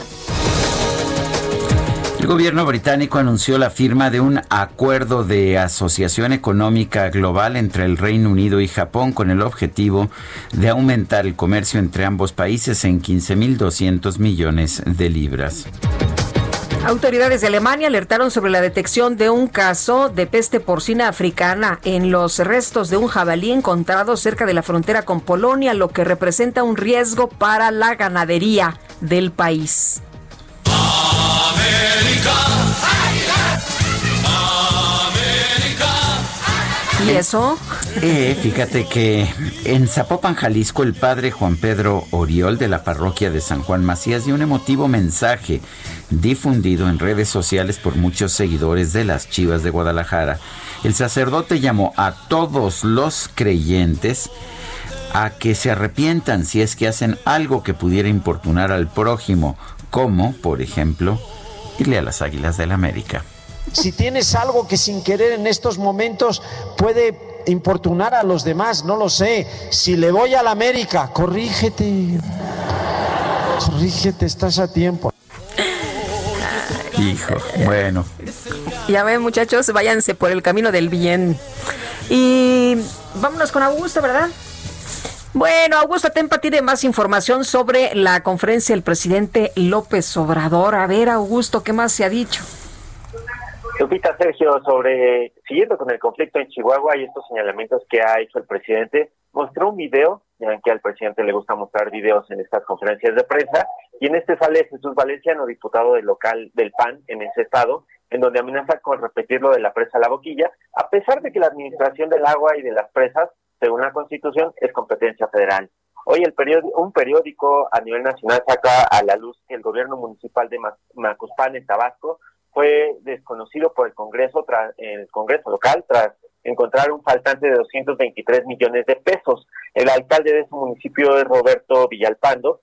El gobierno británico anunció la firma de un acuerdo de asociación económica global entre el Reino Unido y Japón con el objetivo de aumentar el comercio entre ambos países en 15.200 millones de libras. Autoridades de Alemania alertaron sobre la detección de un caso de peste porcina africana en los restos de un jabalí encontrado cerca de la frontera con Polonia, lo que representa un riesgo para la ganadería del país. ¿Y eso? Eh, fíjate que en Zapopan, Jalisco, el padre Juan Pedro Oriol de la parroquia de San Juan Macías dio un emotivo mensaje difundido en redes sociales por muchos seguidores de las Chivas de Guadalajara. El sacerdote llamó a todos los creyentes a que se arrepientan si es que hacen algo que pudiera importunar al prójimo, como, por ejemplo, irle a las Águilas del la América. Si tienes algo que sin querer en estos momentos puede importunar a los demás, no lo sé. Si le voy a la América, corrígete. Corrígete, estás a tiempo. Hijo, bueno. Ya ven, muchachos, váyanse por el camino del bien. Y vámonos con Augusto, ¿verdad? Bueno, Augusto Tempa tiene más información sobre la conferencia del presidente López Obrador. A ver, Augusto, ¿qué más se ha dicho? Lupita Sergio, sobre siguiendo con el conflicto en Chihuahua y estos señalamientos que ha hecho el presidente, mostró un video, ya que al presidente le gusta mostrar videos en estas conferencias de prensa, y en este sale Jesús Valenciano, diputado del local del PAN en ese estado, en donde amenaza con repetir lo de la presa La Boquilla, a pesar de que la administración del agua y de las presas, según la Constitución, es competencia federal. Hoy el periódico, un periódico a nivel nacional saca a la luz que el gobierno municipal de Macuspán, en Tabasco, fue desconocido por el Congreso, tras, el Congreso local, tras encontrar un faltante de 223 millones de pesos. El alcalde de ese municipio es Roberto Villalpando,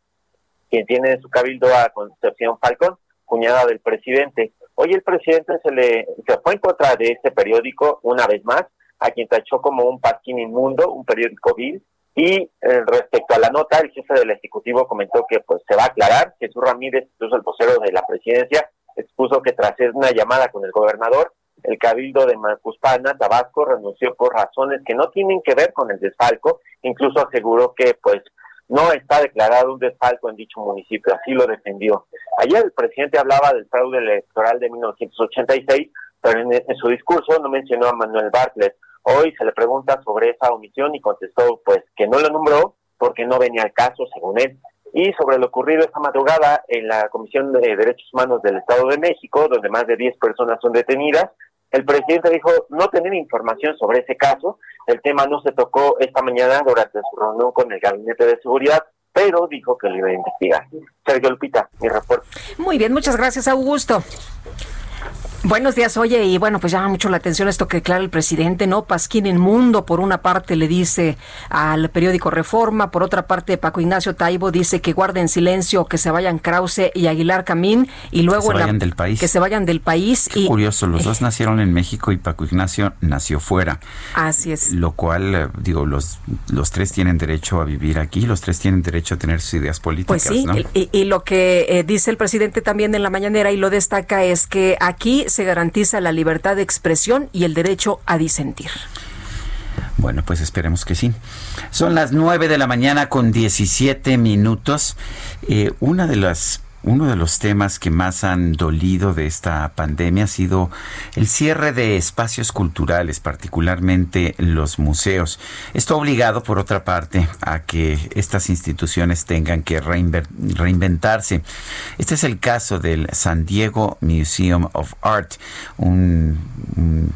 quien tiene en su cabildo a Concepción Falcón, cuñada del presidente. Hoy el presidente se le se fue en contra de este periódico una vez más, a quien tachó como un pasquín inmundo, un periódico vil, y eh, respecto a la nota, el jefe del Ejecutivo comentó que pues se va a aclarar. Jesús Ramírez, incluso el vocero de la presidencia, expuso que tras una llamada con el gobernador, el cabildo de Macuspana, Tabasco, renunció por razones que no tienen que ver con el desfalco, incluso aseguró que pues no está declarado un desfalco en dicho municipio, así lo defendió. Ayer el presidente hablaba del fraude electoral de 1986, pero en, en su discurso no mencionó a Manuel Bartlett. Hoy se le pregunta sobre esa omisión y contestó pues que no lo nombró porque no venía al caso, según él y sobre lo ocurrido esta madrugada en la Comisión de Derechos Humanos del Estado de México, donde más de 10 personas son detenidas. El presidente dijo no tener información sobre ese caso. El tema no se tocó esta mañana durante su reunión con el Gabinete de Seguridad, pero dijo que lo iba a investigar. Sergio Lupita, mi reporte. Muy bien, muchas gracias, Augusto. Buenos días, oye, y bueno, pues llama mucho la atención esto que declara el presidente, ¿no? Pasquín en mundo, por una parte le dice al periódico Reforma, por otra parte Paco Ignacio Taibo dice que guarden silencio, que se vayan Krause y Aguilar Camín, y luego que se vayan del país. Que se vayan del país. y, curioso, los dos nacieron en México y Paco Ignacio nació fuera. Así es. Lo cual, eh, digo, los, los tres tienen derecho a vivir aquí, los tres tienen derecho a tener sus ideas políticas. Pues sí, y, lo que eh, dice el presidente también en la mañanera y lo destaca es que aquí se garantiza la libertad de expresión y el derecho a disentir. Bueno, pues esperemos que sí. Son las 9 de la mañana con 17 minutos. Eh, una de las uno de los temas que más han dolido de esta pandemia ha sido el cierre de espacios culturales, particularmente los museos. Esto ha obligado, por otra parte, a que estas instituciones tengan que reinventarse. Este es el caso del San Diego Museum of Art, un, un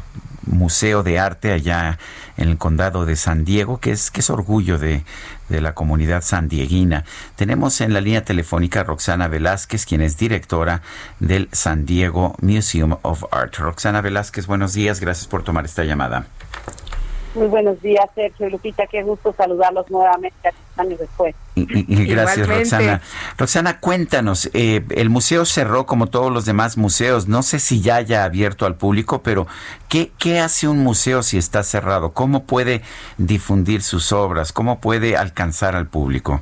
museo de arte allá en el condado de San Diego, que es, que es orgullo de, de la comunidad sandieguina. Tenemos en la línea telefónica a Roxana Velázquez, quien es directora del San Diego Museum of Art. Roxana Velázquez, buenos días, gracias por tomar esta llamada. Muy buenos días, Sergio Lupita. Qué gusto saludarlos nuevamente años después. Y, gracias, Roxana. Roxana, cuéntanos, eh, el museo cerró como todos los demás museos. No sé si ya haya abierto al público, pero ¿qué, ¿qué hace un museo si está cerrado? ¿Cómo puede difundir sus obras? ¿Cómo puede alcanzar al público?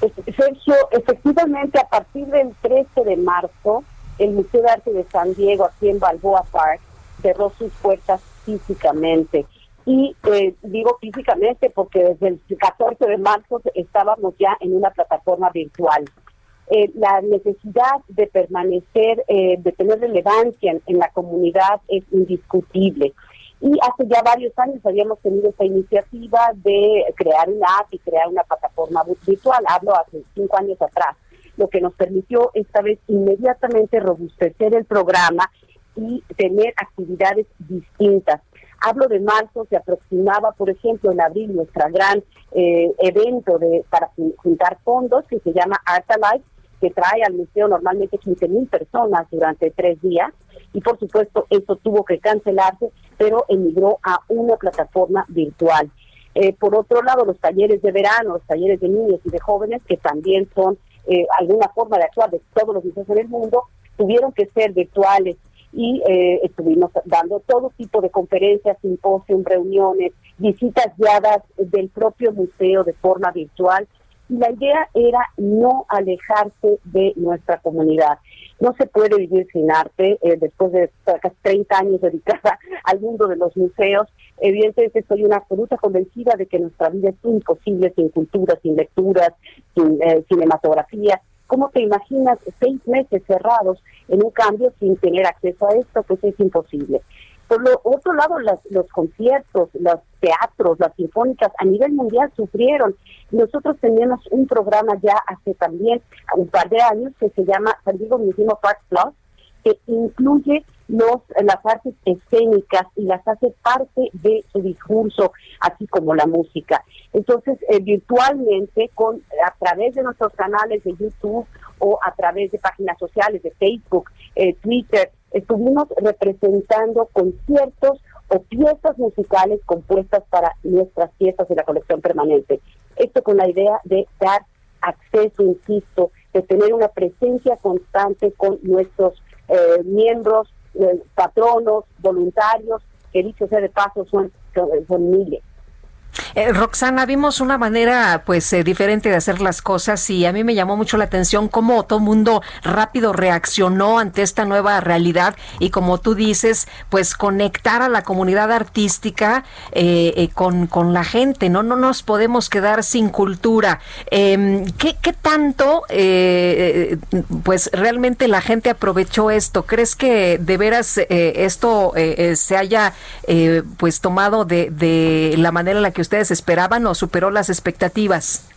Pues, Sergio, efectivamente, a partir del 13 de marzo, el Museo de Arte de San Diego, aquí en Balboa Park, cerró sus puertas físicamente. Y eh, digo físicamente porque desde el 14 de marzo estábamos ya en una plataforma virtual. Eh, la necesidad de permanecer, eh, de tener relevancia en, la comunidad es indiscutible. Y hace ya varios años habíamos tenido esta iniciativa de crear una app y crear una plataforma virtual. Hablo hace cinco años atrás, lo que nos permitió esta vez inmediatamente robustecer el programa y tener actividades distintas. Hablo de marzo, se aproximaba, por ejemplo, en abril nuestra gran eh, evento de para juntar fondos que se llama Art Alive, que trae al museo normalmente 15 mil personas durante tres días. Y por supuesto, eso tuvo que cancelarse, pero emigró a una plataforma virtual. Eh, por otro lado, los talleres de verano, los talleres de niños y de jóvenes, que también son eh, alguna forma de actuar de todos los museos en el mundo, tuvieron que ser virtuales y eh, estuvimos dando todo tipo de conferencias, simposios, reuniones, visitas guiadas del propio museo de forma virtual. Y la idea era no alejarse de nuestra comunidad. No se puede vivir sin arte. Eh, después de casi 30 años *laughs* dedicada al mundo de los museos, evidentemente soy una absoluta convencida de que nuestra vida es imposible sin cultura, sin lecturas, sin eh, cinematografía. ¿Cómo te imaginas seis meses cerrados en un cambio sin tener acceso a esto? Pues es imposible. Por lo otro lado, los conciertos, los teatros, las sinfónicas a nivel mundial sufrieron. Nosotros teníamos un programa ya hace también un par de años que se llama San Diego Museum Park Plus, que incluye los, las artes escénicas y las hace parte de su discurso, así como la música. Entonces, eh, virtualmente, con a través de nuestros canales de YouTube o a través de páginas sociales de Facebook, eh, Twitter, estuvimos representando conciertos o piezas musicales compuestas para nuestras piezas de la colección permanente. Esto con la idea de dar acceso, insisto, de tener una presencia constante con nuestros eh, miembros, eh, patronos, voluntarios, que dicho sea de paso son, son miles. Eh, Roxana, vimos una manera pues eh, diferente de hacer las cosas y a mí me llamó mucho la atención cómo todo mundo rápido reaccionó ante esta nueva realidad y como tú dices, pues conectar a la comunidad artística eh, con, con, la gente, ¿no? No nos podemos quedar sin cultura. Em, ¿qué, ¿qué, tanto pues realmente la gente aprovechó esto? ¿Crees que de veras esto se haya pues tomado de, de la manera en la que ustedes esperaban o superó las expectativas?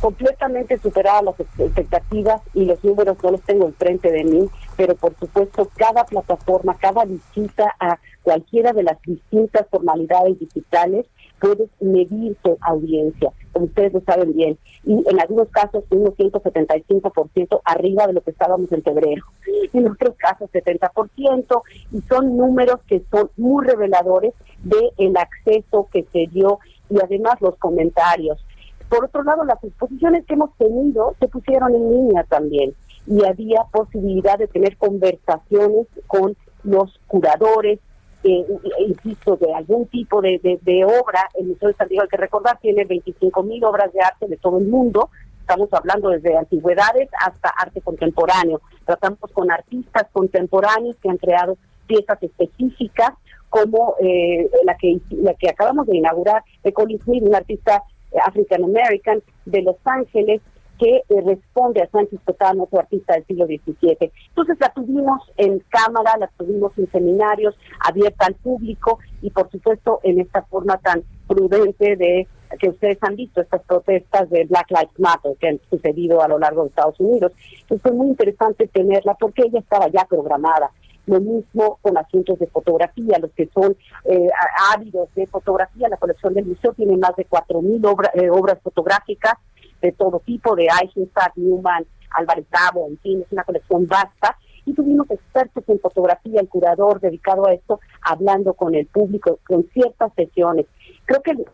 completamente superaba las expectativas y los números no los tengo enfrente de mí, pero por supuesto cada plataforma, cada visita a cualquiera de las distintas formalidades digitales puedes medir tu audiencia, como ustedes lo saben bien, y en algunos casos un 175% arriba de lo que estábamos en febrero, en otros casos 70%, y son números que son muy reveladores de el acceso que se dio y además los comentarios. Por otro lado, las exposiciones que hemos tenido se pusieron en línea también. Y había posibilidad de tener conversaciones con los curadores, eh, insisto, de algún tipo de, de, obra. El Museo de San Diego, hay que recordar, tiene 25 mil obras de arte de todo el mundo. Estamos hablando desde antigüedades hasta arte contemporáneo. Tratamos con artistas contemporáneos que han creado piezas específicas como eh, la que la que acabamos de inaugurar de Colin Smith, un artista eh, African American de Los Ángeles que eh, responde a Sánchez Totano, otro artista del siglo XVII. Entonces la tuvimos en cámara, la tuvimos en seminarios, abierta al público y por supuesto en esta forma tan prudente de que ustedes han visto, estas protestas de Black Lives Matter que han sucedido a lo largo de Estados Unidos. Entonces fue muy interesante tenerla porque ella estaba ya programada. Lo mismo con asuntos de fotografía, los que son eh, ávidos de fotografía, la colección del museo tiene más de 4.000 obra, eh, obras fotográficas de todo tipo, de Eisenstadt, Newman, Álvarez Tabo, en fin, es una colección vasta. Y tuvimos expertos en fotografía, el curador dedicado a esto, hablando con el público, con ciertas sesiones. Creo que el,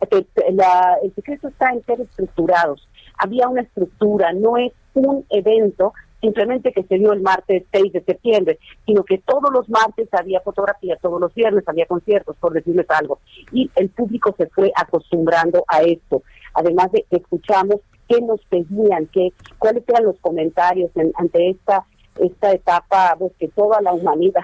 el secreto está en ser estructurados. Había una estructura, no es un evento simplemente que se dio el martes 6 de septiembre, sino que todos los martes había fotografía, todos los viernes había conciertos, por decirles algo, y el público se fue acostumbrando a esto. Además de escuchamos qué nos pedían, qué, cuáles eran los comentarios ante esta esta etapa pues, que toda la humanidad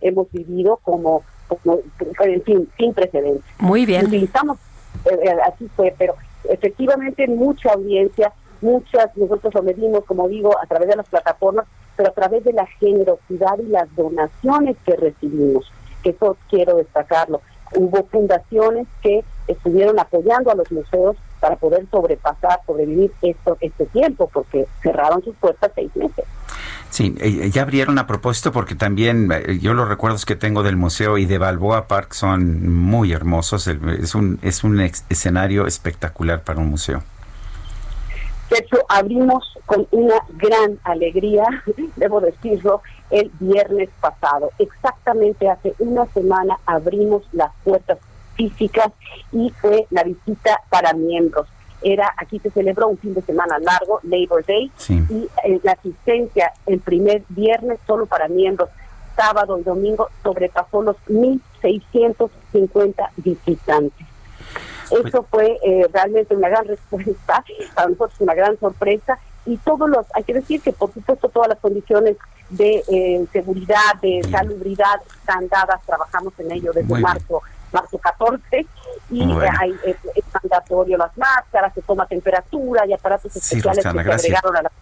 hemos vivido como, como en fin, sin precedentes. Muy bien. Utilizamos, eh, eh, así fue, pero efectivamente mucha audiencia, muchas, nosotros lo medimos, como digo, a través de las plataformas, pero a través de la generosidad y las donaciones que recibimos, que eso quiero destacarlo. Hubo fundaciones que estuvieron apoyando a los museos para poder sobrepasar, sobrevivir esto, este tiempo, porque cerraron sus puertas seis meses. Sí, eh, ya abrieron a propósito porque también eh, yo los recuerdos que tengo del museo y de Balboa Park son muy hermosos. Es un, es un escenario espectacular para un museo. De hecho, abrimos con una gran alegría, *laughs* debo decirlo, el viernes pasado. Exactamente hace una semana abrimos las puertas físicas y fue la visita para miembros. Era aquí se celebró un fin de semana largo, Labor Day, y eh, la asistencia el primer viernes solo para miembros, sábado y domingo sobrepasó los 1.650 visitantes. Pues Eso fue eh, realmente una gran *laughs* respuesta, para nosotros una gran sorpresa y todos los, hay que decir que por supuesto todas las condiciones de eh, seguridad, de salubridad están dadas, trabajamos en ello desde marzo marzo 14 y hay, es, mandatorio las máscaras, se toma temperatura, y aparatos especiales que se agregaron a las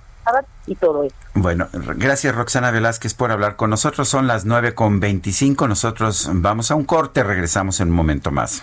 y todo eso. Bueno, gracias Roxana Velázquez por hablar con nosotros. Son las 9 con 25. Nosotros vamos a un corte, regresamos en un momento más.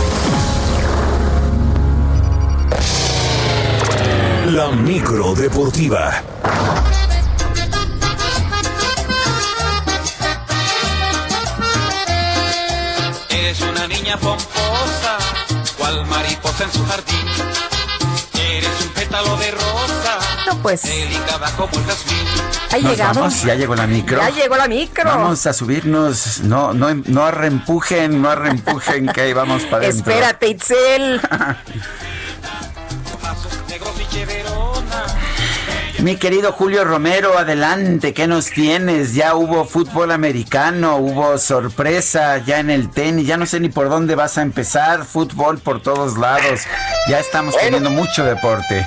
La micro deportiva. Eres una niña pomposa, cual mariposa en su jardín. Eres un pétalo de rosa, no, pues. delicada como el jazmín. ¿Ha llegado? ya llegó la micro. Ya llegó la micro. Vamos a subirnos. No, no, no arrempujen, no arrempujen, que ahí vamos para adentro. Espérate, Itzel. *laughs* Mi querido Julio Romero, adelante, ¿qué nos tienes? Ya hubo fútbol americano, hubo sorpresa ya en el tenis, ya no sé ni por dónde vas a empezar, fútbol por todos lados, ya estamos teniendo mucho deporte.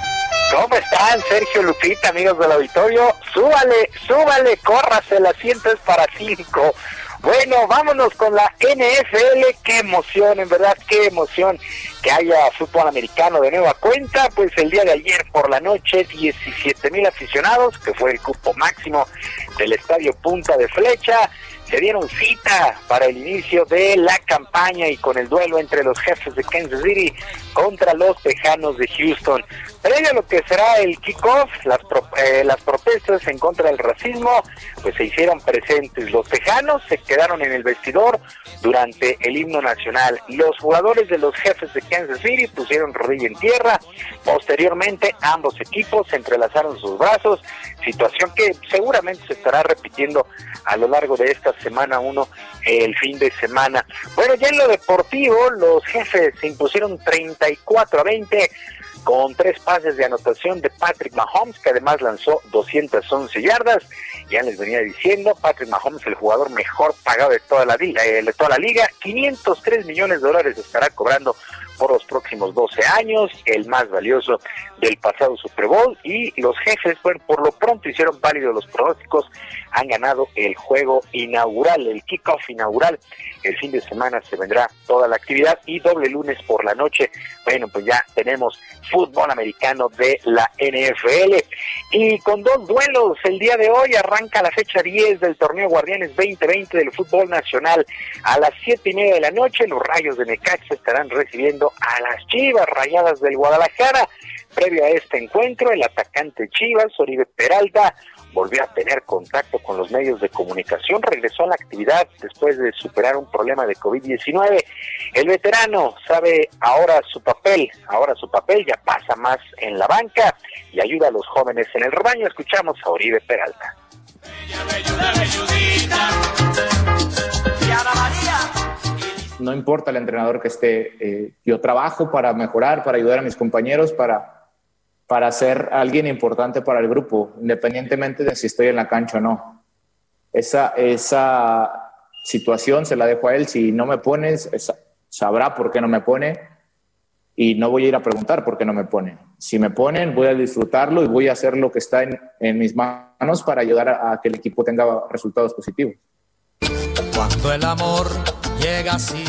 ¿Cómo están, Sergio Lupita, amigos del auditorio? Súbale, súbale, córrase, el asiento es para cinco. Bueno, vámonos con la NFL. Qué emoción, en verdad, qué emoción que haya fútbol americano de nueva cuenta. Pues el día de ayer por la noche, 17 mil aficionados, que fue el cupo máximo del estadio Punta de Flecha se dieron cita para el inicio de la campaña y con el duelo entre los jefes de Kansas City contra los Tejanos de Houston. Previo a lo que será el kickoff, las, eh, las protestas en contra del racismo pues se hicieron presentes. Los Tejanos se quedaron en el vestidor durante el himno nacional. Los jugadores de los jefes de Kansas City pusieron rodilla en tierra. Posteriormente ambos equipos entrelazaron sus brazos, situación que seguramente se estará repitiendo a lo largo de esta semana uno el fin de semana. Bueno, ya en lo deportivo, los jefes se impusieron 34 a 20 con tres pases de anotación de Patrick Mahomes, que además lanzó 211 yardas. Ya les venía diciendo, Patrick Mahomes, el jugador mejor pagado de toda la, eh, de toda la liga, 503 millones de dólares estará cobrando por los próximos 12 años, el más valioso del pasado Super Bowl y los jefes, bueno, por lo pronto hicieron válidos los pronósticos, han ganado el juego inaugural, el kickoff inaugural. El fin de semana se vendrá toda la actividad y doble lunes por la noche. Bueno, pues ya tenemos fútbol americano de la NFL. Y con dos duelos, el día de hoy arranca la fecha 10 del torneo Guardianes 2020 del fútbol nacional. A las siete y media de la noche, los rayos de Necaxa estarán recibiendo a las Chivas Rayadas del Guadalajara. Previo a este encuentro, el atacante Chivas, Oribe Peralta, volvió a tener contacto con los medios de comunicación, regresó a la actividad después de superar un problema de COVID-19. El veterano sabe ahora su papel, ahora su papel ya pasa más en la banca y ayuda a los jóvenes en el rebaño. Escuchamos a Oribe Peralta. No importa el entrenador que esté, eh, yo trabajo para mejorar, para ayudar a mis compañeros, para para ser alguien importante para el grupo, independientemente de si estoy en la cancha o no. Esa, esa situación se la dejo a él. Si no me pones, sabrá por qué no me pone y no voy a ir a preguntar por qué no me pone. si me ponen, voy a disfrutarlo y voy a hacer lo que está en, en mis manos para ayudar a, a que el equipo tenga resultados positivos. Cuando el amor llega así,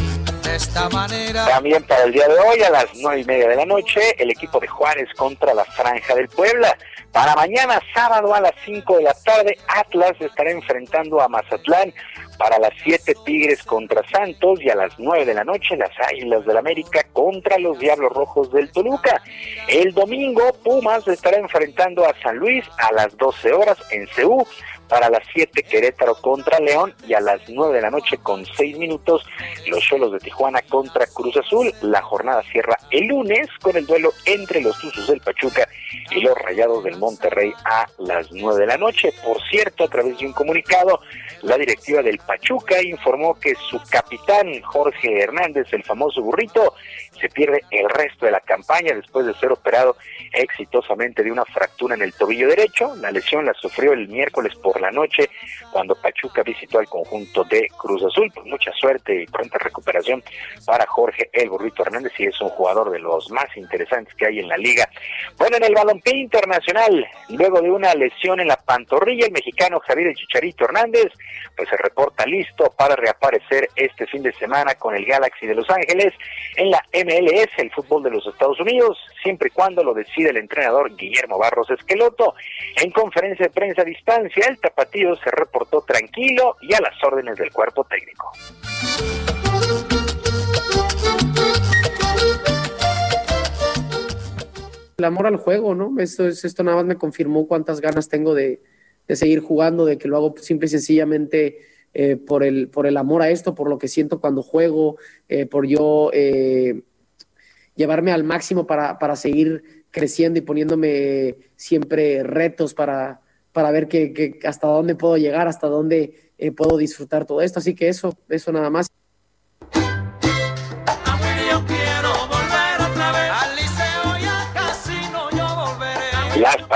de esta manera. También para el día de hoy, a las nueve y media de la noche, el equipo de Juárez contra la Franja del Puebla. Para mañana, sábado a las 5 de la tarde, Atlas estará enfrentando a Mazatlán. Para las 7, Tigres contra Santos. Y a las 9 de la noche, las Águilas del América contra los Diablos Rojos del Toluca. El domingo, Pumas estará enfrentando a San Luis a las 12 horas en Ceú para las 7 Querétaro contra León y a las 9 de la noche con 6 minutos los Cholos de Tijuana contra Cruz Azul. La jornada cierra el lunes con el duelo entre los Tuzos del Pachuca y los Rayados del Monterrey a las 9 de la noche. Por cierto, a través de un comunicado, la directiva del Pachuca informó que su capitán Jorge Hernández, el famoso burrito, se pierde el resto de la campaña después de ser operado exitosamente de una fractura en el tobillo derecho. La lesión la sufrió el miércoles por la noche cuando Pachuca visitó al conjunto de Cruz Azul. Pues mucha suerte y pronta recuperación para Jorge El Burrito Hernández y es un jugador de los más interesantes que hay en la liga. Bueno, en el balompié internacional, luego de una lesión en la pantorrilla, el mexicano Javier El Chicharito Hernández pues se reporta listo para reaparecer este fin de semana con el Galaxy de Los Ángeles en la MLS, el fútbol de los Estados Unidos, siempre y cuando lo decide el entrenador Guillermo Barros Esqueloto. En conferencia de prensa a distancia, el tapatío se reportó tranquilo y a las órdenes del cuerpo técnico. El amor al juego, ¿no? Esto, es, esto nada más me confirmó cuántas ganas tengo de, de seguir jugando, de que lo hago simple y sencillamente eh, por, el, por el amor a esto, por lo que siento cuando juego, eh, por yo eh, llevarme al máximo para, para, seguir creciendo y poniéndome siempre retos para, para ver que, hasta dónde puedo llegar, hasta dónde puedo disfrutar todo esto. Así que eso, eso nada más.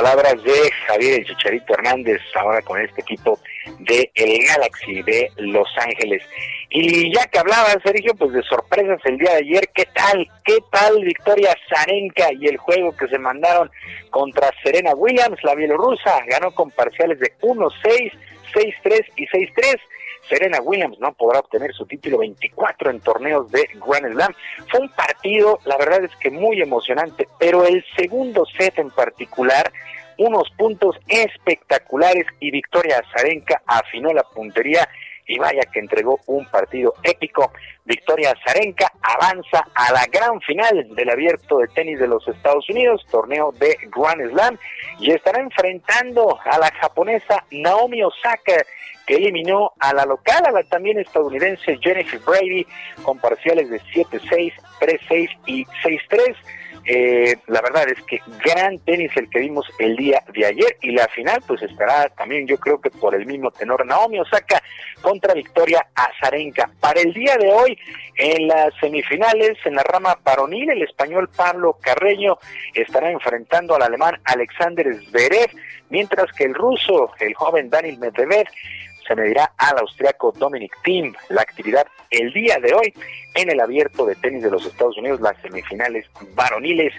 Palabras de Javier el Chicharito Hernández ahora con este equipo de el Galaxy de Los Ángeles. Y ya que hablaba Sergio, pues de sorpresas el día de ayer, ¿qué tal? ¿Qué tal Victoria Zarenka y el juego que se mandaron contra Serena Williams, la bielorrusa? Ganó con parciales de 1-6, 6-3 y 6-3. Serena Williams no podrá obtener su título 24 en torneos de Grand Slam. Fue un partido, la verdad es que muy emocionante, pero el segundo set en particular, unos puntos espectaculares y Victoria Zarenka afinó la puntería y vaya que entregó un partido épico. Victoria Zarenka avanza a la gran final del abierto de tenis de los Estados Unidos, torneo de Grand Slam, y estará enfrentando a la japonesa Naomi Osaka que eliminó a la local, a la también estadounidense Jennifer Brady, con parciales de 7-6, 3-6 y 6-3. Eh, la verdad es que gran tenis el que vimos el día de ayer y la final pues estará también yo creo que por el mismo tenor Naomi Osaka contra Victoria Azarenka. Para el día de hoy en las semifinales en la rama varonil el español Pablo Carreño estará enfrentando al alemán Alexander Zverev mientras que el ruso el joven Daniel Medvedev se medirá al austriaco Dominic Thiem. La actividad el día de hoy en el abierto de tenis de los Estados Unidos, las semifinales varoniles.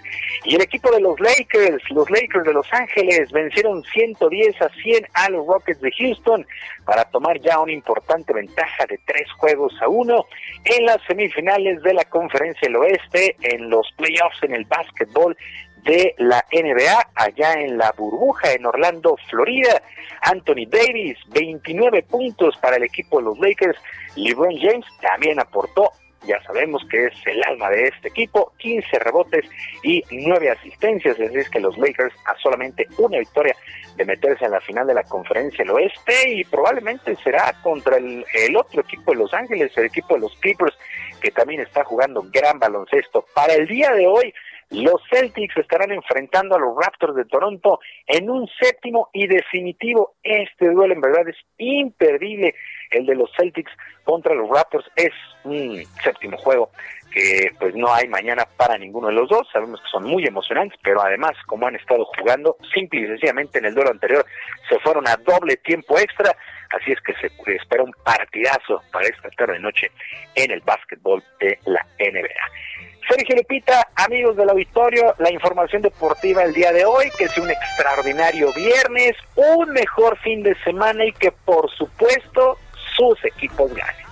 Y el equipo de los Lakers, los Lakers de Los Ángeles, vencieron 110 a 100 a los Rockets de Houston para tomar ya una importante ventaja de tres juegos a uno en las semifinales de la Conferencia del Oeste, en los playoffs en el básquetbol de la NBA allá en la burbuja en Orlando, Florida. Anthony Davis, 29 puntos para el equipo de los Lakers. LeBron James también aportó, ya sabemos que es el alma de este equipo, 15 rebotes y 9 asistencias, es que los Lakers a solamente una victoria de meterse en la final de la conferencia del oeste y probablemente será contra el, el otro equipo de Los Ángeles, el equipo de los Clippers, que también está jugando gran baloncesto. Para el día de hoy, los Celtics estarán enfrentando a los Raptors de Toronto en un séptimo y definitivo. Este duelo en verdad es imperdible. El de los Celtics contra los Raptors es un séptimo juego que pues no hay mañana para ninguno de los dos. Sabemos que son muy emocionantes, pero además como han estado jugando simple y sencillamente en el duelo anterior se fueron a doble tiempo extra. Así es que se espera un partidazo para esta tarde noche en el básquetbol de la NBA. Sergio Lupita, amigos del auditorio, la información deportiva el día de hoy, que es un extraordinario viernes, un mejor fin de semana y que por supuesto sus equipos ganen.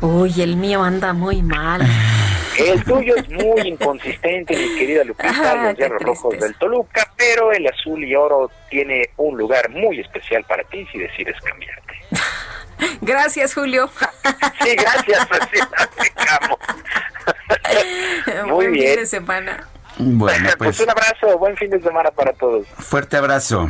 Uy, el mío anda muy mal. El tuyo es muy inconsistente, mi querida Lupita, Ah, los Hierros Rojos del Toluca, pero el azul y oro tiene un lugar muy especial para ti si decides cambiarte. *laughs* Gracias, Julio. Sí, gracias, así platicamos. *laughs* Muy Buen fin bien. de semana. Bueno, Pues pues un abrazo, buen fin de semana para todos. fuerte abrazo.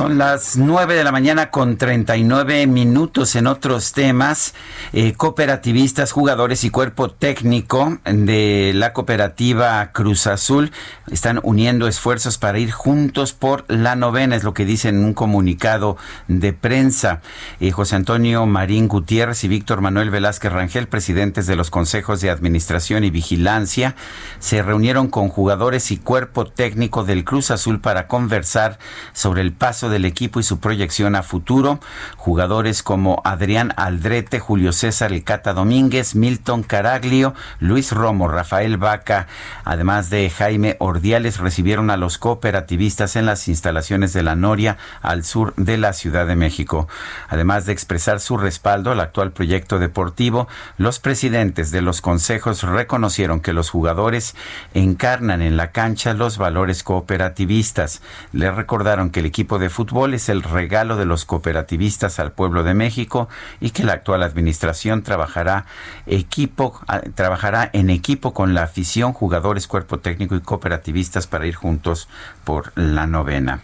Son las 9 de la mañana con 39 minutos en otros temas. Eh, cooperativistas, jugadores y cuerpo técnico de la cooperativa Cruz Azul están uniendo esfuerzos para ir juntos por la novena, es lo que dicen en un comunicado de prensa. Eh, José Antonio Marín Gutiérrez y Víctor Manuel Velázquez Rangel, presidentes de los consejos de administración y vigilancia, se reunieron con jugadores y cuerpo técnico del Cruz Azul para conversar sobre el paso del equipo y su proyección a futuro. Jugadores como Adrián Aldrete, Julio César El Cata Domínguez, Milton Caraglio, Luis Romo, Rafael Vaca, además de Jaime Ordiales, recibieron a los cooperativistas en las instalaciones de la Noria al sur de la Ciudad de México. Además de expresar su respaldo al actual proyecto deportivo, los presidentes de los consejos reconocieron que los jugadores encarnan en la cancha los valores cooperativistas. Les recordaron que el equipo de fútbol es el regalo de los cooperativistas al pueblo de México y que la actual administración trabajará equipo ah, trabajará en equipo con la afición, jugadores, cuerpo técnico y cooperativistas para ir juntos por la novena.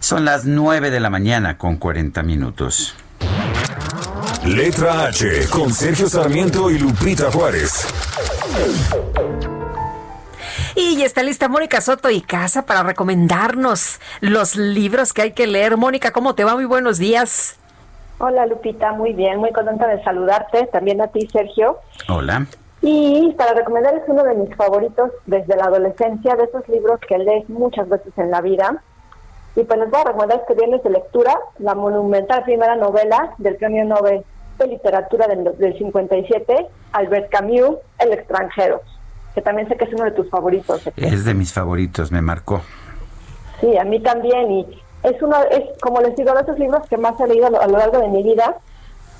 Son las 9 de la mañana con 40 minutos. Letra H con Sergio Sarmiento y Lupita Juárez. Y ya está lista Mónica Soto y Casa para recomendarnos los libros que hay que leer. Mónica, ¿cómo te va? Muy buenos días. Hola Lupita, muy bien, muy contenta de saludarte, también a ti Sergio. Hola. Y para recomendar es uno de mis favoritos desde la adolescencia, de esos libros que lees muchas veces en la vida. Y pues les voy a recomendar este viernes de lectura, la monumental primera novela del Premio Nobel de Literatura del, del 57, Albert Camus, El extranjero, que también sé que es uno de tus favoritos. Es de mis favoritos, me marcó. Sí, a mí también. Y es uno, es como les digo, de esos libros que más he leído a lo, a lo largo de mi vida.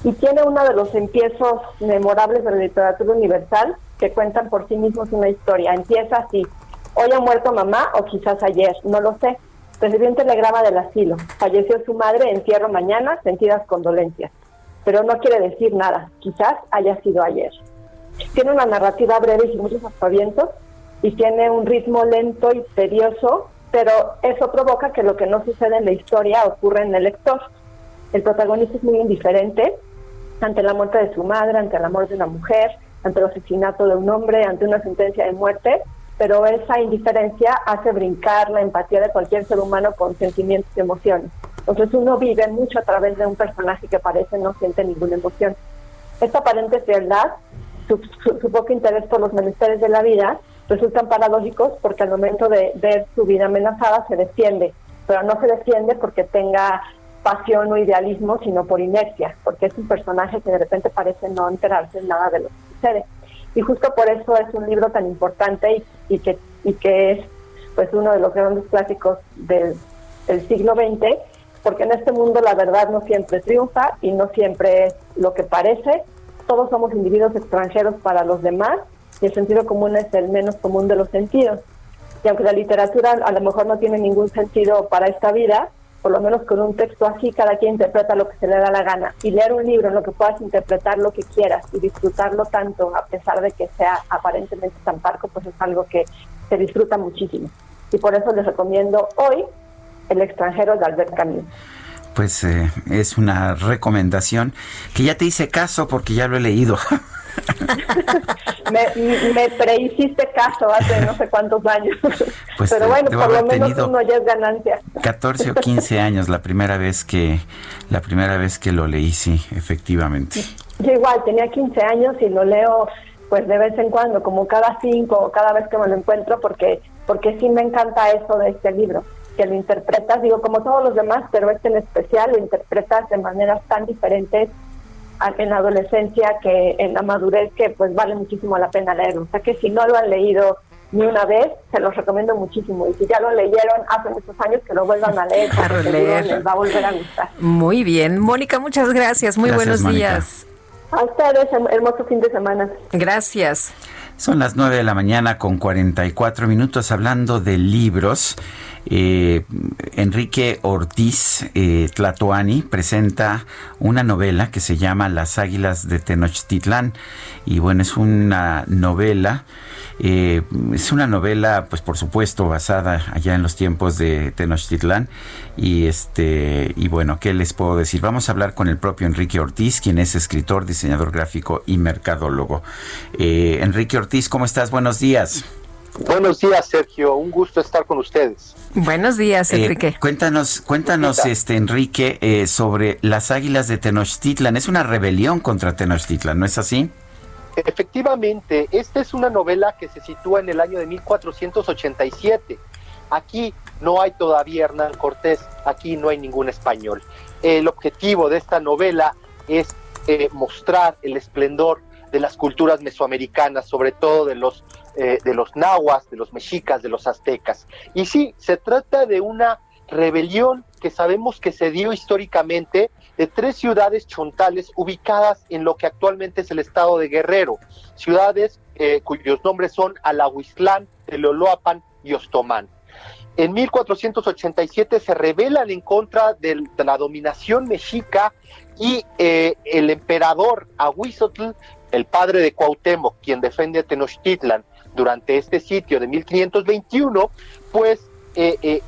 Y tiene uno de los empiezos memorables de la literatura universal que cuentan por sí mismos una historia. Empieza así: Hoy ha muerto mamá, o quizás ayer, no lo sé. Recibió un telegrama del asilo. Falleció su madre, entierro mañana, sentidas condolencias. Pero no quiere decir nada. Quizás haya sido ayer. Tiene una narrativa breve y muchos aspavientos. Y tiene un ritmo lento y tedioso pero eso provoca que lo que no sucede en la historia ocurra en el lector. El protagonista es muy indiferente ante la muerte de su madre, ante el amor de una mujer, ante el asesinato de un hombre, ante una sentencia de muerte, pero esa indiferencia hace brincar la empatía de cualquier ser humano con sentimientos y emociones. Entonces uno vive mucho a través de un personaje que parece no siente ninguna emoción. Esta aparente frialdad, su, poco interés por los menesteres de la vida, resultan paradójicos porque al momento de ver su vida amenazada se defiende, pero no se defiende porque tenga pasión o idealismo, sino por inercia, porque es un personaje que de repente parece no enterarse en nada de lo que sucede. Y justo por eso es un libro tan importante y, y que, y que es pues uno de los grandes clásicos del, del siglo XX, porque en este mundo la verdad no siempre triunfa y no siempre es lo que parece. Todos somos individuos extranjeros para los demás y el sentido común es el menos común de los sentidos. Y aunque la literatura a lo mejor no tiene ningún sentido para esta vida, por lo menos con un texto así cada quien interpreta lo que se le da la gana. Y leer un libro en lo que puedas interpretar lo que quieras y disfrutarlo tanto, a pesar de que sea aparentemente tan parco, pues es algo que se disfruta muchísimo. Y por eso les recomiendo hoy El extranjero de Albert Camus. Pues eh, es una recomendación que ya te hice caso porque ya lo he leído. me, me prehiciste caso hace no sé cuántos años. Pues, Pero bueno, por lo menos uno ya es ganancia. 14 o 15 años la primera vez que la primera vez que lo leí, sí, efectivamente. Yo igual, tenía 15 años y lo leo pues de vez en cuando, como cada cinco o cada vez que me lo encuentro, porque, porque sí me encanta eso de este libro. Que lo interpretas, digo, como todos los demás, pero este en especial lo interpretas de maneras tan diferentes en la adolescencia que en la madurez que pues vale muchísimo la pena leer. O sea que si no lo han leído ni una vez, se los recomiendo muchísimo. Y si ya lo leyeron hace muchos años, que lo vuelvan a leer, *laughs* les va a volver a gustar. Muy bien. Mónica, muchas gracias. Muy buenos días. A ustedes, hermoso fin de semana. Gracias. Son las 9 de la mañana con 44 minutos hablando de libros. Eh, Enrique Ortiz eh, Tlatoani presenta una novela que se llama Las Águilas de Tenochtitlán. Y bueno, es una novela eh, es una novela, pues por supuesto, basada allá en los tiempos de Tenochtitlán. Y este, y bueno, ¿qué les puedo decir? Vamos a hablar con el propio Enrique Ortiz, quien es escritor, diseñador gráfico y mercadólogo. Eh, Enrique Ortiz, ¿cómo estás? Buenos días. Buenos días, Sergio. Un gusto estar con ustedes. Buenos días, Eh, Enrique. cuéntanos, cuéntanos, este Enrique, eh, sobre las Águilas de Tenochtitlan. Es una rebelión contra Tenochtitlan, ¿no es así? Efectivamente, esta es una novela que se sitúa en el año de 1487. Aquí no hay todavía Hernán Cortés, aquí no hay ningún español. El objetivo de esta novela es eh, mostrar el esplendor de las culturas mesoamericanas, sobre todo de los, eh, de los nahuas, de los mexicas, de los aztecas. Y sí, se trata de una rebelión que sabemos que se dio históricamente de tres ciudades chontales ubicadas en lo que actualmente es el estado de Guerrero, ciudades eh, cuyos nombres son Alahuislán, Teloloapan y Ostomán. En 1487 se rebelan en contra de la dominación mexica y eh, el emperador Ahuizotl, el padre de Cuauhtémoc, quien defiende a Tenochtitlan durante este sitio de 1521, pues eh, eh,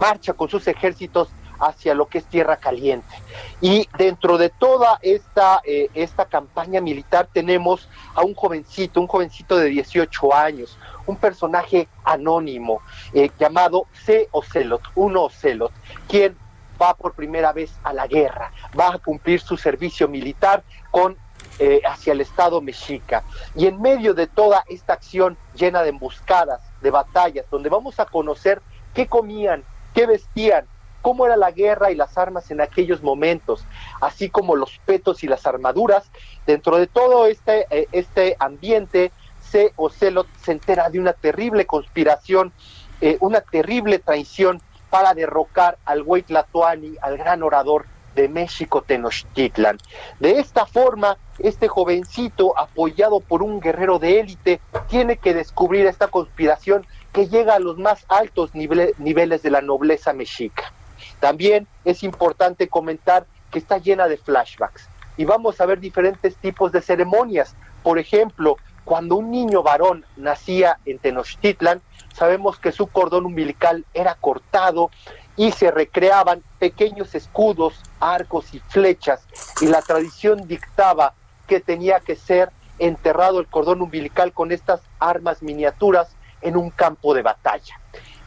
marcha con sus ejércitos hacia lo que es Tierra Caliente. Y dentro de toda esta, eh, esta campaña militar tenemos a un jovencito, un jovencito de 18 años, un personaje anónimo eh, llamado C. Ocelot, un Ocelot, quien va por primera vez a la guerra, va a cumplir su servicio militar con eh, hacia el estado mexica. Y en medio de toda esta acción llena de emboscadas, de batallas, donde vamos a conocer qué comían, qué vestían, cómo era la guerra y las armas en aquellos momentos, así como los petos y las armaduras, dentro de todo este, eh, este ambiente, C. Ocelot se entera de una terrible conspiración, eh, una terrible traición para derrocar al Tlatoani, al gran orador de México Tenochtitlan. De esta forma, este jovencito, apoyado por un guerrero de élite, tiene que descubrir esta conspiración que llega a los más altos nivel- niveles de la nobleza mexica. También es importante comentar que está llena de flashbacks y vamos a ver diferentes tipos de ceremonias. Por ejemplo, cuando un niño varón nacía en Tenochtitlan, sabemos que su cordón umbilical era cortado y se recreaban pequeños escudos, arcos y flechas y la tradición dictaba que tenía que ser enterrado el cordón umbilical con estas armas miniaturas en un campo de batalla.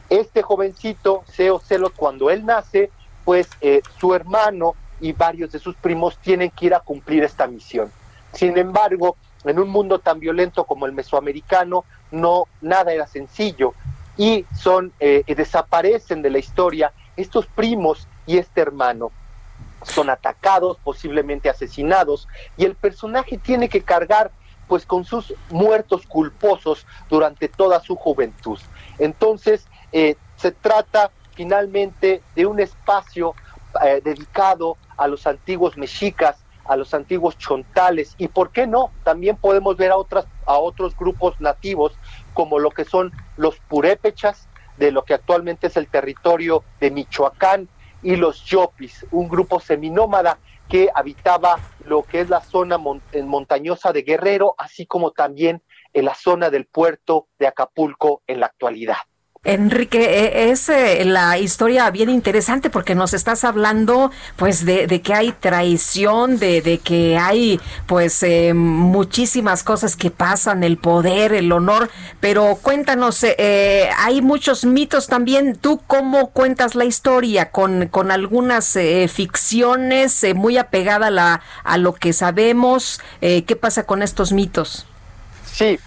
Este jovencito, Seo Celot, cuando él nace, pues eh, su hermano y varios de sus primos tienen que ir a cumplir esta misión. Sin embargo, en un mundo tan violento como el mesoamericano, no nada era sencillo y son eh, desaparecen de la historia estos primos y este hermano son atacados, posiblemente asesinados, y el personaje tiene que cargar pues con sus muertos culposos durante toda su juventud. Entonces, eh, se trata finalmente de un espacio eh, dedicado a los antiguos mexicas, a los antiguos chontales, y por qué no, también podemos ver a, otras, a otros grupos nativos, como lo que son los purépechas, de lo que actualmente es el territorio de Michoacán, y los Yopis, un grupo seminómada que habitaba lo que es la zona mon- montañosa de Guerrero, así como también en la zona del puerto de Acapulco en la actualidad. Enrique, eh, es eh, la historia bien interesante porque nos estás hablando pues de, de que hay traición, de, de que hay pues eh, muchísimas cosas que pasan, el poder, el honor, pero cuéntanos, eh, eh, hay muchos mitos también, ¿tú cómo cuentas la historia? ¿Con, con algunas eh, ficciones eh, muy apegada a, la, a lo que sabemos? ¿Qué pasa con estos mitos? Sí,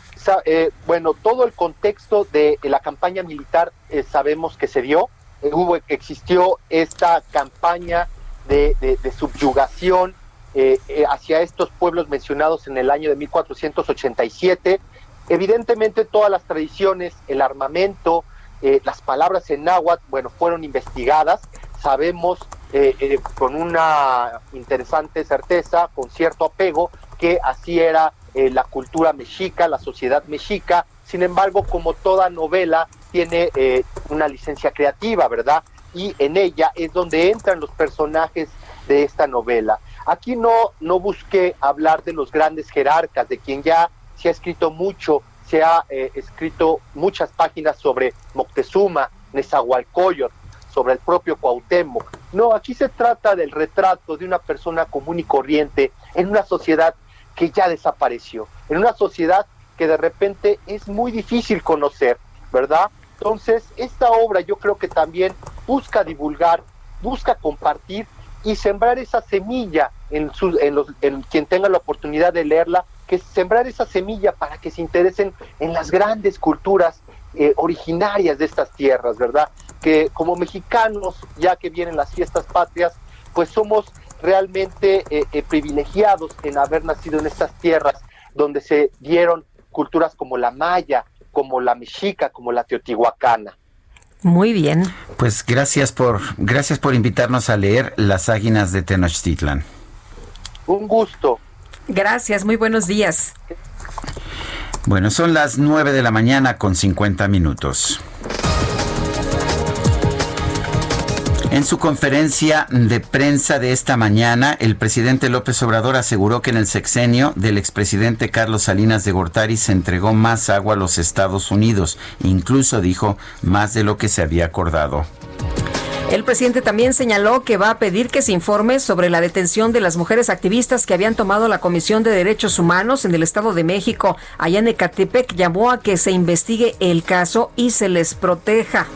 eh, bueno, todo el contexto de la campaña militar eh, sabemos que se dio eh, hubo, existió esta campaña de, subyugación hacia estos pueblos mencionados en el año de 1487. Evidentemente todas las tradiciones, el armamento, las palabras en náhuatl, bueno, fueron investigadas. Sabemos con una interesante certeza, con cierto apego, que así era la cultura mexica, la sociedad mexica. Sin embargo, como toda novela, tiene una licencia creativa, ¿verdad? Y en ella es donde entran los personajes de esta novela. Aquí no, no busqué hablar de los grandes jerarcas, de quien ya se ha escrito mucho, se ha eh, escrito muchas páginas sobre Moctezuma, Nezahualcóyotl, sobre el propio Cuauhtémoc. No, aquí se trata del retrato de una persona común y corriente en una sociedad que ya desapareció, en una sociedad que de repente es muy difícil conocer, ¿verdad? Entonces, esta obra yo creo que también busca divulgar, busca compartir y sembrar esa semilla en, los, en quien tenga la oportunidad de leerla, que es sembrar esa semilla para que se interesen en las grandes culturas eh, originarias de estas tierras, ¿verdad? Que como mexicanos, ya que vienen las fiestas patrias, pues somos realmente eh, eh, privilegiados en haber nacido en estas tierras donde se dieron culturas como la maya, como la mexica, como la teotihuacana. Muy bien. Pues gracias por gracias por invitarnos a leer Las Águinas de Tenochtitlan. Un gusto. Gracias, muy buenos días. Bueno, son las 9 de la mañana con 50 minutos. En su conferencia de prensa de esta mañana, el presidente López Obrador aseguró que en el sexenio del expresidente Carlos Salinas de Gortari se entregó más agua a los Estados Unidos, incluso dijo más de lo que se había acordado. El presidente también señaló que va a pedir que se informe sobre la detención de las mujeres activistas que habían tomado la Comisión de Derechos Humanos en el Estado de México. Allá en Ecatepec llamó a que se investigue el caso y se les proteja.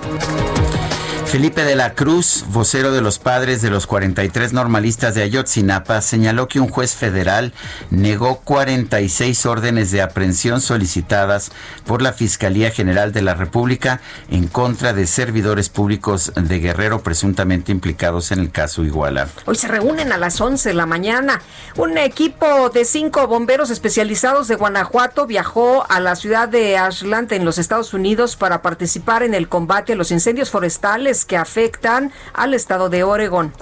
Felipe de la Cruz, vocero de los padres de los 43 normalistas de Ayotzinapa, señaló que un juez federal negó 46 órdenes de aprehensión solicitadas por la Fiscalía General de la República en contra de servidores públicos de Guerrero presuntamente implicados en el caso Iguala. Hoy se reúnen a las 11 de la mañana. Un equipo de cinco bomberos especializados de Guanajuato viajó a la ciudad de Ashland en los Estados Unidos para participar en el combate a los incendios forestales que afectan al estado de Oregón.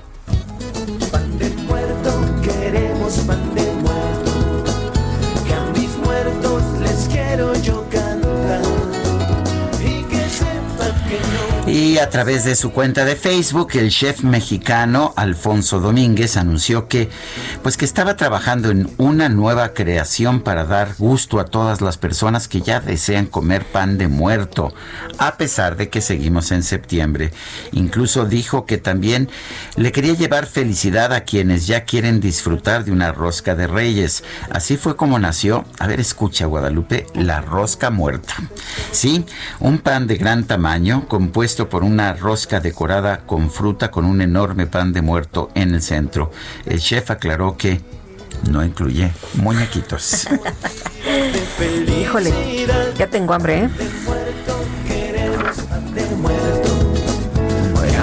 Y a través de su cuenta de Facebook, el chef mexicano Alfonso Domínguez anunció que pues que estaba trabajando en una nueva creación para dar gusto a todas las personas que ya desean comer pan de muerto, a pesar de que seguimos en septiembre. Incluso dijo que también le quería llevar felicidad a quienes ya quieren disfrutar de una rosca de reyes. Así fue como nació, a ver, escucha Guadalupe, la rosca muerta. Sí, un pan de gran tamaño compuesto por una rosca decorada con fruta con un enorme pan de muerto en el centro. El chef aclaró que no incluye muñequitos. Híjole, ya tengo hambre, ¿eh?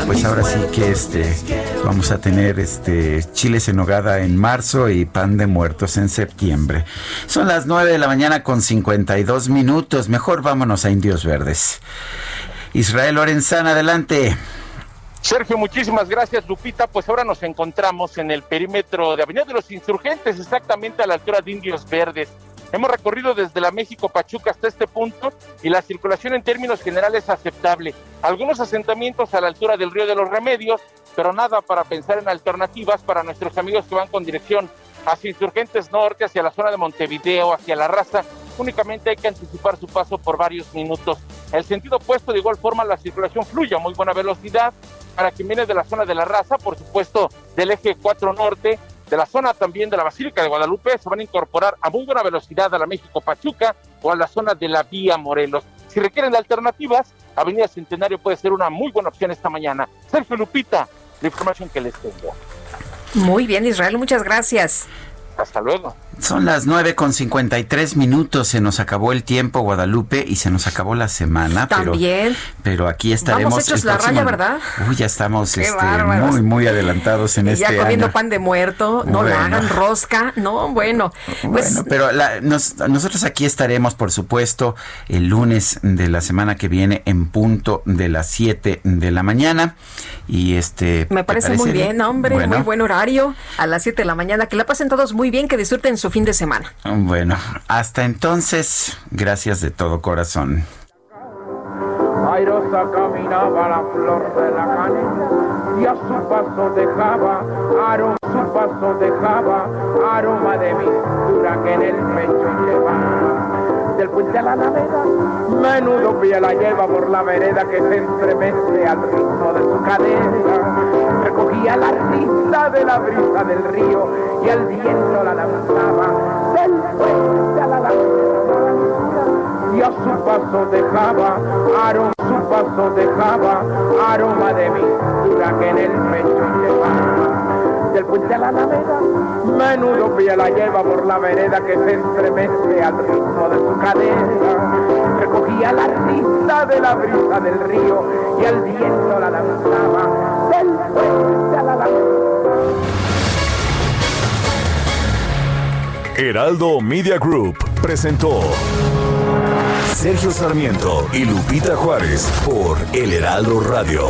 pues ahora sí que este vamos a tener este chiles en nogada en marzo y pan de muertos en septiembre. Son las 9 de la mañana con 52 minutos. Mejor vámonos a Indios Verdes. Israel Lorenzana, adelante. Sergio, muchísimas gracias, Lupita. Pues ahora nos encontramos en el perímetro de Avenida de los Insurgentes, exactamente a la altura de Indios Verdes. Hemos recorrido desde la México Pachuca hasta este punto y la circulación en términos generales es aceptable. Algunos asentamientos a la altura del Río de los Remedios, pero nada para pensar en alternativas para nuestros amigos que van con dirección hacia Insurgentes Norte, hacia la zona de Montevideo, hacia La Raza. Únicamente hay que anticipar su paso por varios minutos. El sentido opuesto, de igual forma, la circulación fluye a muy buena velocidad. Para quien viene de la zona de La Raza, por supuesto, del eje 4 Norte, de la zona también de la Basílica de Guadalupe, se van a incorporar a muy buena velocidad a la México Pachuca o a la zona de la Vía Morelos. Si requieren de alternativas, Avenida Centenario puede ser una muy buena opción esta mañana. Sergio Lupita, la información que les tengo. Muy bien, Israel, muchas gracias. Hasta luego. Son las nueve con cincuenta y tres minutos. Se nos acabó el tiempo, Guadalupe, y se nos acabó la semana. También. Pero, pero aquí estaremos. Vamos hechos la raya, ¿verdad? Uy, ya estamos este, muy, muy adelantados en y este Ya comiendo año. pan de muerto, no la hagan rosca. No, bueno. Pues, bueno, pero la, nos, nosotros aquí estaremos, por supuesto, el lunes de la semana que viene en punto de las 7 de la mañana. Y este. Me parece, muy bien, hombre. Bueno. Muy buen horario. A las 7 de la mañana. Que la pasen todos muy bien, que disfruten su fin de semana. Bueno, hasta entonces, gracias de todo corazón. Airosa caminaba la flor de la canela y a su paso dejaba, aroma, su paso dejaba, aroma de mistura que en el pecho. Del puente a la alameda, menudo pie la lleva por la vereda que se estremece al ritmo de su cadera. Recogía la risa de la brisa del río y al viento la lanzaba. Del puente a la alameda, y a su paso dejaba aroma, su paso dejaba aroma de mistura que en el pecho. Del puente a la alameda, menudo pie la lleva por la vereda que se estremece al ritmo de su cadera. Recogía la risa de la brisa del río y al viento la lanzaba. Del puente a la alameda. Heraldo Media Group presentó Sergio Sarmiento y Lupita Juárez por El Heraldo Radio.